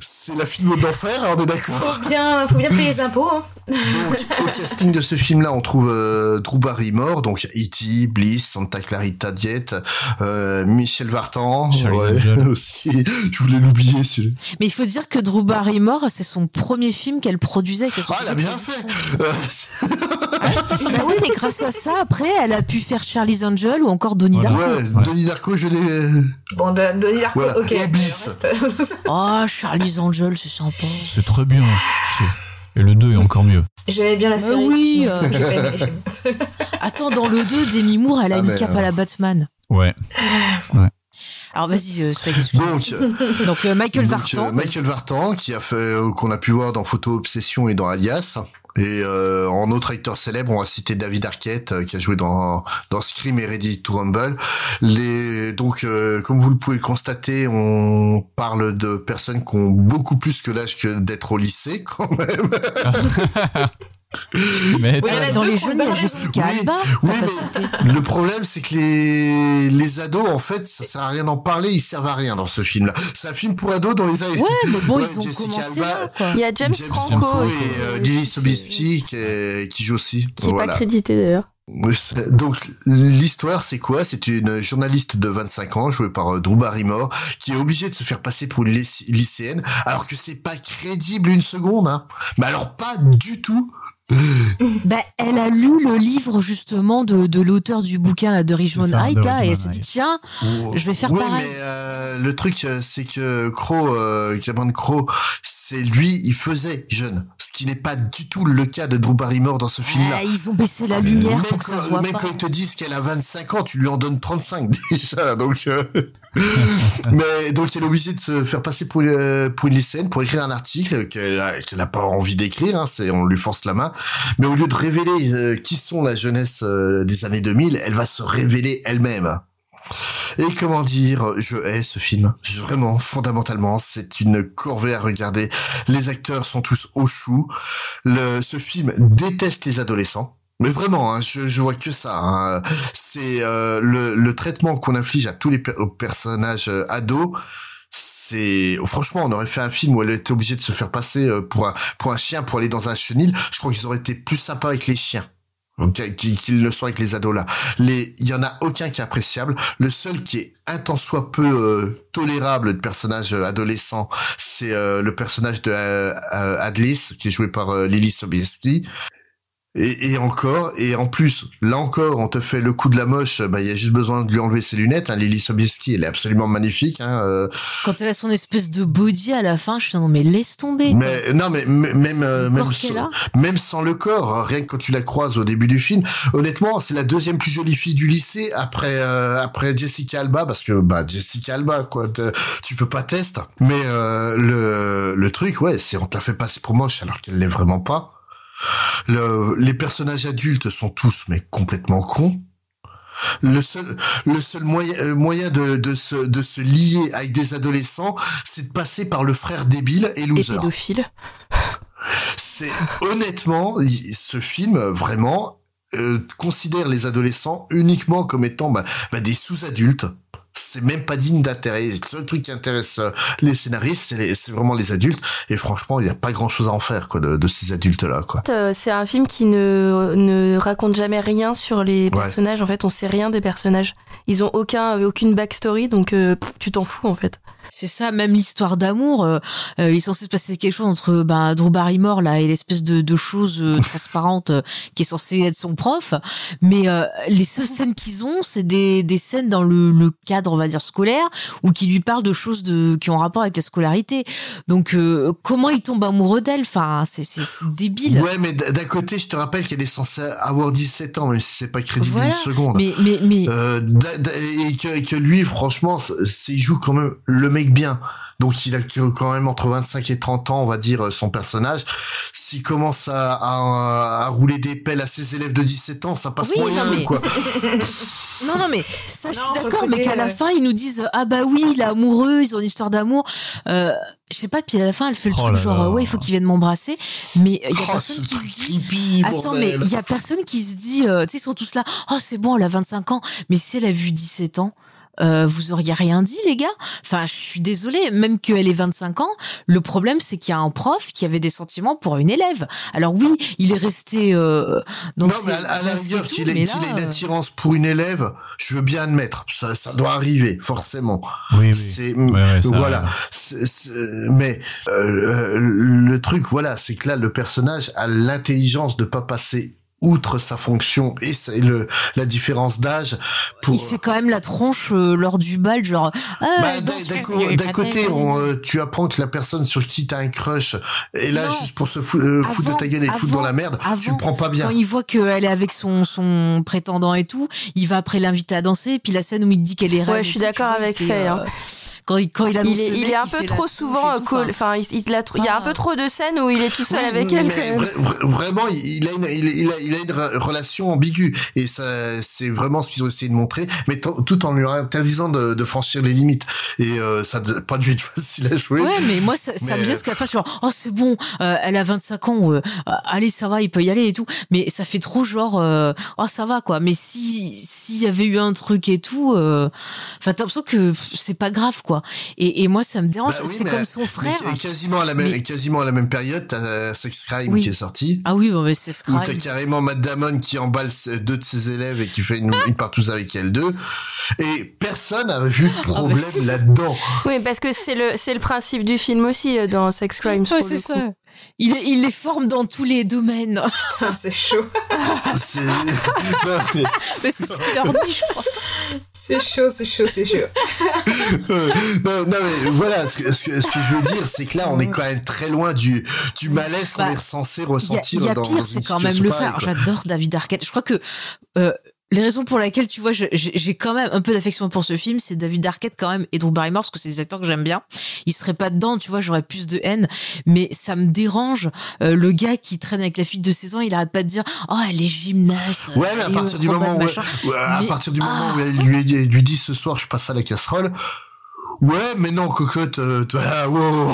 c'est la film d'enfer, on est d'accord. Faut bien, faut bien payer les impôts. hein. Donc, au casting de ce film-là, on trouve euh, Drew Barrymore, donc E.T., Bliss, Santa Clarita Diet, euh, Michel Vartan, Charlie ouais, (laughs) aussi. Je voulais l'oublier, celui Mais il faut dire que Drew Barrymore, c'est son premier film qu'elle produisait sa Ah, elle a bien fait. Euh, Bah oui, mais grâce à ça, après, elle a pu faire Charlie's Angel ou encore Donnie Darko. ouais, Denis Darko, je l'ai. Bon, de- Donnie Darko, Voilà. ok. Et Bliss. Le reste- (laughs) Oh, Charlie's Angel, c'est sympa. C'est très bien. Et le 2 est encore mieux. J'aimais bien la Mais série. oui, euh. Attends, dans le 2, Demi Moore, elle a Ah, une mais, cape euh, à la Batman. Ouais. Alors vas-y, euh. Donc, (laughs) Donc euh, Michael Donc, Vartan. euh, Michael Vartan, qui a fait, euh, qu'on a pu voir dans Photo Obsession et dans Alias. Et euh, en autre acteur célèbre, on va citer David Arquette, euh, qui a joué dans dans Scream et Ready to Rumble. Les donc, euh, comme vous le pouvez constater, on parle de personnes qui ont beaucoup plus que l'âge que d'être au lycée, quand même. (laughs) Mais Oui, Dans les jeunes, il y a le Jessica Oui, Alba. oui, mais-. Le problème, c'est que les les ados, en fait, ça sert à rien d'en parler, ils servent à rien dans ce film-là. C'est un film pour ados dans les années. Ouais, mais bon, Ouais, ils ont Jessica commencé Alba, là, quoi. Il y a James, Franco, et euh, Lily Sobieski qui, qui joue aussi. qui est Voilà. pas crédité d'ailleurs. Donc l'histoire c'est quoi? C'est une journaliste de 25 ans jouée par euh, Drew Barrymore qui est obligée de se faire passer pour une lycé- lycéenne alors que c'est pas crédible une seconde. Hein. Mais alors pas du tout. (laughs) Bah, elle a lu le livre justement de, de l'auteur du bouquin là, de Richmond C'est ça, de Height là, et elle s'est dit tiens, je vais faire oui, pareil. mais euh, le truc euh, c'est que Crow, euh, Cameron Crowe, c'est lui, il faisait jeune, ce qui n'est pas du tout le cas de Drew Barrymore dans ce film-là. Ah, ils ont baissé la lumière même pour que ça quand, se voit même pas. quand ils te disent qu'elle a 25 ans, tu lui en donnes 35 (laughs) déjà. Donc, euh, (laughs) mais donc elle est obligée de se faire passer pour, euh, pour une lycéenne pour écrire un article qu'elle a, qu'elle a pas envie d'écrire. Hein, c'est on lui force la main. Mais au lieu de révéler euh, qui sont la jeunesse euh, des années 2000, elle va se révéler elle-même. Et comment dire, je hais ce film. Vraiment, fondamentalement, c'est une corvée à regarder. Les acteurs sont tous au chou. Le, ce film déteste les adolescents. Mais vraiment, hein, je, je vois que ça. hein. C'est euh, le, le traitement qu'on inflige à tous les aux personnages euh, ados. C'est franchement, on aurait fait un film où elle était obligée de se faire passer euh, pour un pour un chien pour aller dans un chenil. Je crois qu'ils auraient été plus sympas avec les chiens qu'ils le sont avec les ados là. Les, il y en a aucun qui est appréciable. Le seul qui est un tant soit peu euh, tolérable de personnage euh, adolescent, c'est euh, le personnage de euh, euh, Adlis qui est joué par euh, Lily Sobieski. Et, et encore, et en plus, là encore, on te fait le coup de la moche. Bah, il y a juste besoin de lui enlever ses lunettes. Hein. Lily Sobieski, elle est absolument magnifique. Hein, euh, Quand elle a son espèce de body à la fin, je suis non mais laisse tomber. quoi. mais non, mais même euh, même, sans, même le corps, hein, rien que quand tu la croises au début du film, honnêtement, c'est la deuxième plus jolie fille du lycée après euh, après Jessica Alba parce que bah Jessica Alba quoi, tu peux pas tester. Mais euh, le le truc, ouais, c'est on te la fait passer pour moche alors qu'elle l'est vraiment pas. Le, les personnages adultes sont tous mais complètement cons. Le seul, le seul moyen, euh, moyen de, de, se, de se lier avec des adolescents, c'est de passer par le frère débile et Et loser. pédophile. C'est honnêtement, ce film vraiment euh, considère les adolescents uniquement comme étant bah, bah, des sous-adultes. C'est même pas digne d'intérêt. Le seul truc qui intéresse euh, les scénaristes, c'est vraiment les adultes. Et franchement, il n'y a pas grand-chose à en faire quoi, de, de ces adultes-là. quoi. Euh, C'est un film qui ne, ne raconte jamais rien sur les Ouais. personnages. En fait, on sait rien des personnages. Ils ont aucun, aucune backstory, donc euh, pff, tu t'en fous en fait. C'est ça, même l'histoire d'amour, euh, euh, il est censé se passer quelque chose entre ben, Drew Barrymore là et l'espèce de, de chose euh, (laughs) transparente euh, qui est censée être son prof. Mais euh, les seules scènes qu'ils ont, c'est des, des scènes dans le, le cadre, on va dire, scolaire, ou qui lui parlent de choses de, qui ont rapport avec la scolarité. Donc, euh, comment il tombe amoureux d'elle? Enfin, c'est c'est- c'est débile. Ouais, mais d'un côté, je te rappelle qu'elle est censée avoir 17 ans, même si c'est pas crédible Voilà. une seconde. Mais, mais, mais Euh, et, que, et que lui, franchement, c'est- il joue quand même le mec bien. Donc il a quand même entre 25 et 30 ans, on va dire, son personnage. S'il commence à, à, à rouler des pelles à ses élèves de 17 ans, ça passe Oui, moyen, non, mais- quoi. (laughs) Non, non, mais ça, je Non, suis d'accord, mais qu'à la ouais. fin, ils nous disent Ah bah oui, il est amoureux, ils ont une histoire d'amour. Euh, je sais pas, puis à la fin, elle fait le Oh truc là genre là. Ouais, il faut qu'il vienne m'embrasser. Mais il y a Oh, personne qui se dit. creepy, Attends, mais il y a personne qui se dit euh, Tu sais, ils sont tous là Oh, c'est bon, elle a 25 ans. Mais si elle a vu 17 ans. Euh, vous auriez rien dit, les gars. Enfin, je suis désolée, même qu'elle ait 25 ans, le problème, c'est qu'il y a un prof qui avait des sentiments pour une élève. Alors oui, il est resté euh, dans non, ses- mais à, à la rigueur, qu'il ait, une euh, attirance pour une élève, je veux bien admettre. Ça, ça doit arriver, forcément. Oui, oui. C'est, Ouais, ouais, ça- voilà. Mais euh, le truc, voilà, c'est que là, le personnage a l'intelligence de pas passer outre sa fonction et c'est le, la différence d'âge pour Il fait quand même la tronche euh, lors du bal, genre. Ah, Bah, d'un- côté, terrible. on, euh, tu apprends que la personne sur qui t'as un crush est là Non. juste pour se fou- euh, foutre de ta gueule et te foutre dans la merde. tu avant, le prends pas bien. Quand il voit qu'elle est avec son, son prétendant et tout, il va après l'inviter à danser. Et puis la scène où il dit qu'elle est reine. Ouais, je suis tu d'accord avec Faye, hein. euh, Quand il, quand il annonce Il est, il est un il peu trop souvent euh, tout, call- enfin. il, il a y a un peu trop de scènes où il est tout seul Oui, avec elle mais quand même. vra- vra- vraiment, il a une, il, il a, il a une re- relation ambiguë et ça, c'est vraiment ce qu'ils ont essayé de montrer, mais tout en lui interdisant de, de franchir les limites. Et euh, ça n'a pas dû être (laughs) facile à jouer. Ouais, mais moi, ça, ça Mais, me gêne parce qu'à la fin, je suis genre, oh, c'est bon, euh, elle a 25 ans, euh, euh, allez, ça va, il peut y aller et tout. Mais ça fait trop genre, euh, oh, ça va, quoi. Mais si, s'il y avait eu un truc et tout, euh, enfin, t'as l'impression que c'est pas grave, quoi. Et, et moi, ça me dérange. Bah oui, c'est mais- comme son frère. mais quasiment à la même, quasiment à la même période, t'as euh, Sex Crime Oui. qui est sorti. Ah oui, bon, mais c'est Où t'as Scrime. Carrément Matt Damon qui emballe deux de ses élèves et qui fait une, une partouze avec elle deux. Et personne n'a vu de problème Ah, si. là-dedans. Oui, parce que c'est le c'est le principe du film aussi euh, dans Sex Crimes. Ouais, c'est ça. coup. Il, les forme dans tous les domaines. (laughs) Putain, c'est chaud. C'est, non, mais- Mais c'est ce qu'il leur dit, je crois. C'est chaud, c'est chaud, c'est chaud. Euh, non, non, mais voilà, ce que, ce, que, ce que je veux dire, c'est que là, on est quand même très loin du, du malaise qu'on Bah, est censé y a, ressentir il y a dans, pire, dans c'est quand même le quoi. J'adore David Arquette. Je crois que euh, les raisons pour lesquelles, tu vois, j'ai quand même un peu d'affection pour ce film, c'est David Arquette quand même et Drew Barrymore, parce que c'est des acteurs que j'aime bien. Ils seraient pas dedans, tu vois, j'aurais plus de haine. Mais ça me dérange, euh, le gars qui traîne avec la fille de 16 ans, il arrête pas de dire « Oh, elle est gymnaste !» Ouais, mais à partir du combat moment où, à Mais- partir du moment ah. où elle lui, elle lui dit ce soir je passe à la casserole. Ouais, mais non, cocotte, euh, toi, (laughs) wow.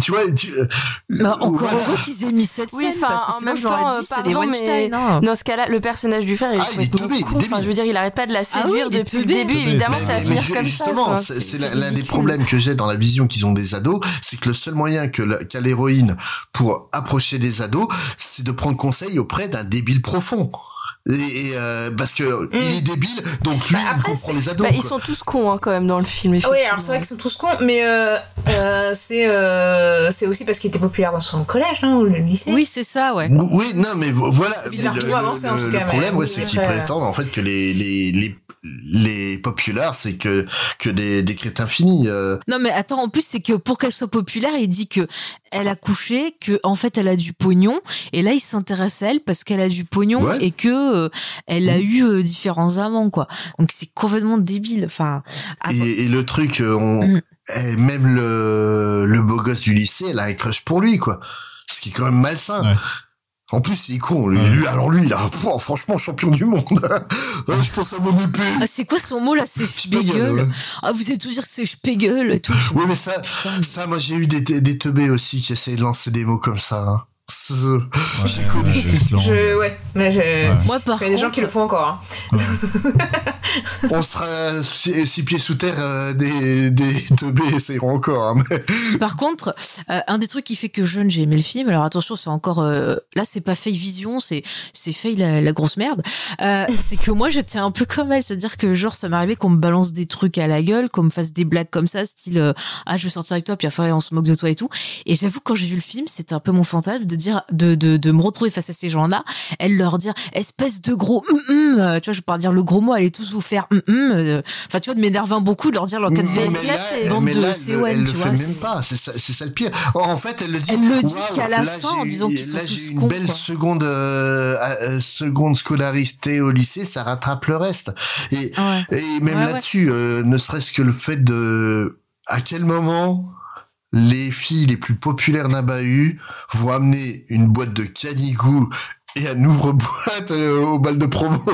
tu vois, tu, euh, Bah, encore voilà. heureux qu'ils aient mis cette Oui, scène, parce que en sinon même j'aurais temps, dit euh, pardon, mais Weinstein. hein. dans ce cas-là, le personnage du frère, il Ah, il est con. Enfin, débile. je veux dire, il arrête pas de la Ah oui, séduire depuis le début. Évidemment, ça va Mais finir comme ça. justement, c'est l'un des problèmes que j'ai dans la vision qu'ils ont des ados, c'est que le seul moyen que qu'a l'héroïne pour approcher des ados, c'est de prendre conseil auprès d'un débile profond. Et, et, euh, parce que il est débile, donc lui, Bah, il après, comprend les ados. Bah, ils sont tous cons hein, quand même dans le film. Ah oui, alors c'est vrai qu'ils sont tous cons, mais euh, euh, c'est euh, c'est aussi parce qu'il était populaire dans son collège, non, ou le lycée. Oui, c'est ça, ouais. Oui, non, mais vo- voilà. C'est le, le- le problème, ouais, c'est qu'ils prétendent en fait que les les les les populaires, c'est que que des des crétins finis. euh. Non mais attends, en plus c'est que pour qu'elle soit populaire, il dit que elle a couché, que en fait elle a du pognon, et là il s'intéresse à elle parce qu'elle a du pognon Ouais. et que euh, elle a eu euh, différents amants quoi. Donc c'est complètement débile. Enfin. Et, et le truc, euh, on, Mm. même le le beau gosse du lycée, elle a un crush pour lui, quoi. Ce qui est quand même malsain. Ouais. En plus, il est con. Lui, lui, alors lui, il a, pouah, franchement, champion du monde. Ah, (laughs) je pense à mon épée. Ah, c'est quoi son mot là? C'est Spiegel, ouais. Ah vous êtes tous dire que c'est Spiegel et tout. Oui, mais ça, ça, moi, j'ai eu des, des, des teubés aussi qui essayaient de lancer des mots comme ça. hein. C'est j'ai connu. Je, ouais, mais je, Moi, par il y a des gens contre- qui le font encore. hein. (laughs) On sera six, six pieds sous terre, euh, des, des teubés essayeront encore. hein, mais- (laughs) Par contre, euh, un des trucs qui fait que jeune j'ai aimé le film. Alors attention, c'est encore euh, là, c'est pas Faye Vision, c'est c'est Faye la, la grosse merde. Euh, (laughs) c'est que moi j'étais un peu comme elle, c'est-à-dire que genre ça m'arrivait qu'on me balance des trucs à la gueule, qu'on me fasse des blagues comme ça, style euh, ah je veux sortir avec toi, puis après on se moque de toi et tout. Et j'avoue quand j'ai vu le film, c'était un peu mon fantasme de dire de de, de me retrouver face à ces gens-là, elle leur dire espèce de gros, hum, hum, euh, tu vois, je peux pas dire le gros mot, allez tous vous faire, hum, euh, enfin tu vois, de m'énerver beaucoup, de leur dire leur cas de Mais là, mais de là, elle, CON, elle le tu fait vois. même c'est- pas. C'est ça, c'est ça le pire. En fait, elle le dit. Elle le dit qu'à la là, fin, en disant qu'ils sont Là, tous j'ai une cons, belle quoi. seconde, euh, euh, seconde scolarité au lycée, ça rattrape le reste. Et, et même Ouais, ouais. là-dessus, euh, ne serait-ce que le fait de, à quel moment les filles les plus populaires d'un bahut vont amener une boîte de canigou et un ouvre-boîte (laughs) euh, au bal de promo. (laughs)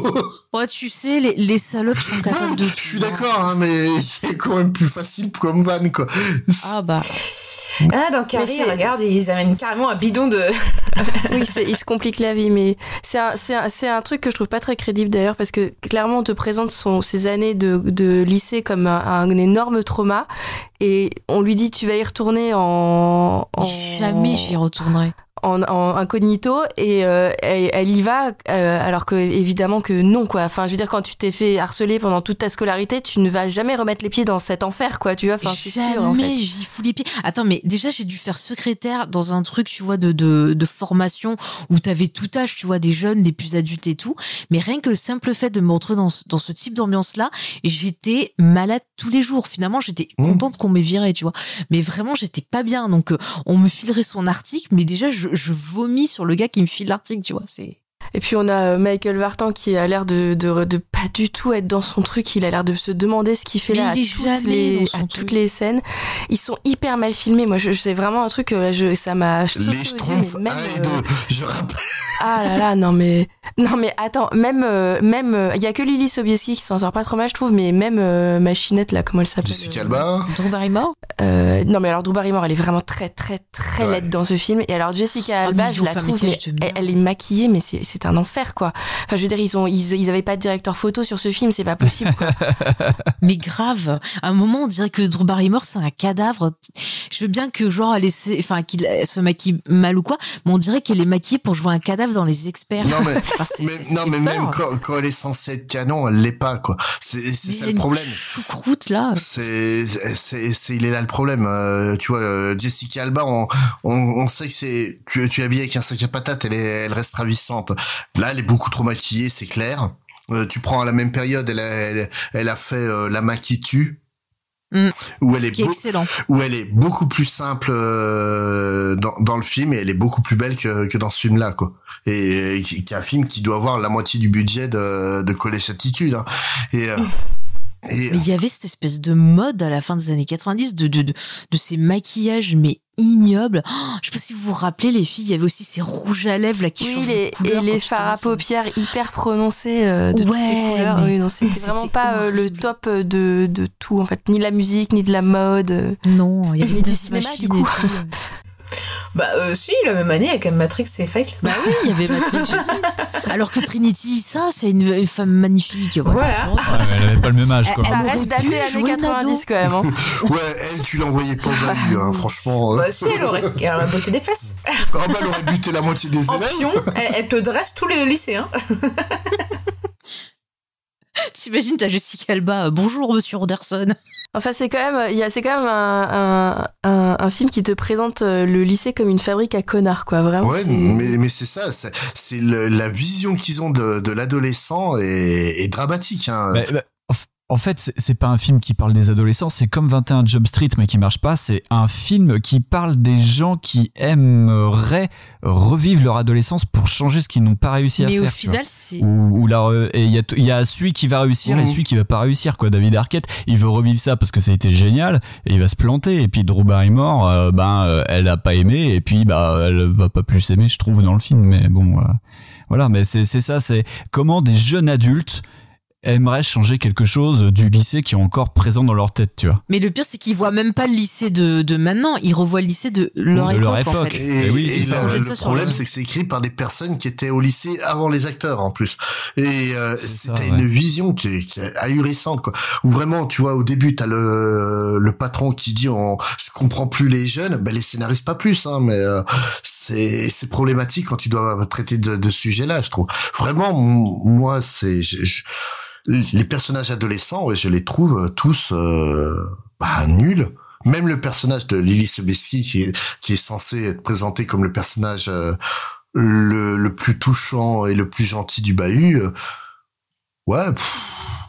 Ouais, tu sais, les, les salopes sont capables de tout. Je suis d'accord, hein, mais (laughs) c'est quand même plus facile comme van, quoi. Ah bah. Ah, dans Carrie, regarde, ils amènent carrément un bidon de. oui, c'est- il se complique la vie, mais c'est un, c'est un, c'est un truc que je trouve pas très crédible d'ailleurs, parce que clairement, on te présente son, ses années de, de lycée comme un, un énorme trauma, et on lui dit tu vas y retourner en. en Jamais j'y retournerai. En, en incognito et euh, elle, elle y va euh, alors que évidemment que non quoi enfin je veux dire quand tu t'es fait harceler pendant toute ta scolarité tu ne vas jamais remettre les pieds dans cet enfer quoi tu vois enfin c'est sûr en fait Jamais j'y fous les pieds. Attends, mais déjà, j'ai dû faire secrétaire dans un truc, tu vois, de, de, de formation où t'avais tout âge, tu vois, des jeunes, des plus adultes et tout. Mais rien que le simple fait de me retrouver dans, ce- dans ce type d'ambiance-là, j'étais malade tous les jours. Finalement, j'étais Mmh. contente qu'on m'ait viré, tu vois. Mais vraiment, j'étais pas bien. Donc, euh, on me filerait son article, mais déjà, je, je vomis sur le gars qui me file l'article, tu vois. C'est. Et puis on a euh, Michael Vartan qui a l'air de, de, de pas du tout être dans son truc. Il a l'air de se demander ce qu'il fait Mais là il à, est toutes les, à toutes les scènes. Ils sont hyper mal filmés. Moi, je, je- c'est vraiment un truc. euh, Là, je, ça m'a. Les schtroumpfs, euh. Je rappelle. Ah là là, non mais non mais attends, même euh, même euh, il y a que Lily Sobieski qui s'en sort pas trop mal, je trouve, mais même euh, Machinette là, comment elle s'appelle Jessica Alba. Drew Barrymore euh, Non mais alors Drew Barrymore, elle est vraiment très très très Ouais. laide dans ce film. Et alors Jessica Ah, Alba, je la trouve, mais elle, elle est maquillée, mais c'est c'est un enfer quoi. Enfin je veux dire, ils ont ils, ils avaient pas de directeur photo sur ce film, c'est pas possible. Quoi. (laughs) Mais grave, à un moment, on dirait que Drew Barrymore, c'est un cadavre. Je veux bien que, genre, elle, essaie- enfin, qu'il elle se maquille mal ou quoi, mais on dirait qu'elle est maquillée pour jouer un cadavre dans les experts. Non mais, (laughs) Enfin, non mais même quand, quand elle est censée être canon, elle l'est pas quoi. C'est ça le une problème. choucroute là. C'est c'est c'est il est là le problème. Euh, tu vois euh, Jessica Alba, on, on on sait que c'est tu tu es habillée avec un sac à patates, elle est elle reste ravissante. Là, elle est beaucoup trop maquillée, c'est clair. Euh, tu prends à la même période, elle a, elle, elle a fait euh, La qui tue. Mm. Où elle est, Qui est excellent. où elle est beaucoup plus simple euh, dans, dans le film et elle est beaucoup plus belle que, que dans ce film-là, quoi. Et, et qui est un film qui doit avoir la moitié du budget de, de coller cette attitude. hein. Et, euh, et Mais il y avait cette espèce de mode à la fin des années 90 de, de, de, de ces maquillages, mais ignobles. Oh, je sais pas si vous vous rappelez, les filles, il y avait aussi ces rouges à lèvres là qui Oui, changent de les, couleur et les fards à paupières hyper prononcés euh, de toutes Ouais, les couleurs. Oui, non, c'était vraiment pas euh, le top de, de tout en fait, ni de la musique, ni de la mode. euh, Non, il y avait ni du cinéma du coup. (laughs) Bah, euh, si, la même année avec Matrix et Fight Club. Bah oui, il y avait Matrix. (laughs) Alors que Trinity, ça, c'est une, une femme magnifique. Voilà. Ouais, elle avait pas le même âge quoi. Ça reste daté années 90 Nado. quand même. hein. (laughs) ouais, elle, tu l'envoyais pas au hein, (laughs) franchement. euh. Bah, si, elle aurait, elle aurait beauté des fesses. Ah bah, elle aurait buté la moitié des En élèves. pion, elle, elle te dresse tous les lycéens. T'imagines, t'as Jessica Alba. euh, Bonjour, monsieur Anderson. Enfin, c'est quand même, il y a, c'est quand même un, un, un, un film qui te présente euh, le lycée comme une fabrique à connards, quoi. Vraiment. Ouais, mais, mais c'est ça, c'est la vision qu'ils ont de, de l'adolescent est, est dramatique. Hein. Bah, bah, en fait, c'est- pas un film qui parle des adolescents, c'est comme 21 Jump Street mais qui marche pas. C'est un film qui parle des gens qui aimeraient revivre leur adolescence pour changer ce qu'ils n'ont pas réussi à Mais faire. au tu final, c'est. Ou, ou là, euh, et il y y a celui qui va réussir et Mhm. celui qui va pas réussir quoi. David Arquette, il veut revivre ça parce que ça a été génial et il va se planter. Et puis Drew Barrymore, euh, ben euh, elle a pas aimé et puis bah elle va pas plus aimer, je trouve dans le film. Mais bon, euh, voilà. Mais c'est c'est ça, c'est comment des jeunes adultes aimeraient changer quelque chose du lycée qui est encore présent dans leur tête, tu vois. Mais le pire, c'est qu'ils voient même pas le lycée de, de maintenant, ils revoient le lycée de leur De époque, leur en époque. fait. Et, oui, et c'est le, problème, c'est que c'est écrit par des personnes qui étaient au lycée avant les acteurs en plus. Et euh, C'est ça, c'était ouais. une vision qui est, qui est ahurissante, quoi. Où vraiment, tu vois, au début, t'as le le patron qui dit, on, je comprends plus les jeunes. Ben les scénaristes pas plus, hein, mais euh, c'est c'est problématique quand tu dois traiter de, de ce sujet-là, je trouve. Vraiment, moi, c'est je- je- les personnages adolescents, je les trouve euh, tous euh, bah, nuls. Même le personnage de Lily Sobieski, qui est, censé être présenté comme le personnage euh, le, plus touchant et le plus gentil du bahut, ouais,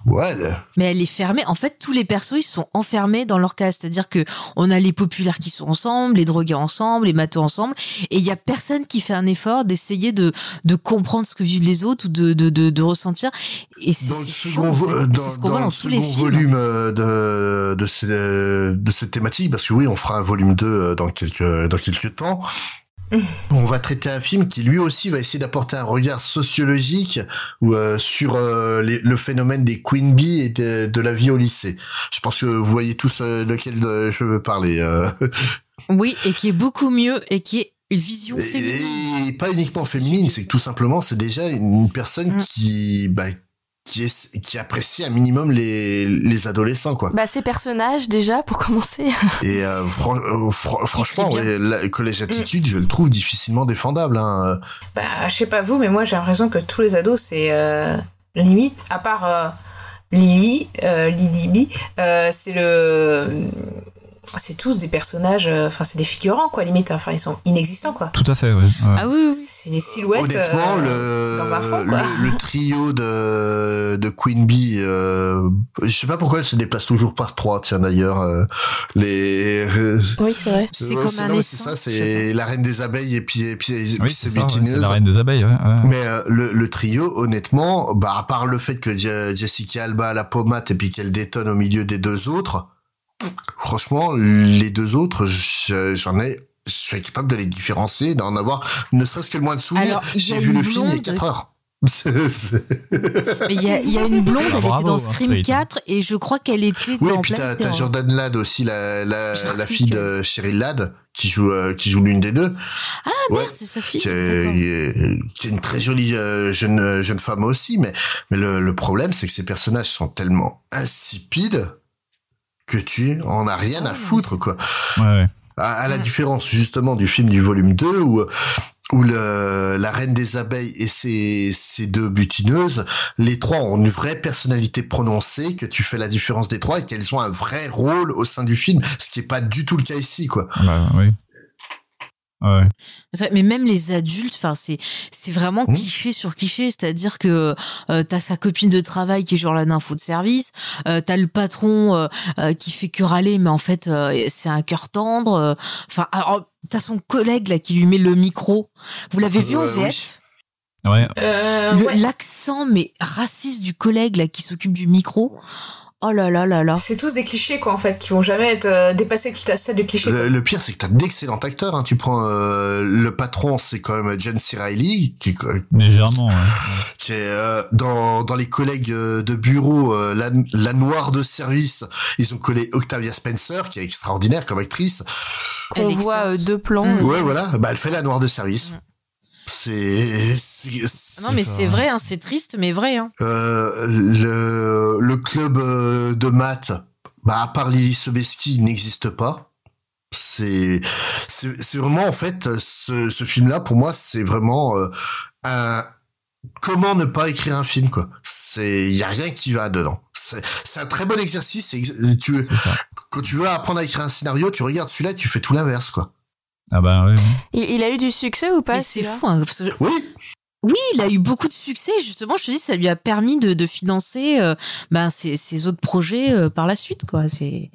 le- Mais elle est fermée. En fait, tous les persos, ils sont enfermés dans leur case. C'est-à-dire que on a les populaires qui sont ensemble, les drogués ensemble, les matheux ensemble, et il y a personne qui fait un effort d'essayer de, de comprendre ce que vivent les autres ou de, de, de, de ressentir. Et c'est dans le chaud, second, en fait. euh, dans, ce qu'on dans voit le dans tous les films. volume euh, de de, ces, de cette thématique, parce que oui, on fera un volume 2 euh, dans quelques dans quelques temps. (laughs) On va traiter un film qui lui aussi va essayer d'apporter un regard sociologique euh, sur euh, les- le phénomène des queen bee et de, de la vie au lycée. Je pense que vous voyez tous euh, lequel euh, je veux parler. euh. Oui, et qui est beaucoup mieux et qui est une vision féminine. Et, et pas uniquement féminine, c'est que tout simplement c'est déjà une personne Mm. qui bah, qui est qui apprécie un minimum les les adolescents quoi. Bah, ces personnages, déjà, pour commencer. (laughs) Et euh, fran- euh, fran- franchement, ouais, la- le collège attitude, je le trouve difficilement défendable. Hein. Bah, je sais pas vous, mais moi j'ai l'impression que tous les ados, c'est euh, limite, à part euh, Lily, euh, Lily B, euh, c'est le. C'est tous des personnages, euh, enfin, c'est des figurants, quoi, limite. Enfin, ils sont inexistants, quoi. Tout à fait, ouais. ouais. Ah oui, oui, oui. C'est des silhouettes. Honnêtement, euh, dans un fond, le, quoi. le, le trio de, de Queen Bee, euh, je sais pas pourquoi elle se déplace toujours par trois, tiens d'ailleurs. euh, les, euh, Oui, c'est vrai. C'est comme un non, c'est ça, c'est la reine des abeilles et puis, et puis, et Oui, puis c'est ouais, la reine des abeilles, ouais. ouais. Mais euh, le, le trio, honnêtement, bah à part le fait que Je- Jessica Alba a la pommade et puis qu'elle détonne au milieu des deux autres, franchement, les deux autres, je- j'en ai, je suis capable de les différencier, d'en avoir ne serait-ce que le moins de souvenirs. J'ai vu le film il y a blonde- 4 heures. (laughs) Mais il y a, il y a une blonde, Ah, elle était bravo, dans Scream Tate. 4 et je crois qu'elle était Oui, et dans puis t'as. Jordan Ladd aussi, la, la, la fille que- de Cheryl Ladd, qui joue, euh, qui joue l'une des deux. Ah Ouais. merde, c'est sa fille. qui est, D'accord. qui est une très jolie euh, jeune euh, jeune femme aussi mais mais le, le problème c'est que ces personnages sont tellement insipides que tu en as rien Ah, à foutre quoi Ouais, ouais. à, à la différence justement du film du volume 2 où où le, la reine des abeilles et ses, ses deux butineuses, les trois ont une vraie personnalité prononcée, que tu fais la différence des trois et qu'elles ont un vrai rôle au sein du film, ce qui est pas du tout le cas ici, quoi. Bah, oui. Ouais. Mais même les adultes, enfin c'est c'est vraiment Mmh. cliché sur cliché, c'est-à-dire que euh, t'as sa copine de travail qui est genre la nympho de service, euh, t'as le patron euh, euh, qui fait que râler, mais en fait euh, c'est un cœur tendre. Enfin, alors, t'as son collègue là qui lui met le micro. Vous l'avez vu en oui. VF Ouais. Euh, Le- ouais. L'accent mais raciste du collègue là qui s'occupe du micro. Oh là là là là. C'est tous des clichés, quoi, en fait, qui vont jamais être euh, dépassés le stade du cliché. quoi. Le, le pire, c'est que t'as d'excellents acteurs. Hein. Tu prends euh, le patron, c'est quand même John C. Reilly, qui, Légèrement, ouais. (laughs) qui est euh, dans, dans les collègues euh, de bureau, euh, la, la noire de service. Ils ont collé Octavia Spencer, qui est extraordinaire comme actrice. Qu'on voit euh, deux plans. Mm. Ouais, voilà. Bah, elle fait la noire de service. C'est, c'est- Non mais c'est vrai, hein, c'est triste mais vrai. Hein. Euh, le, le club euh, de maths, bah, à part Lily Sobeski, n'existe pas. C'est, vraiment, en fait, ce, ce film-là, pour moi, c'est vraiment euh, un, comment ne pas écrire un film, quoi. C'est, il y a rien qui va dedans. C'est, c'est un très bon exercice. Tu, quand tu veux apprendre à écrire un scénario, tu regardes celui-là, tu fais tout l'inverse, quoi. Ah bah ouais. Il, il a eu du succès ou pas c'est fou. Hein, parce que je- Oui. Oui, il a eu beaucoup de succès. Justement, je te dis, ça lui a permis de, de financer euh, ben, ses, ses autres projets euh, par la suite. quoi. C'est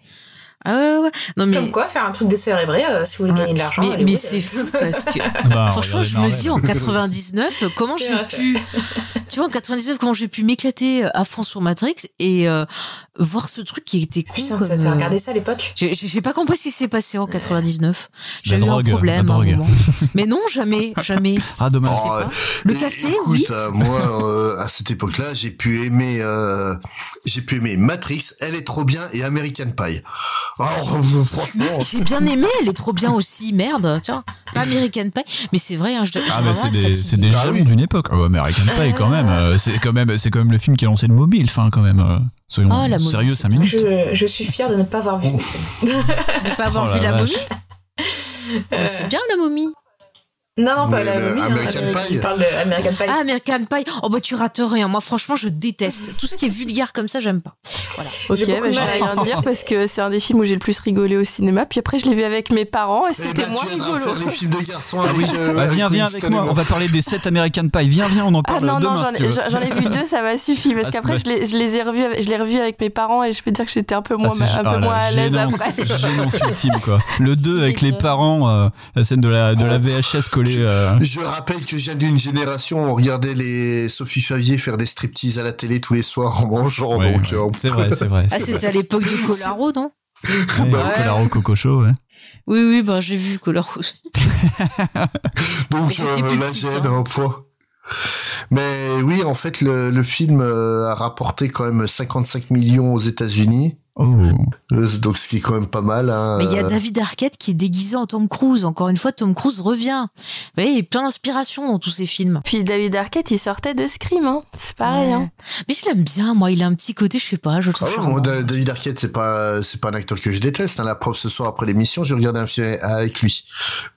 Ah ouais, ouais. Non, mais... Comme quoi, faire un truc décérébré, euh, si vous voulez gagner de l'argent. Mais, mais c'est euh, fou (laughs) parce que Bah, franchement je me dis en 99 comment C'est j'ai c'est pu (laughs) tu vois en 99 comment j'ai pu m'éclater à fond sur Matrix et euh, voir ce truc qui était con Putain, comme ça euh, regardé ça à l'époque? j'ai j'ai pas compris ce qui s'est passé en 99 j'ai eu drogue, un problème la à un drogue. moment (laughs) mais non jamais jamais Ah, dommage. Oh, le café écoute, oui euh, moi, euh, à cette époque-là, j'ai pu aimer, euh, j'ai pu aimer Matrix, Elle est trop bien et American Pie. Alors, euh, franchement, j'ai bien aimé elle est trop bien aussi merde tu vois pas American Pie mais c'est vrai hein, je, je Ah vraiment c'est des, c'est des Ah oui. d'une époque. Oh, American Pie quand même. euh, C'est quand même, c'est quand même le film qui a lancé le mobile. Enfin quand même. euh, Soyons Oh, la momie, sérieux c'est 5 minutes. je, je suis fière de ne pas avoir vu ce film. (laughs) de pas avoir Oh vu la la vache. momie Euh, c'est bien la momie Non, non, pas la momie. American Pie. Il parle de American Pie. Ah, American Pie. Oh, bah, tu rates rien. Moi, franchement, je déteste. Tout ce qui est vulgaire comme ça, j'aime pas. Voilà. Ok, J'ai beaucoup bah, vais à rien dire (laughs) parce que c'est un des films où j'ai le plus rigolé au cinéma. Puis après, je l'ai vu avec mes parents et c'était moins rigolo. faire les films de garçons Ah oui, euh, bah, viens, viens avec moi. On va parler des 7 American Pie. Viens, viens, on en Ah parle non, demain. non, j'en ai, vu deux, ça m'a suffi parce Ah, qu'après, je les, je les ai revus, avec- revu mes parents et je peux dire que j'étais un peu moins, Ah, un ah, peu moins à l'aise après. gênance ultime, quoi. Le 2 avec les parents, euh, la scène de la, de la VHS euh, Je rappelle que je viens d'une génération où on regardait les Sophie Favier faire des striptease à la télé tous les soirs en mangeant. ouais, donc, ouais. euh, C'est vrai, c'est vrai. Ah, c'était à l'époque de Colaro, non? (laughs) Ouais, Colaro Coco Show, ouais. Oui, oui, bah, j'ai vu Colaro. (laughs) Donc euh, plus la petite, gêne hein. un point. Mais oui, en fait, le, le film euh, a rapporté quand même 55 millions aux États-Unis. Oh. Donc ce qui est quand même pas mal. Hein. Mais il y a Euh, David Arquette qui est déguisé en Tom Cruise. Encore une fois, Tom Cruise revient. Vous voyez, il y a plein d'inspiration dans tous ces films. Puis David Arquette, il sortait de Scream, hein. c'est pareil. Ouais. Hein. Mais je l'aime bien, moi. Il a un petit côté, je sais pas, je Ah trouve ouais, charmant. moi, Da- David Arquette, c'est pas, c'est pas un acteur que je déteste. Hein. La preuve, ce soir après l'émission, j'ai regardé un film avec lui.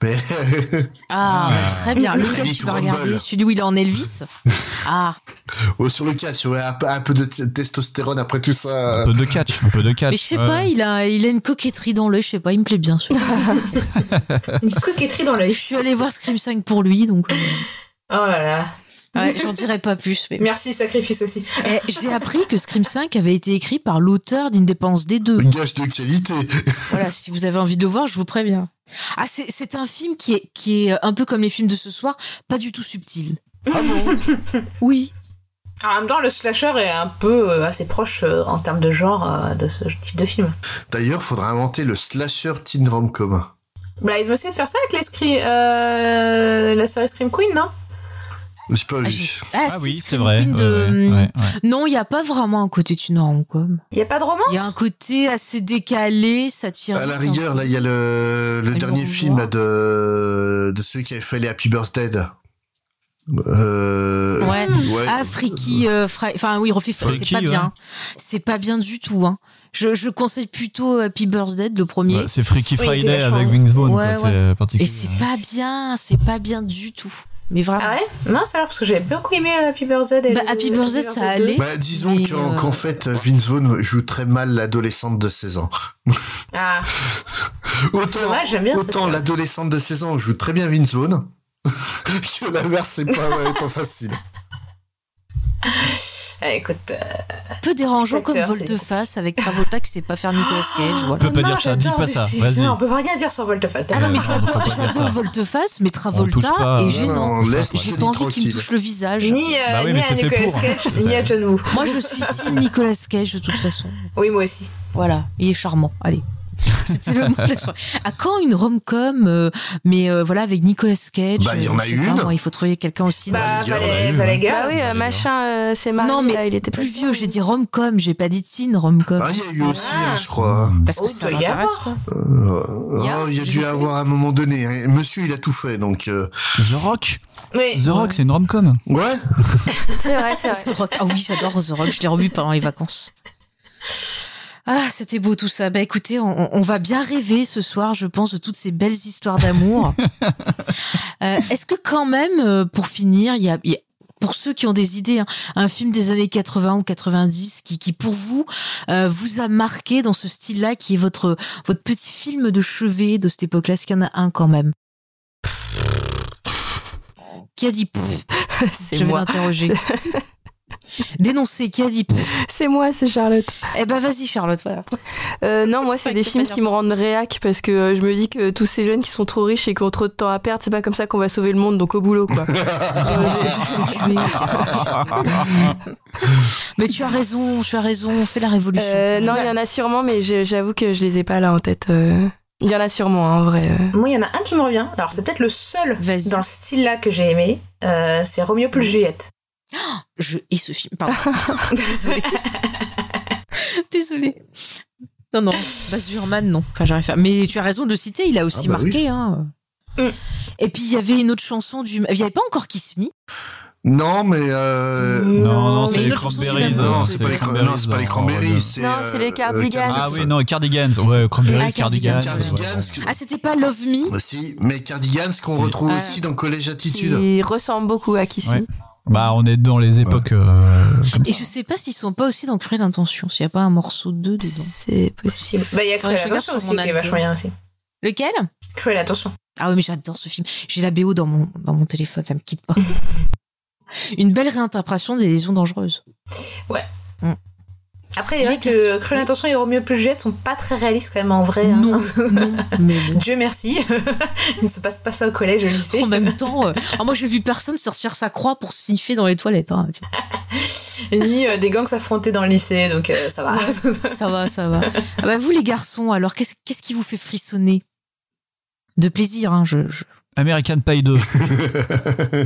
Mais (laughs) Ah, bah, très bien. Lequel Elite tu vas regarder Celui où il est en Elvis (laughs) Ah, oh, sur le catch, ouais, un, peu- un peu de testostérone après tout ça. Un peu de catch, un peu de mais je sais pas, il a, il a une coquetterie dans l'œil, je sais pas, il me plaît bien. celui-là. (laughs) Une coquetterie dans l'œil. je suis allée voir Scream 5 pour lui, donc euh, Oh là là. ouais, j'en dirai pas plus. Mais... Merci, sacrifice aussi. Eh, J'ai appris que Scream 5 avait été écrit par l'auteur d'Indépendance des deux. Gage de qualité. Voilà, si vous avez envie de le voir, je vous préviens. Ah, c'est c'est un film qui est, qui est un peu comme les films de ce soir, pas du tout subtil. Ah bon? Oui. En même temps, le slasher est un peu euh, assez proche euh, en termes de genre euh, de ce type de film. D'ailleurs, faudra inventer le slasher teen rom-com. Bah, ils ont essayé de faire ça avec les Scream- euh, la série Scream Queen, non? J'ai pas Ah, ah, Ah oui, c'est vrai. Queen ouais, de- ouais, ouais, ouais. Non, il n'y a pas vraiment un côté d'une rom-com. Il y a pas de romance? Il y a un côté assez décalé, satirique. À la rigueur, peu. là, il y a le, dernier film là, de, de celui qui avait fait les Happy Birthday. Euh, Ouais. Ah, Freaky, euh, enfin oui, refait, c'est pas ouais. bien. C'est pas bien du tout. Hein. Je, je conseille plutôt Happy Birthday, le premier. Ouais, c'est Freaky Friday avec. Wings Bone, Ouais, ouais. Et c'est pas bien, c'est pas bien du tout. Mais vraiment. Ah ouais? Mince alors, parce que j'avais beaucoup aimé euh, Happy Birthday. et Bah, le- Happy Birthday, ça 2. allait. Bah, disons qu'en euh, qu'en fait, Vince Vaughn joue très mal l'adolescente de 16 ans. Ah, (laughs) Autant, dommage, j'aime bien cette autant l'adolescente de 16 ans joue très bien Vince Vaughn. (laughs) que l'inverse, c'est pas, ouais, pas facile. ah, (laughs) écoute. euh, peu dérangeant comme volte-face avec Travolta qui sait pas faire Nicolas Cage. Voilà. On peut pas non, dire ça, dis pas ça, style. vas-y. Non, on peut rien dire sur Volteface. Ah non, mais Euh, pas j'adore volte-face, mais Travolta pas, est non, gênant. J'ai pas envie qu'il me touche le visage. Ni, euh, Bah oui, ni mais à Nicolas pour. Cage, ni à John Woo. Moi, je suis team Nicolas Cage de toute façon. Oui, moi aussi. Voilà, il est charmant. Allez. (laughs) C'était le mot de la soirée. À quand une rom-com, euh, mais euh, voilà, avec Nicolas Cage Bah, il y euh, en a je sais pas, une. moi, il faut trouver quelqu'un aussi. dans- Bah, les gars, on a eu, Valéga. Bah oui, euh, machin, euh, c'est marrant. non, mais là, il était plus vieux, j'ai dit rom-com, j'ai pas dit teen rom-com. Ah, il y a eu aussi, Ah. hein, je crois. Parce que Oh, ça doit y m'intéresse, avoir. quoi. Euh, Il y a- oh, il y a dû avoir à un moment donné. hein. Monsieur, il a tout fait, donc. euh, The Rock Oui. The Rock, c'est une rom-com. Ouais. (laughs) C'est vrai, c'est (laughs) vrai. The Rock. Ah oui, j'adore The Rock, je l'ai revu pendant les vacances. Ah, c'était beau tout ça. Bah écoutez, on, on va bien rêver ce soir, je pense, de toutes ces belles histoires d'amour. (laughs) Euh, Est-ce que quand même, euh, pour finir, il y a, il y a- pour ceux qui ont des idées, hein, un film des années 80 ou 90 qui, qui pour vous, euh, vous a marqué dans ce style-là, qui est votre, votre petit film de chevet de cette époque-là, est-ce qu'il y en a un quand même? Qui a dit C'est Je vais l'interroger. (laughs) Dénoncer, qui a dit C'est moi, c'est Charlotte. Eh ben vas-y Charlotte, voilà. Euh, non, moi, c'est des films qui me rendent réac parce que euh, je me dis que tous ces jeunes qui sont trop riches et qui ont trop de temps à perdre, c'est pas comme ça qu'on va sauver le monde, donc au boulot, quoi. (laughs) (laughs) Mais tu as raison, tu as raison, fais la révolution. Euh, non, il y en a sûrement, mais j'avoue que je les ai pas là en tête. euh. Il y en a sûrement, hein, en vrai. euh. Moi, il y en a un qui me revient. Alors, c'est peut-être le seul dans ce style-là que j'ai aimé. Euh, c'est Romeo plus Juliette. (gasps) Je hais ce film, pardon. (laughs) Désolée. (laughs) Désolée. Non, non, Baz Luhrmann, non. Enfin, j'arrive à... Mais tu as raison de le citer, il a aussi Ah bah marqué. oui. Hein. Et puis, il y avait une autre chanson du... Il n'y avait pas encore Kiss Me? Non, mais euh... Non, non, c'est les chanson, Cranberries. Non, euh, c'est pas les cran- non, c'est les cranberries, Non, euh, c'est les Cardigans. Ah oui, non, Cardigans. Ouais, Cranberries, Ah, Cardigans. Cardigans. Cardigans, ouais. Ah, c'était pas Love Me? Aussi, mais Cardigans qu'on retrouve Ah. aussi dans Collège Attitude. Qui ressemble beaucoup à Kiss Ouais. Me. Bah, on est dans les époques euh, comme Et ça. je sais pas s'ils sont pas aussi dans Cruel Intention, s'il n'y a pas un morceau de deux dedans. C'est possible. Bah, il y a Cruel sur aussi mon qui est album. vachement bien aussi. Lequel? Cruel Attention. Ah oui, mais j'adore ce film. J'ai la BO dans mon, dans mon téléphone, ça me quitte pas. (laughs) Une belle réinterprétation des lésions dangereuses. Ouais. Mm. Après, il est vrai que Cruel Intention et Romeo plus Juliette sont pas très réalistes quand même en vrai. hein. Non, non, (laughs) mais bon. Dieu merci. (laughs) il ne se passe pas ça au collège, au lycée. En même temps, euh, ah, moi j'ai vu personne sortir sa croix pour sniffer dans les toilettes. hein. (laughs) Ni euh, des gangs s'affronter dans le lycée, donc euh, ça va. Ça va, ça va. Ah bah, vous les garçons, alors qu'est-ce qu'est-ce qui vous fait frissonner? De plaisir, hein, je, je- American Pie 2. (laughs)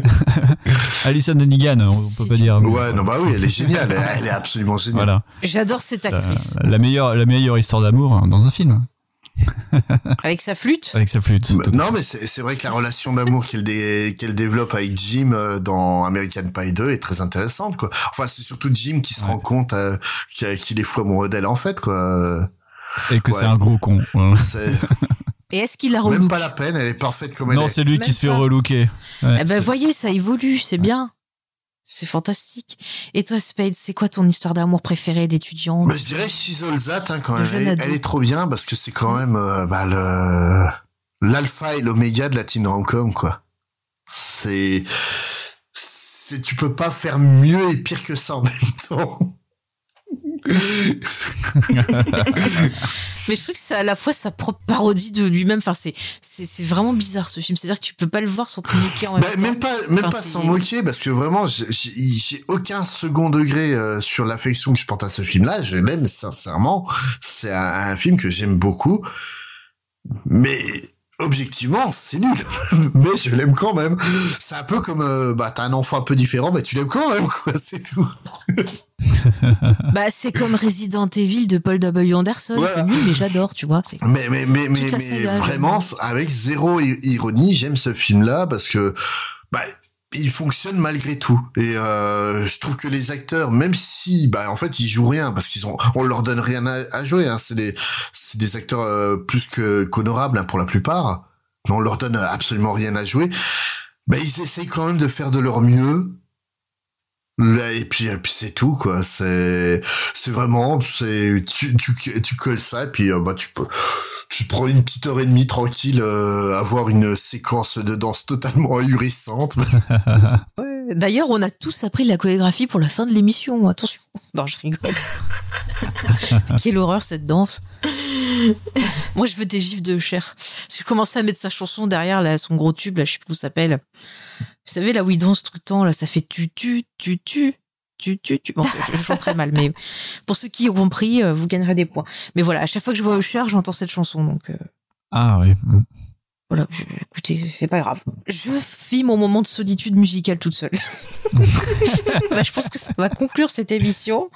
Alison Hannigan, on peut pas dire. Ouais, non, bah oui, elle est géniale. Elle, elle est absolument géniale. Voilà. J'adore cette actrice. La, la meilleure, la meilleure histoire d'amour hein, dans un film. (laughs) Avec sa flûte? Avec sa flûte. Bah, Non, mais c'est vrai que la relation d'amour qu'elle dé- qu'elle développe avec Jim euh, dans American Pie 2 est très intéressante, quoi. Enfin, c'est surtout Jim qui se rend compte euh, qu'il qu'il est fou amoureux d'elle, en fait, quoi. Et que Ouais. c'est un gros con. Voilà. Et est-ce qu'il la même relook pas la peine, elle est parfaite comme elle Non, est. c'est lui qui Même se fait pas. relooker. Ouais, Eh ben voyez, ça évolue, c'est bien. C'est fantastique. Et toi, Spade, c'est quoi ton histoire d'amour préférée d'étudiant Bah, je dirais That, hein, quand même. Elle, est trop bien parce que c'est quand même euh, bah, le l'alpha et l'oméga de la teen rom-com, quoi. C'est c'est tu peux pas faire mieux et pire que ça en même (laughs) temps. (laughs) Mais je trouve que c'est à la fois sa propre parodie de lui-même. Enfin, c'est c'est vraiment bizarre ce film. C'est-à-dire que tu peux pas le voir sans te moquer en même Bah, temps. même pas, même Enfin, pas sans moquer, parce que vraiment, j'ai- aucun second degré euh, sur l'affection que je porte à ce film-là. Je l'aime sincèrement. C'est un, un film que j'aime beaucoup, mais objectivement, c'est nul. (laughs) mais je l'aime quand même. C'est un peu comme, euh, bah, t'as un enfant un peu différent, mais tu l'aimes quand même, quoi. C'est tout. (laughs) (laughs) Bah, c'est comme Resident Evil de Paul W. Anderson. Voilà. C'est nul, mais j'adore, tu vois. c'est- Mais mais mais mais, saga, vraiment avec zéro ironie, j'aime ce film là parce que bah il fonctionne malgré tout et euh, je trouve que les acteurs même si bah en fait ils jouent rien parce qu'ils ont on leur donne rien à, à jouer hein, c'est des c'est des acteurs euh, plus que qu'honorables hein, pour la plupart mais on leur donne absolument rien à jouer bah ils essayent quand même de faire de leur mieux Et puis, c'est tout quoi. C'est c'est vraiment c'est tu, tu colles ça et puis euh, bah tu prends une petite heure et demie tranquille euh, avoir une séquence de danse totalement ahurissante. (laughs) D'ailleurs, on a tous appris la chorégraphie pour la fin de l'émission. Attention. Non, je rigole. (laughs) Quelle horreur cette danse. Moi, je veux des gifs de chair. Je commençais à mettre sa chanson derrière là, son gros tube, là, je sais plus comment ça s'appelle. Vous savez, là où il danse tout le temps, là, ça fait tu tu tu tu tu tu tu. Bon, je, je chante très mal, mais pour ceux qui ont compris, euh, vous gagnerez des points. Mais voilà, à chaque fois que je vois Usher, j'entends cette chanson, donc. euh, Ah oui. Voilà, je- écoutez, c'est pas grave. Je vis mon moment de solitude musicale toute seule. (laughs) (laughs) Bah, je pense que ça va conclure cette émission.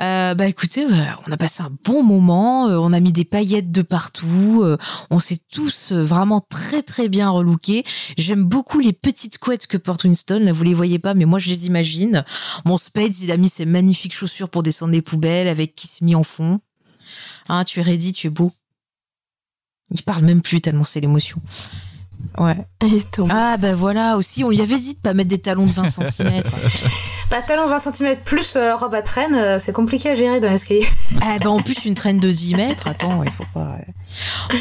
Euh, bah écoutez, bah, on a passé un bon moment, euh, on a mis des paillettes de partout, euh, on s'est tous euh, vraiment très très bien relookés. J'aime beaucoup les petites couettes que porte Winston, là vous les voyez pas, mais moi je les imagine. Mon Spades, il a mis ses magnifiques chaussures pour descendre les poubelles avec Kiss Me en fond. Hein, tu es ready, tu es beau. Il parle même plus tellement c'est l'émotion. Ouais. (laughs) Ah bah voilà, aussi on lui avait dit de pas mettre des talons de 20 cm. (laughs) Pantalon 20 cm plus euh, robe à traîne, euh, c'est compliqué à gérer dans l'escalier. Ah (laughs) bah en plus une traîne de 10 mètres, attends, il faut pas.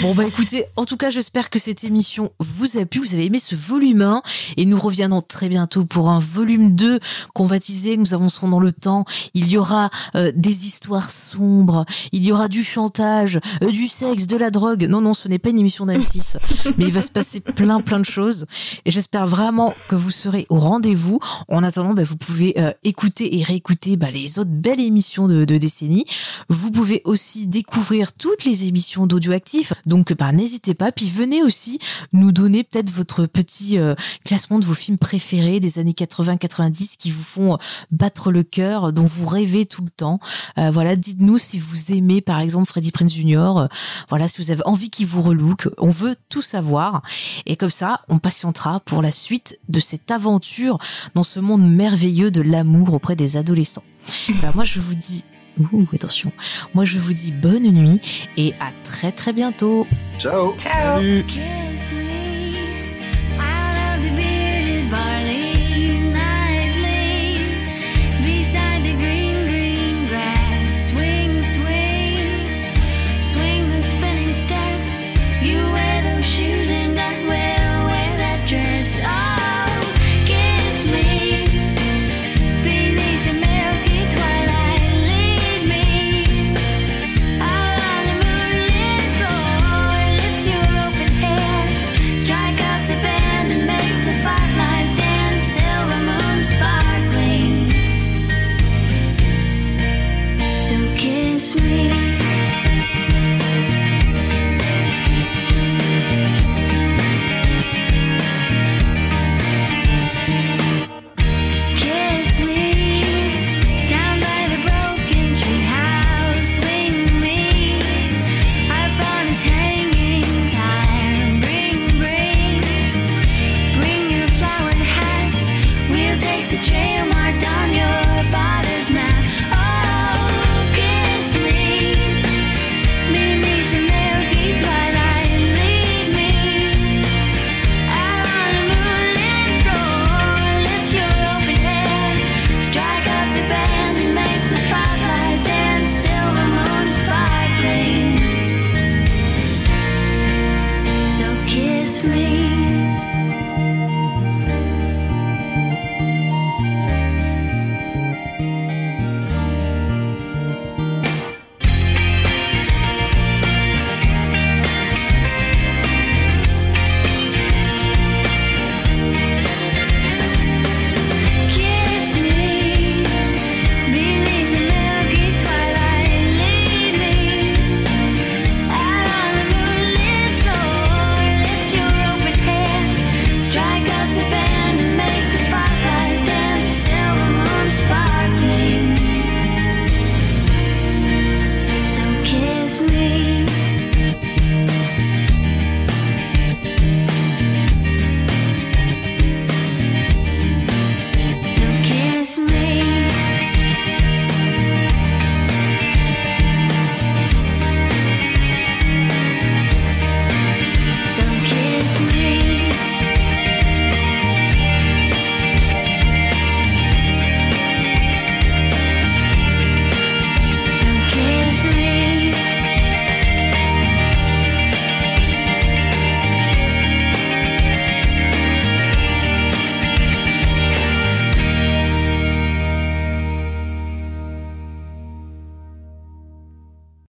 Bon bah écoutez, en tout cas j'espère que cette émission vous a plu, vous avez aimé ce volume 1 et nous reviendrons très bientôt pour un volume 2 qu'on va teaser, nous avancerons dans le temps, il y aura euh, des histoires sombres, il y aura du chantage, euh, du sexe, de la drogue. Non non, ce n'est pas une émission d'M6, (laughs) mais il va se passer plein plein de choses et j'espère vraiment que vous serez au rendez-vous. En attendant, bah, vous pouvez euh, écouter et réécouter bah, les autres belles émissions de, de décennie. Vous pouvez aussi découvrir toutes les émissions d'Audioactif. Donc, bah, n'hésitez pas. Puis venez aussi nous donner peut-être votre petit euh, classement de vos films préférés des années 80-90 qui vous font euh, battre le cœur, dont vous rêvez tout le temps. Voilà, dites-nous si vous aimez, par exemple, Freddie Prinze Jr. voilà, si vous avez envie qu'il vous relook. On veut tout savoir. Et comme ça, on patientera pour la suite de cette aventure dans ce monde merveilleux de l'amour auprès des adolescents. Ben, moi, je vous dis Ouh, attention. Moi, je vous dis bonne nuit et à très très bientôt. Ciao. Ciao.